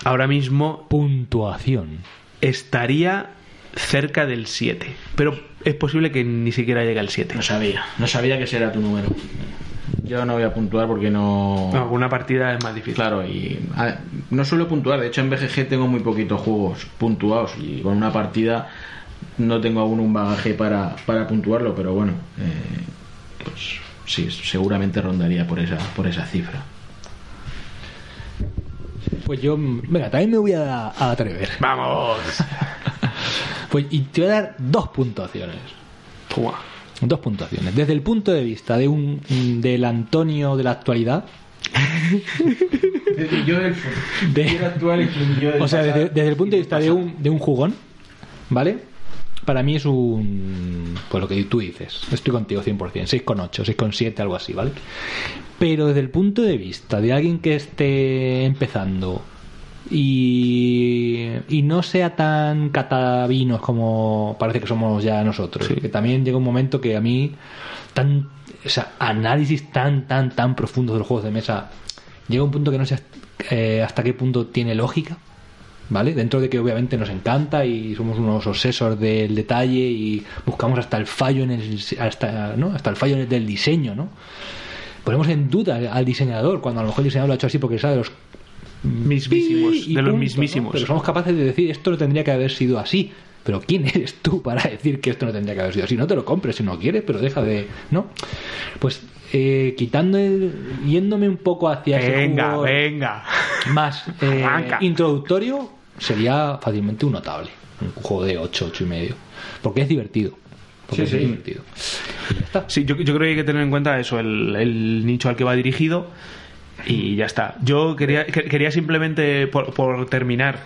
S2: ahora mismo
S1: Puntuación.
S2: estaría cerca del 7, pero es posible que ni siquiera llegue al 7.
S3: No sabía, no sabía que ese era tu número. Yo no voy a puntuar porque no...
S2: No, una partida es más difícil.
S3: Claro, y a- no suelo puntuar. De hecho, en BGG tengo muy poquitos juegos puntuados y con una partida no tengo aún un bagaje para, para puntuarlo, pero bueno, eh, pues sí, seguramente rondaría por esa, por esa cifra.
S1: Pues yo, venga, también me voy a, a atrever.
S2: ¡Vamos!
S1: Pues, y te voy a dar dos puntuaciones.
S2: Toma.
S1: Dos puntuaciones. Desde el punto de vista de un del Antonio de la actualidad,
S3: Yo del
S1: de-
S3: actual y yo del
S1: o sea, desde, desde el punto de vista de un, de un jugón, ¿vale? Para mí es un. Pues lo que tú dices. Estoy contigo 100%. 6,8, 6,7, algo así, ¿vale? Pero desde el punto de vista de alguien que esté empezando y, y no sea tan catavinos como parece que somos ya nosotros, que también llega un momento que a mí, tan, o sea, análisis tan, tan, tan profundo de los juegos de mesa, llega un punto que no sé eh, hasta qué punto tiene lógica. ¿Vale? Dentro de que obviamente nos encanta y somos unos obsesos del detalle y buscamos hasta el fallo en el hasta, ¿no? hasta el fallo en el del diseño, ¿no? Ponemos en duda al diseñador cuando a lo mejor el diseñador lo ha hecho así porque sabe los
S2: Mismísimos, de los
S1: punto,
S2: mismísimos.
S1: ¿no? Pero somos capaces de decir esto no tendría que haber sido así. Pero ¿quién eres tú para decir que esto no tendría que haber sido así? No te lo compres si no quieres, pero deja de. ¿No? Pues eh, quitando el. yéndome un poco hacia ese
S2: Venga,
S1: juego
S2: venga.
S1: más eh, introductorio, sería fácilmente un notable. Un juego de 8, 8 y medio. Porque es divertido. Porque
S3: Sí,
S1: es
S3: sí.
S1: divertido.
S2: Sí, yo, yo creo que hay que tener en cuenta eso, el, el nicho al que va dirigido y ya está. Yo quería, que- quería simplemente, por, por terminar,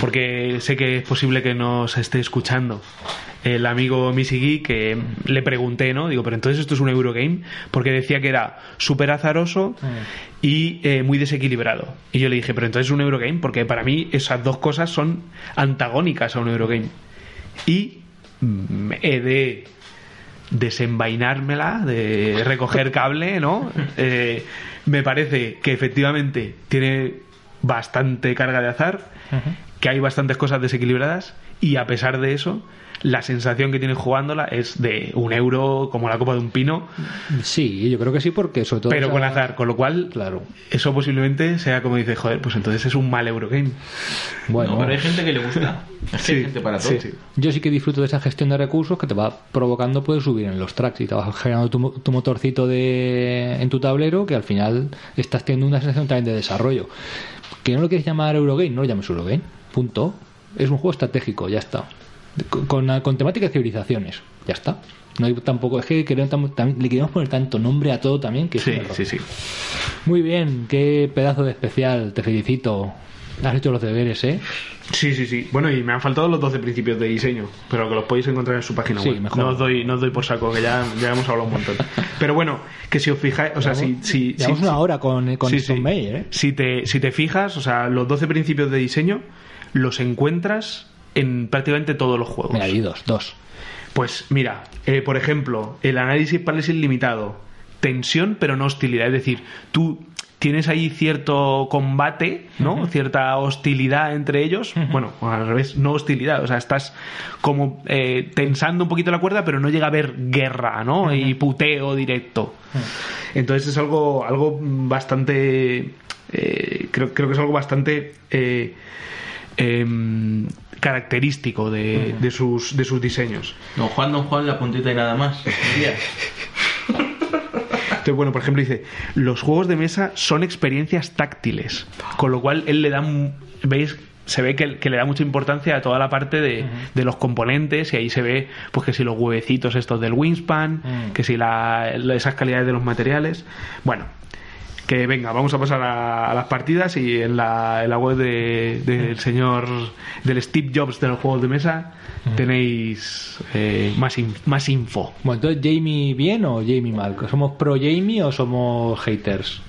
S2: porque sé que es posible que nos esté escuchando el amigo Missy que le pregunté, ¿no? Digo, pero entonces esto es un Eurogame, porque decía que era súper azaroso y eh, muy desequilibrado. Y yo le dije, pero entonces es un Eurogame, porque para mí esas dos cosas son antagónicas a un Eurogame. Y mm, he de desenvainármela, de recoger cable, ¿no? Eh, me parece que efectivamente tiene bastante carga de azar, que hay bastantes cosas desequilibradas y a pesar de eso, la sensación que tienes jugándola es de un euro como la copa de un pino,
S1: Sí, yo creo que sí, porque sobre todo.
S2: pero
S1: esa-
S2: con azar, con lo cual
S1: Claro.
S2: eso posiblemente sea como dices, joder, pues entonces es un mal Eurogame.
S1: Bueno,
S3: No, pero hay gente que le gusta. Es que hay gente para todo.
S2: Sí, sí.
S1: Yo sí que disfruto de esa gestión de recursos que te va provocando puedes subir en los tracks y te vas generando tu, tu motorcito de, en tu tablero que al final estás teniendo una sensación también de desarrollo. Que no lo quieres llamar Eurogame, no lo llames Eurogame. Punto. Es un juego estratégico, ya está. Con, con, con temática de civilizaciones, ya está. No hay tampoco, es que queremos tam- tam- le queremos poner tanto nombre a todo también que
S2: Sí, sí, sí.
S1: Muy bien, qué pedazo de especial, te felicito. Has hecho los deberes, ¿eh?
S2: Sí, sí, sí. Bueno, y me han faltado los 12 principios de diseño, pero que los podéis encontrar en su página
S1: Sí,
S2: web.
S1: mejor.
S2: No os doy, no os doy por saco, que ya, ya hemos hablado un montón. Pero bueno, que si os fijáis, o sea, si, si, si-
S1: una hora con, con
S2: sí.
S1: Meyer, ¿eh?
S2: Si te, si te fijas, o sea, los 12 principios de diseño los encuentras en prácticamente todos los juegos.
S1: Mira, hay dos, dos.
S2: Pues mira, eh, por ejemplo, el análisis parálisis limitado, tensión pero no hostilidad. Es decir, tú tienes ahí cierto combate, ¿no? Cierta hostilidad entre ellos. Bueno, o al revés, no hostilidad. O sea, estás como eh, tensando un poquito la cuerda, pero no llega a haber guerra, ¿no? Y puteo directo. Entonces es algo, algo bastante. eh, creo, creo que es algo bastante. eh, em, característico de, de sus, de sus diseños.
S3: Don Juan, Don Juan, la puntita y nada más.
S2: Entonces, bueno, por ejemplo, dice, los juegos de mesa son experiencias táctiles, con lo cual él le da, ¿veis? Se ve que, que le da mucha importancia a toda la parte de, de los componentes y ahí se ve, pues que si los huevecitos estos del wingspan,
S1: Mm.
S2: que si la, la- esas calidades de los materiales. Bueno, que venga, vamos a pasar a, a las partidas y en la, en la web de- del señor, del Steve Jobs de los juegos de mesa, tenéis eh, más, in- más info.
S1: Bueno, entonces, ¿Jamie bien o Jamie mal? ¿Somos pro Jamie o somos haters?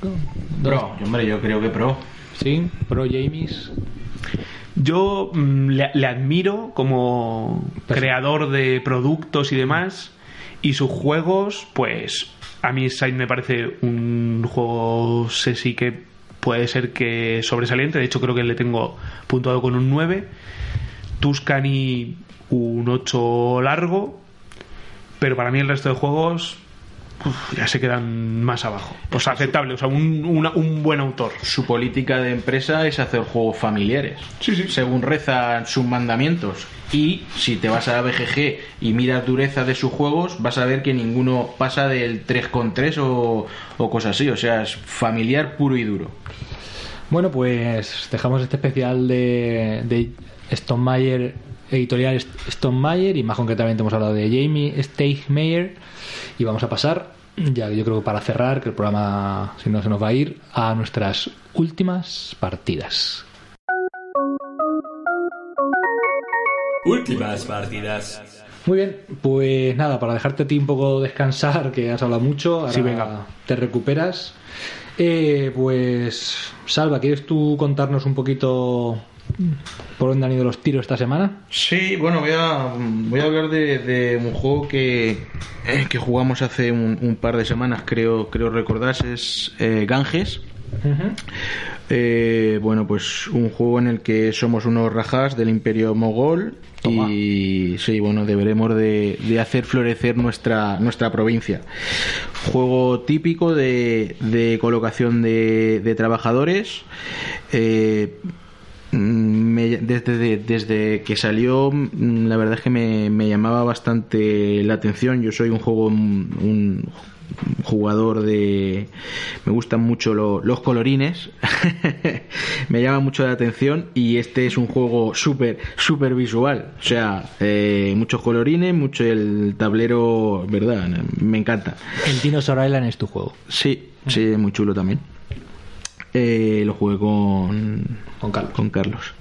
S3: Pro, hombre, yo creo que pro.
S1: ¿Sí? ¿Pro Jamies?
S2: Yo mm, le, le admiro como
S1: Pues-
S2: creador de productos y demás. Y sus juegos, pues a mí Side me parece un juego, sé sí que puede ser que sobresaliente. De hecho, creo que le tengo puntuado con un 9. Tuscany un 8 largo. Pero para mí el resto de juegos uf, ya se quedan más abajo. O sea, aceptable. O sea, un, una- un buen autor.
S3: Su política de empresa es hacer juegos familiares.
S2: Sí, sí.
S3: Según rezan sus mandamientos. Y si te vas a BGG y miras dureza de sus juegos, vas a ver que ninguno pasa del 3,3 o, o cosas así. O sea, es familiar puro y duro.
S1: Bueno, pues dejamos este especial de, de Stonemeyer, editorial Stonemeyer, y más concretamente hemos hablado de Jamie Steinmeier, y vamos a pasar, ya yo creo que para cerrar, que el programa, si no se nos va a ir, a nuestras últimas partidas.
S4: Últimas partidas.
S1: Muy bien, pues nada, para dejarte a ti un poco descansar, que has hablado mucho, ahora
S2: Sí, venga.
S1: te recuperas. Eh, pues, Salva, ¿quieres tú contarnos un poquito por dónde han ido los tiros esta semana?
S3: Sí, bueno, voy a, voy a hablar de, de un juego que, eh, que jugamos hace un, un par de semanas, creo, creo recordar, es eh, Ganges. Eh, bueno, pues un juego en el que somos unos rajas del Imperio Mogol
S1: Toma.
S3: y sí, bueno, deberemos de, de hacer florecer nuestra, nuestra provincia. Juego típico de, de colocación de, de trabajadores. Eh, me- desde, desde que salió, mm, la verdad es que me, me llamaba bastante la atención. Yo soy un juego, un, jugador de. Me gustan mucho lo- los colorines. me llama mucho la atención. Y este es un juego súper, súper visual. O sea, eh, muchos colorines, mucho el tablero, ¿verdad? Me encanta.
S1: El Dinosaur Island es tu juego,
S3: Sí, sí, muy chulo también. Eh, lo jugué con,
S1: con Carlos.
S3: con Carlos.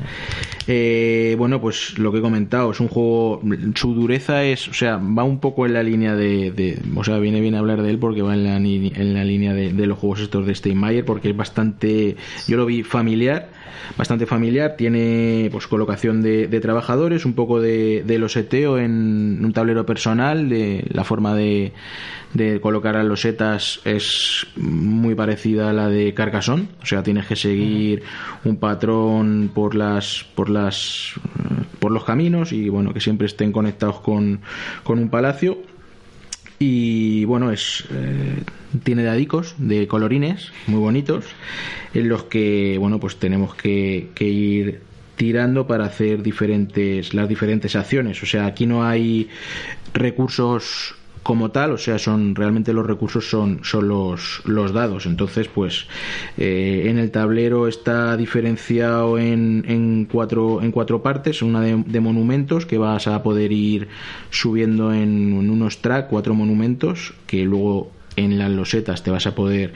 S3: Eh, bueno, pues lo que he comentado, es un juego, su dureza es, o sea, va un poco en la línea de, de- o sea, viene bien hablar de él porque va en la, en la línea de, de los juegos estos de Steinmeier porque es bastante, yo lo vi familiar, bastante familiar, tiene pues colocación de, de trabajadores, un poco de, de loseteo en un tablero personal, de la forma de, de colocar a losetas es muy parecida a la de Carcassonne, o sea, tienes que seguir un patrón por las por las por los caminos y bueno, que siempre estén conectados con, con un palacio y bueno es eh, tiene dadicos de colorines muy bonitos en los que bueno pues tenemos que, que ir tirando para hacer diferentes las diferentes acciones. O sea aquí no hay recursos como tal, o sea, son realmente los recursos son, son los, los dados. Entonces, pues eh, en el tablero está diferenciado en, en, cuatro, en cuatro partes, una de, de monumentos que vas a poder ir subiendo en, en unos track, cuatro monumentos, que luego en las losetas te vas a poder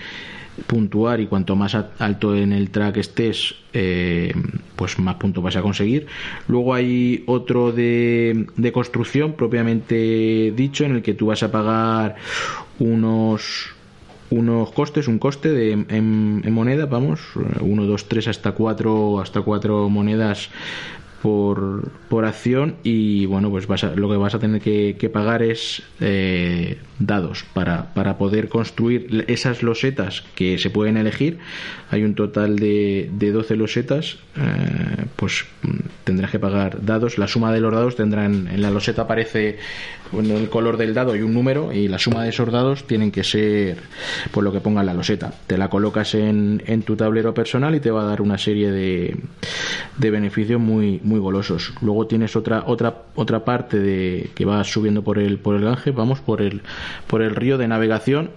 S3: puntuar y cuanto más alto en el track estés, eh, pues más puntos vas a conseguir. Luego hay otro de, de construcción propiamente dicho en el que tú vas a pagar unos unos costes, un coste de, en, moneda, vamos, uno, dos, tres, hasta cuatro, hasta cuatro monedas por, por acción y bueno, pues vas a- lo que vas a tener que, que pagar es eh, dados para, para poder construir esas losetas que se pueden elegir. Hay un total de, de 12 losetas, eh, pues mm, tendrás que pagar dados. La suma de los dados tendrán, en la loseta aparece en el color del dado y un número y la suma de esos dados tienen que ser pues lo que ponga en la loseta. Te la colocas en, en tu tablero personal y te va a dar una serie de, de beneficios muy, muy golosos. Luego tienes otra, otra, otra parte de que va subiendo por el, por el Ganges, vamos, por el, por el río de navegación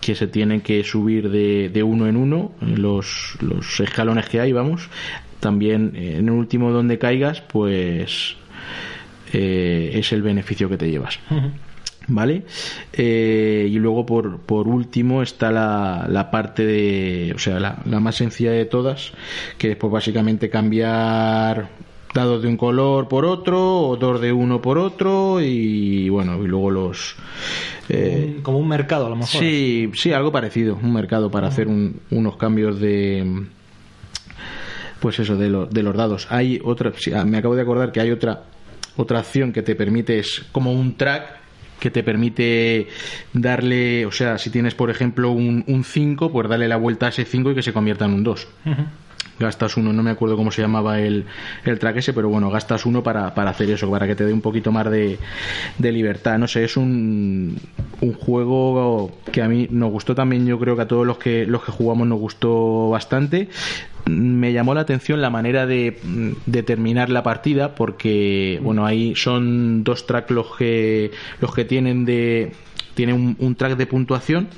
S3: que se tienen que subir de, de uno en uno los, los escalones que hay, vamos. También eh, en el último donde caigas, pues eh, es el beneficio que te llevas. ¿Vale? Eh, y luego por, por último está la, la parte de, o sea, la, la más sencilla de todas, que es pues básicamente cambiar dados de un color por otro, o dos de uno por otro, y bueno, y luego los... eh,
S1: como un mercado, a lo mejor.
S3: Sí, sí, algo parecido, un mercado para hacer un- unos cambios de pues eso de, lo- de los dados. Hay otra, sí, ah, me acabo de acordar que hay otra otra acción que te permite es como un track que te permite darle, o sea, si tienes por ejemplo un 5, pues darle la vuelta a ese 5 y que se convierta en un 2 gastas uno, no me acuerdo cómo se llamaba el, el track ese, pero bueno, gastas uno para, para hacer eso, para que te dé un poquito más de, de libertad. No sé, es un, un juego que a mí nos gustó también, yo creo que a todos los que, los que jugamos nos gustó bastante. Me llamó la atención la manera de, de terminar la partida, porque, bueno, ahí son dos tracks los que, los que tienen de. Tiene un, un track de puntuación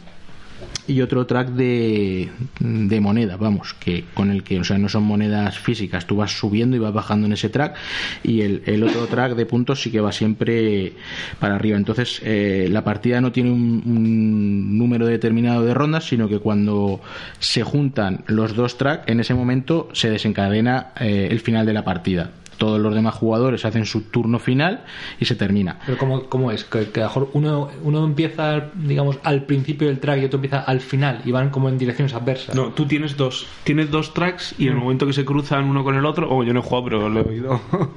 S3: y otro track de, de moneda, vamos, que con el que, o sea, no son monedas físicas, tú vas subiendo y vas bajando en ese track y el, el otro track de puntos sí que va siempre para arriba. Entonces, eh, la partida no tiene un, un número determinado de rondas, sino que cuando se juntan los dos tracks, en ese momento se desencadena eh, el final de la partida. Todos los demás jugadores hacen su turno final y se termina.
S1: Pero ¿cómo, cómo es? Que, que a lo mejor uno, uno empieza, digamos, al principio del track y otro empieza al final y van como en direcciones adversas.
S2: No, tú tienes dos. Tienes dos tracks y en el momento que se cruzan uno con el otro, o yo no he jugado, pero lo he oído.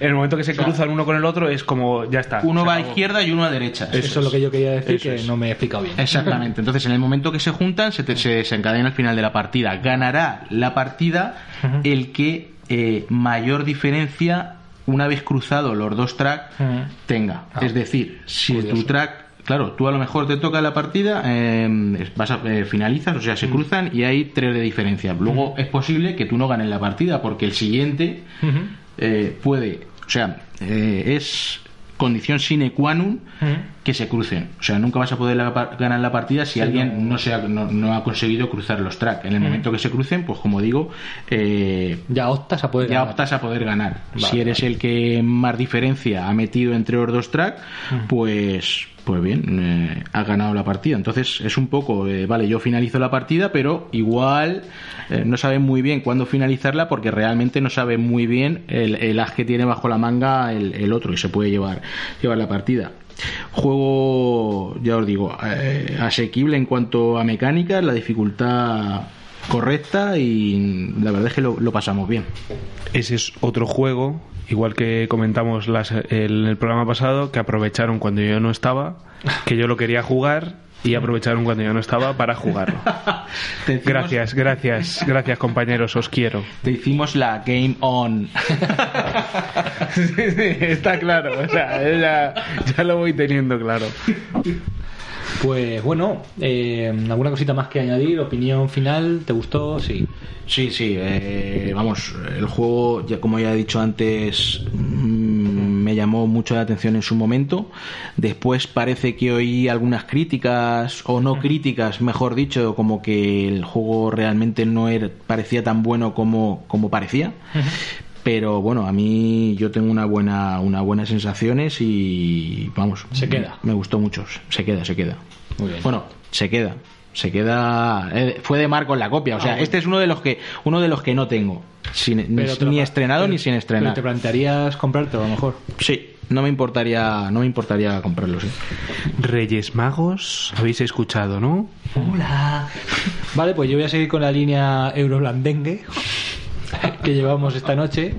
S2: En el momento que se cruzan uno con el otro es como, ya está.
S3: Uno va a izquierda y uno a derecha.
S1: Eso es lo que yo quería decir,
S2: Eso
S1: que
S2: es.
S1: no me he explicado bien.
S3: Exactamente. Entonces, en el momento que se juntan, se, te- se desencadena al final de la partida. Ganará la partida el que eh, mayor diferencia, una vez cruzado los dos tracks,
S1: Ujú.
S3: tenga.
S1: Ah.
S3: Es decir, si
S1: Curioso.
S3: tu track. Claro, tú a lo mejor te toca la partida, eh, vas a- eh, finalizas, o sea, se cruzan y hay tres de diferencia. Luego es posible que tú no ganes la partida porque el siguiente eh, puede, o sea, es condición sine qua non. Que se crucen. O sea, nunca vas a poder la ganar la partida si alguien no, se ha, no, no ha conseguido cruzar los tracks. En el momento que se crucen, pues como digo, eh,
S1: Ya optas a poder
S3: ya
S1: ganar.
S3: optas a poder ganar.
S1: Vale,
S3: si eres el que más diferencia ha metido entre los dos tracks, pues pues bien, eh, has ganado la partida. Entonces es un poco, eh, vale, yo finalizo la partida, pero igual eh, no sabe muy bien cuándo finalizarla porque realmente no sabe muy bien el, el as que tiene bajo la manga el, el otro y se puede llevar, llevar la partida. Juego, ya os digo, eh, asequible en cuanto a mecánicas, la dificultad correcta y la verdad es que lo, lo pasamos bien.
S2: Ese es otro juego, igual que comentamos las- el, el programa pasado, que aprovecharon cuando yo no estaba, que yo lo quería jugar y aprovecharon cuando yo no estaba para jugarlo.
S3: Hicimos-
S2: Gracias, gracias, gracias compañeros, os quiero.
S3: Te hicimos la Game On.
S2: está claro, o sea, ya, ya lo voy teniendo claro.
S1: Pues bueno, eh, ¿alguna cosita más que añadir? ¿Opinión final? ¿Te gustó? Sí.
S3: Sí, sí, eh, vamos, el juego, ya como ya he dicho antes, mm, me llamó mucho la atención en su momento. Después parece que oí algunas críticas, o no críticas, mejor dicho, como que el juego realmente no era, parecía tan bueno como, como parecía. Pero bueno, a mí yo tengo una buena, una buenas sensaciones y vamos.
S1: Se queda.
S3: Me gustó mucho. Se queda, se queda.
S1: Muy bien.
S3: Bueno, se queda. Se queda. eh, fue de Marcos la copia. O sea,
S1: Ah,
S3: este es uno de los que uno de los que no tengo. Sin- ni, estrenado
S1: pero-
S3: ni sin
S1: pero
S3: estrenar.
S1: ¿Te plantearías comprarte a lo mejor?
S3: Sí, no me importaría, no me importaría comprarlo, sí.
S2: Reyes Magos, habéis escuchado, ¿no?
S1: Hola. Vale, pues yo voy a seguir con la línea Euroblandengue que llevamos esta noche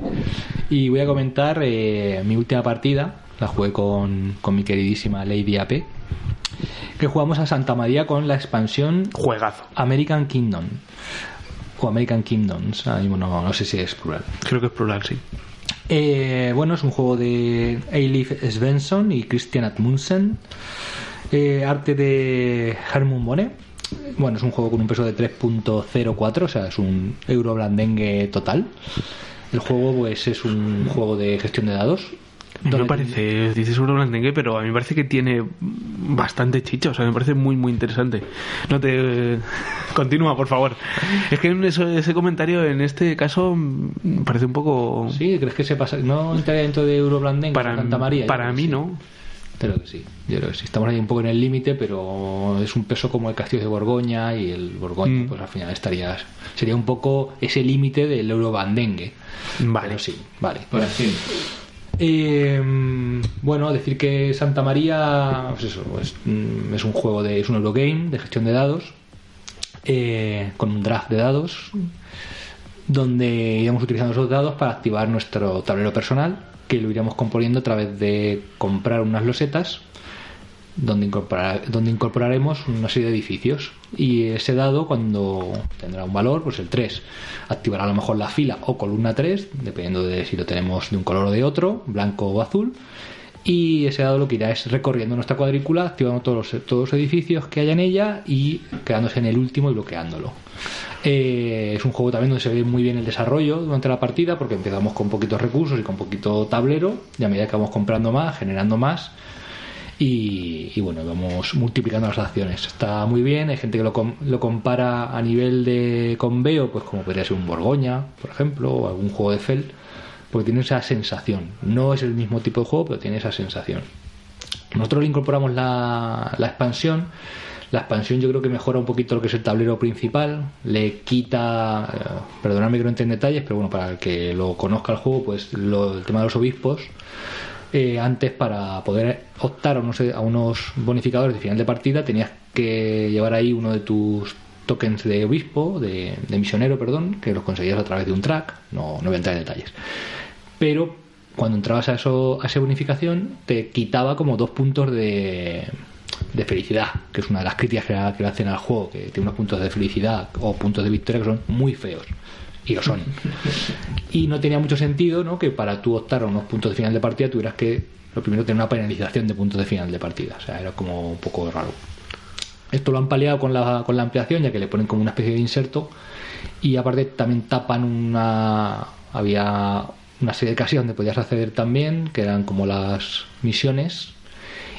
S1: y voy a comentar eh, mi última partida. La jugué con, con mi queridísima Lady AP que jugamos a Santa María con la expansión
S2: Juegazo.
S1: American Kingdom. O American Kingdoms, ahora mismo no, no sé si es plural.
S2: Creo que es plural, sí.
S1: Eh, bueno, es un juego de Eilif Svensson y Christian Atmundsen. Eh, arte de Hermund Bone. Bueno, es un juego con un peso de 3.04, o sea, es un euro blandengue total. El juego, pues, es un juego de gestión de dados.
S2: No me parece, dices un blandengue, pero a mí me parece que tiene bastante chicha, o sea, me parece muy, muy interesante. No te... Continúa, por favor. Es que en ese comentario, en este caso, me parece un poco...
S1: Sí, ¿crees que se pasa? ¿No entraría dentro de euro blandengue
S2: para
S1: Santa María?
S2: Para mí
S1: sí.
S2: no.
S1: Creo que sí, yo creo que sí. Estamos ahí un poco en el límite, pero es un peso como el castillo de Borgoña y el Borgoña,
S2: Mm.
S1: pues al final estarías. Sería un poco ese límite del euro bandengue.
S2: Vale.
S1: Pero sí, vale.
S3: Por ejemplo.
S1: Eh, bueno, decir que Santa María pues eso, es, mm, es un juego de. es un Eurogame de gestión de dados. eh, con un draft de dados. Donde iremos utilizando esos dados para activar nuestro tablero personal. Que lo iremos componiendo a través de comprar unas losetas. Donde, incorporar, donde incorporaremos una serie de edificios. Y ese dado, cuando tendrá un valor, pues el 3, activará a lo mejor la fila o columna 3, dependiendo de si lo tenemos de un color o de otro, blanco o azul. Y ese dado lo que irá es recorriendo nuestra cuadrícula, activando todos los, todos los edificios que haya en ella y quedándose en el último y bloqueándolo. Eh, es un juego también donde se ve muy bien el desarrollo durante la partida, porque empezamos con poquitos recursos y con poquito tablero, y a medida que vamos comprando más, generando más, y, bueno, vamos multiplicando las acciones. Está muy bien, hay gente que lo, lo compara a nivel de conveo, pues como podría ser un Borgoña, por ejemplo, o algún juego de Fel, porque tiene esa sensación. No es el mismo tipo de juego, pero tiene esa sensación. Nosotros le incorporamos la, la expansión. La expansión yo creo que mejora un poquito lo que es el tablero principal, le quita, eh, perdonadme que no entre en detalles, pero bueno, para el que lo conozca el juego, pues lo- el tema de los obispos, eh, antes para poder optar a unos, a unos bonificadores de final de partida tenías que llevar ahí uno de tus tokens de obispo, de, misionero, perdón, que los conseguías a través de un track, no, no voy a entrar en detalles. Pero cuando entrabas a, eso, a esa bonificación te quitaba como dos puntos de, de felicidad, que es una de las críticas que, que le hacen al juego, que tiene unos puntos de felicidad o puntos de victoria que son muy feos. Y lo son. Y no tenía mucho sentido ¿no? que para tú optar a unos puntos de final de partida tuvieras que, lo primero, tener una penalización de puntos de final de partida. O sea, era como un poco raro. Esto lo han paliado con la, con la ampliación, ya que le ponen como una especie de inserto. Y aparte también tapan una... Había una serie de casillas donde podías acceder también, que eran como las misiones.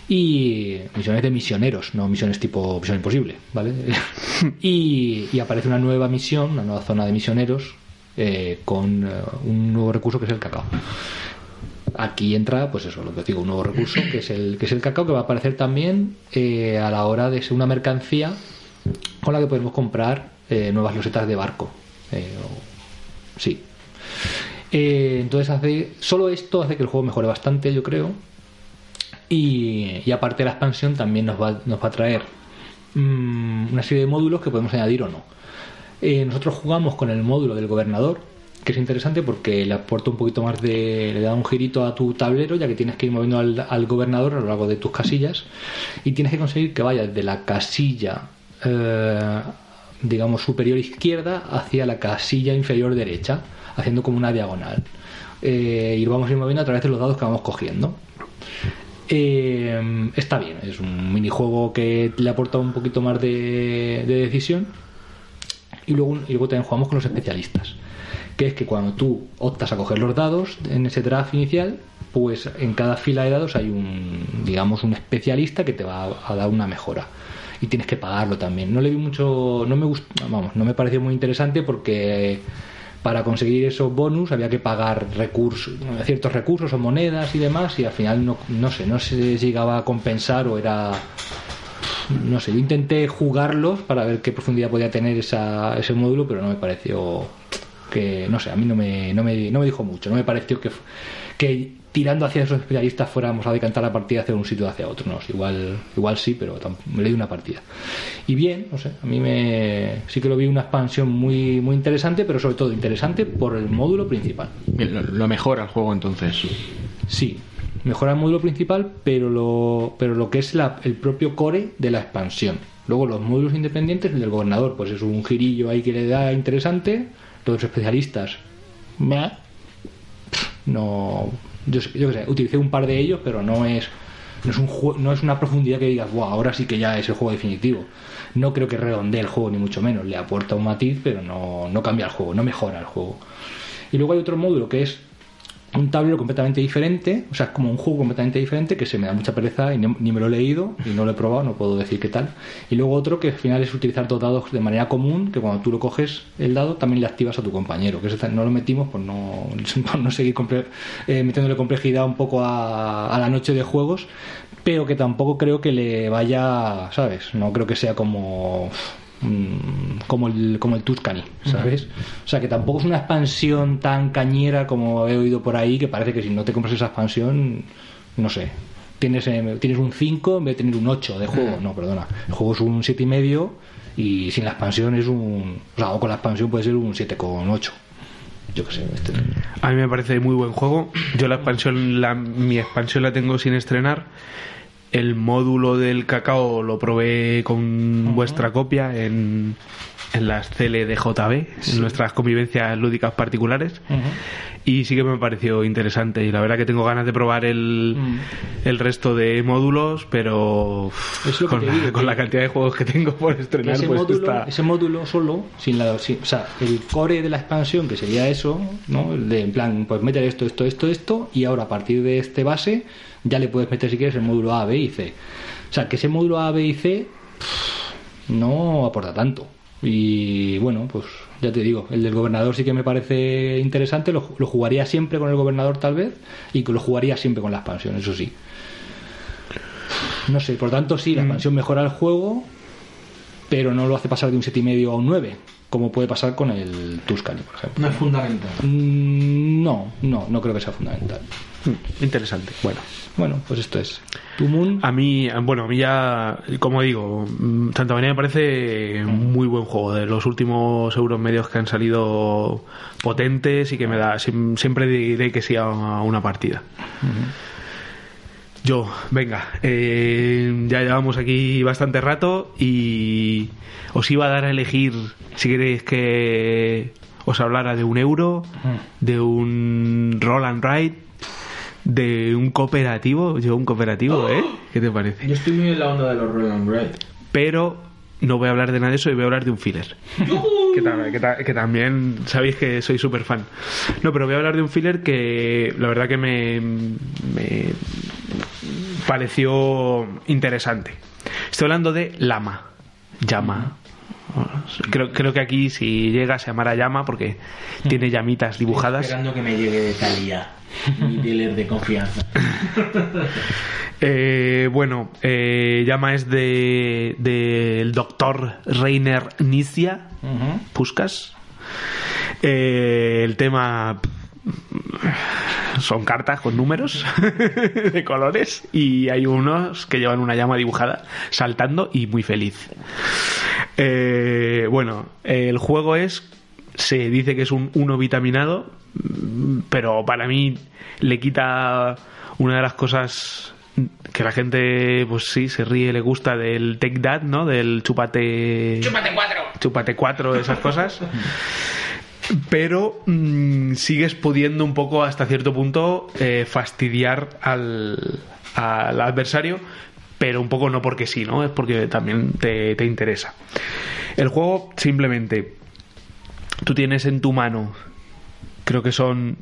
S1: Y misiones de misioneros, no misiones tipo Misión Imposible, ¿vale? y, y aparece una nueva misión, una nueva zona de misioneros, eh, con eh, un nuevo recurso que es el cacao. Aquí entra, pues eso, lo que os digo, un nuevo recurso, que es el, que es el cacao, que va a aparecer también eh, a la hora de ser una mercancía con la que podemos comprar eh, nuevas losetas de barco. Eh, o- sí. Eh, entonces hace. Solo esto hace que el juego mejore bastante, yo creo. Y, y aparte la expansión también nos va, a traer mm, una serie de módulos que podemos añadir o no. Eh, nosotros jugamos con el módulo del gobernador, que es interesante porque le aporta un poquito más de. le da un girito a tu tablero, ya que tienes que ir moviendo al, al gobernador a lo largo de tus casillas y tienes que conseguir que vaya de la casilla. eh, digamos superior izquierda hacia la casilla inferior derecha haciendo como una diagonal Eh, y vamos a ir moviendo a través de los dados que vamos cogiendo eh, está bien, es un minijuego que le aporta un poquito más de, de decisión. Y luego, luego también jugamos con los especialistas. Que es que cuando tú optas a coger los dados en ese draft inicial, pues en cada fila de dados hay un, digamos, un especialista que te va a, a dar una mejora. Y tienes que pagarlo también. No le vi mucho, no me gustó, vamos, no me pareció muy interesante porque para conseguir esos bonus había que pagar recursos, ciertos recursos o monedas y demás y al final no, no sé, no se llegaba a compensar o era no sé, yo intenté jugarlos para ver qué profundidad podía tener esa, ese módulo, pero no me pareció que, no sé, a mí no me, no me, no me dijo mucho, no me pareció que, que tirando hacia esos especialistas fuéramos a decantar la partida hacia un sitio hacia otro, no, igual, igual sí, pero me le di una partida. Y bien, no sé, a mí me sí que lo vi una expansión muy, muy interesante, pero sobre todo interesante por el módulo principal.
S3: Lo, lo mejora el juego entonces.
S1: Sí, mejora el módulo principal, pero lo, pero lo que es la- el propio core de la expansión. Luego los módulos independientes, el del gobernador, pues es un girillo ahí que le da interesante. Los especialistas. No, yo, yo qué sé, utilicé un par de ellos, pero no es no es un no es una profundidad que digas, wow, ahora sí que ya es el juego definitivo. No creo que redondee el juego ni mucho menos, le aporta un matiz, pero no, no cambia el juego, no mejora el juego. Y luego hay otro módulo que es un tablero completamente diferente, o sea, es como un juego completamente diferente que se me da mucha pereza y ni, me lo he leído y no lo he probado, no puedo decir qué tal. Y luego otro que al final es utilizar dos dados de manera común, que cuando tú lo coges el dado también le activas a tu compañero, que no lo metimos por no, no seguir comple- eh, metiéndole complejidad un poco a, a la noche de juegos, pero que tampoco creo que le vaya, ¿sabes? No creo que sea como mm, como el como el Tuscany, ¿sabes? O sea, que tampoco es una expansión tan cañera como he oído por ahí, que parece que si no te compras esa expansión, no sé, tienes eh, tienes un 5 en vez de tener un 8 de juego. No, perdona. El juego es un 7,5 y medio y sin la expansión es un, o sea, o con la expansión puede ser un 7,8. Yo qué sé, este,
S2: A mí me parece muy buen juego. Yo la expansión, la, mi expansión la tengo sin estrenar. El módulo del cacao lo probé con vuestra copia en, en las CLDJB, en nuestras convivencias lúdicas particulares. Y sí que me pareció interesante. Y la verdad que tengo ganas de probar el,
S1: Mm.
S2: el resto de módulos, pero con, la,
S1: digo,
S2: con
S1: que-
S2: la cantidad de juegos que tengo por estrenar,
S1: ese,
S2: pues
S1: módulo,
S2: está...
S1: ese módulo solo, sin la, sin- o sea, el core de la expansión, que sería eso, ¿no? De, en plan, pues meter esto, esto, esto, esto, y ahora a partir de este base ya le puedes meter si quieres el módulo A, B y C. O sea, que ese módulo A, B y C pff, no aporta tanto. Y bueno, pues ya te digo, el del gobernador sí que me parece interesante, lo, lo jugaría siempre con el gobernador tal vez, y que lo jugaría siempre con la expansión, eso sí. No sé, por tanto sí, la expansión mejora el juego, pero no lo hace pasar de un 7,5 a un 9, como puede pasar con el Tuscany, por ejemplo.
S5: No es fundamental.
S1: Mm, No, no, no creo que sea fundamental.
S2: Mm, Interesante. Bueno.
S1: Bueno, pues esto es. Tu Moon,
S2: A mí, bueno, a mí ya, como digo, mm, Santa María me parece muy buen juego. De los últimos euros medios que han salido potentes y que me da, siem- siempre diré que sí a una partida. Yo, venga, eh, ya llevamos aquí bastante rato y os iba a dar a elegir si queréis que os hablara de un euro, de un roll and ride, de un cooperativo. Yo, un cooperativo, ¿eh? ¿Qué te parece?
S5: Yo estoy muy en la onda de los Roll and Ride.
S2: Pero no voy a hablar de nada de eso y voy a hablar de un filler. que, que también sabéis que soy súper fan. No, pero voy a hablar de un filler que la verdad que me, me pareció interesante. Estoy hablando de Lama. Llama. Creo, creo que aquí si llega se llamará Llama porque tiene llamitas dibujadas.
S5: Esperando que me llegue de Thalía, mi dealer de confianza.
S2: Eh, bueno, eh, Llama es de del doctor Reiner Nisia Puskas. Eh, el tema son cartas con números de colores y hay unos que llevan una llama dibujada saltando y muy feliz. Eh, bueno, el juego es se dice que es un uno vitaminado, pero para mí le quita una de las cosas que la gente, pues sí, se ríe, le gusta del Take That, ¿no? Del chupate. Chúpate cuatro. Chúpate cuatro, esas cosas. Pero mm, sigues pudiendo un poco hasta cierto punto eh, fastidiar al, al adversario, pero un poco no porque sí, ¿no? Es porque también te, te interesa. El juego simplemente tú tienes en tu mano, creo que son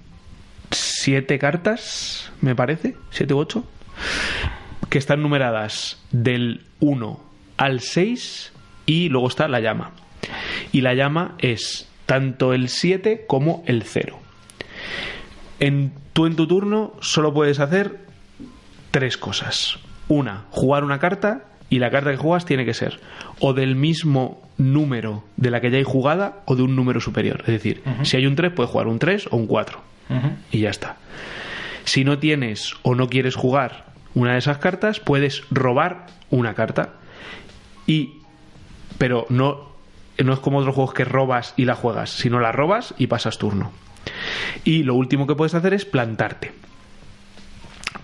S2: siete cartas, me parece, siete u ocho, que están numeradas del 1 al 6 y luego está la llama. Y la llama es tanto el 7 como el 0. En, tú en tu turno solo puedes hacer tres cosas. Una, jugar una carta y la carta que juegas tiene que ser o del mismo número de la que ya hay jugada o de un número superior. Es decir, si hay un 3 puedes jugar un 3 o un 4 y ya está. Si no tienes o no quieres jugar una de esas cartas, puedes robar una carta. Y pero no no es como otros juegos que robas y la juegas, sino la robas y pasas turno. Y lo último que puedes hacer es plantarte.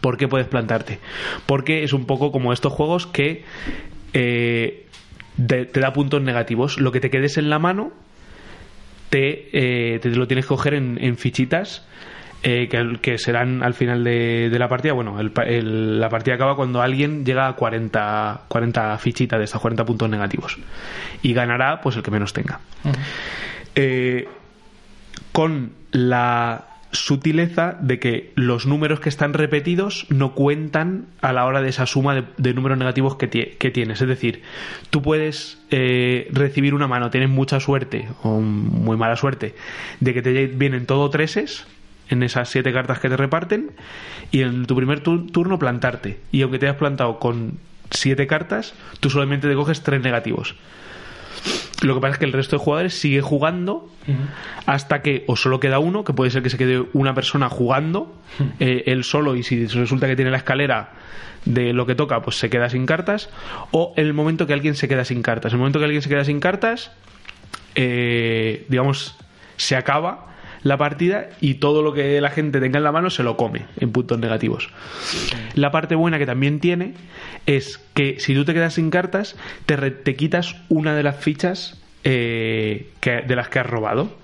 S2: ¿Por qué puedes plantarte? Porque es un poco como estos juegos que eh, te, da puntos negativos. Lo que te quedes en la mano te, eh, lo tienes que coger en fichitas eh, que, que serán al final de, de la partida. Bueno, el el- la partida acaba cuando alguien llega a 40, 40 fichitas de estas 40 puntos negativos. Y ganará pues el que menos tenga. Eh, con la sutileza de que los números que están repetidos no cuentan a la hora de esa suma de, de números negativos que, tie- que tienes. Es decir, tú puedes eh, recibir una mano, tienes mucha suerte o muy mala suerte de que te vienen todo treses en esas siete cartas que te reparten y en tu primer tu- turno plantarte. Y aunque te hayas plantado con siete cartas, tú solamente te coges tres negativos. Lo que pasa es que el resto de jugadores sigue jugando hasta que o solo queda uno, que puede ser que se quede una persona jugando, eh, él solo, y si resulta que tiene la escalera de lo que toca, pues se queda sin cartas, o el momento que alguien se queda sin cartas. En el momento que alguien se queda sin cartas, eh, digamos, se acaba la partida y todo lo que la gente tenga en la mano se lo come en puntos negativos. La parte buena que también tiene es que si tú te quedas sin cartas, te, re- te quitas una de las fichas eh, que- de las que has robado.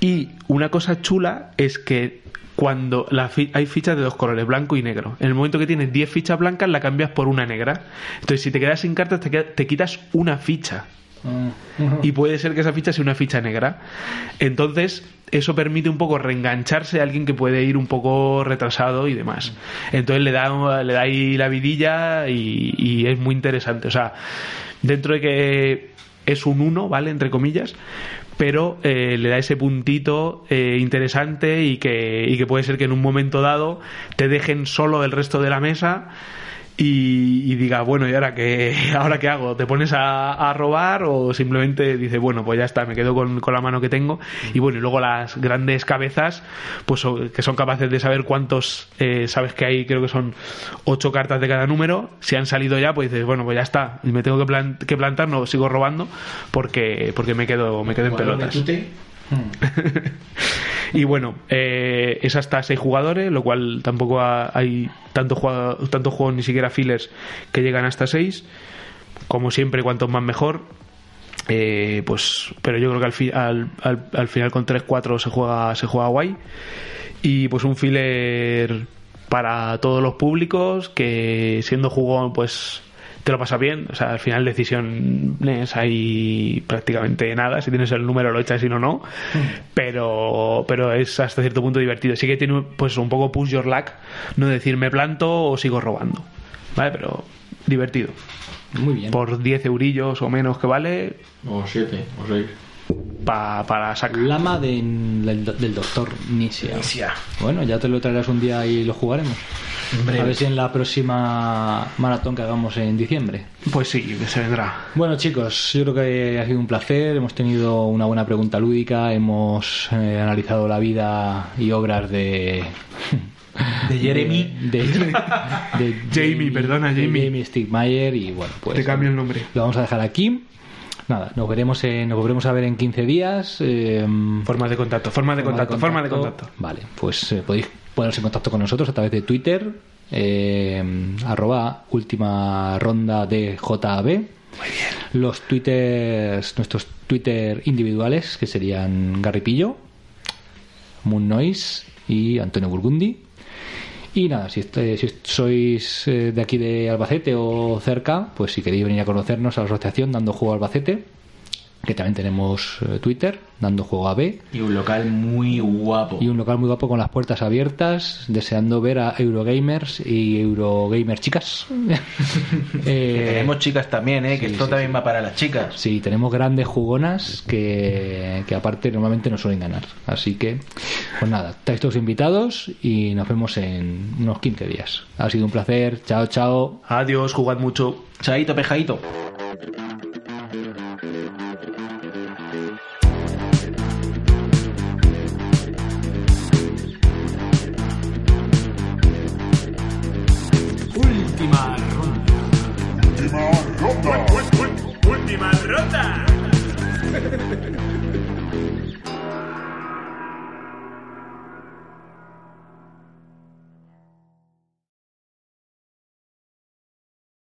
S2: Y una cosa chula es que cuando la fi- hay fichas de dos colores, blanco y negro. En el momento que tienes 10 fichas blancas, la cambias por una negra. Entonces, si te quedas sin cartas, te, te quitas una ficha. Y puede ser que esa ficha sea una ficha negra. Entonces, eso permite un poco reengancharse a alguien que puede ir un poco retrasado y demás. Entonces le da, le da ahí la vidilla y, es muy interesante. O sea, dentro de que es un uno, ¿vale? Entre comillas, pero eh, le da ese puntito eh, interesante y que, y que puede ser que en un momento dado te dejen solo del resto de la mesa y, y diga, bueno, ¿y ahora qué, ahora qué hago? ¿Te pones a, a robar o simplemente dices, bueno, pues ya está, me quedo con, con la mano que tengo? Y bueno, y luego las grandes cabezas, pues que son capaces de saber cuántos, eh, sabes que hay, creo que son ocho cartas de cada número, si han salido ya, pues dices, bueno, pues ya está, y me tengo que, plan- que plantar, no sigo robando porque, porque me quedo, me quedo en pelotas. Y bueno, eh, es hasta 6 jugadores, lo cual tampoco ha- hay tanto juego, tanto juegos ni siquiera fillers que llegan hasta 6. Como siempre, cuantos más mejor. Eh, pues, pero yo creo que al, fi- al, al- al final con 3-4 se juega, se juega guay. Y pues un filler para todos los públicos que siendo jugón pues te lo pasa bien, o sea, al final decisiones hay prácticamente nada, si tienes el número lo echas y no no, pero pero es hasta cierto punto divertido. Sí que tiene pues un poco push your luck, no decir me planto o sigo robando. ¿Vale? Pero divertido.
S1: Muy bien.
S2: Por 10 eurillos o menos que vale,
S3: O siete, o seis.
S2: Pa- para sacar.
S1: Lama de- del, del doctor Nisia. Bueno, ya te lo traerás un día y lo jugaremos. A ver si en la próxima maratón que hagamos en diciembre.
S2: Pues sí, se vendrá.
S1: Bueno chicos, yo creo que ha sido un placer, hemos tenido una buena pregunta lúdica, hemos eh, analizado la vida y obras de...
S5: De Jeremy.
S1: De, de
S2: Jamie, perdona,
S1: de
S2: Jamie.
S1: Jamie Stigmayer y bueno, pues...
S2: Te cambio el nombre.
S1: Lo vamos a dejar aquí. Nada, nos veremos, en- nos volveremos a ver en 15 días. eh,
S2: Formas de contacto, formas de contacto, formas de contacto.
S1: Vale, pues eh, podéis poneros en contacto con nosotros a través de Twitter, eh, arroba última ronda de JAB. Muy bien. Los twitters, nuestros Twitter individuales, que serían Garripillo, Moon Noise y Antonio Burgundi. Y nada, si, este- si sois eh, de aquí de Albacete o cerca, pues si queréis venir a conocernos a la asociación Dando Juego Albacete, que también tenemos eh, Twitter, Dando Juego AB,
S5: Y un local muy guapo.
S1: y un local muy guapo con las puertas abiertas, deseando ver a Eurogamers y Eurogamers chicas. Eh,
S5: Tenemos chicas también, ¿eh? que esto
S1: sí,
S5: también va para las chicas.
S1: Sí, tenemos grandes jugonas que, que aparte normalmente no suelen ganar. Así que, pues nada, estáis todos invitados y nos vemos en unos 15 días. Ha sido un placer. Chao, chao.
S2: Adiós, jugad mucho.
S5: Chaito, pejadito.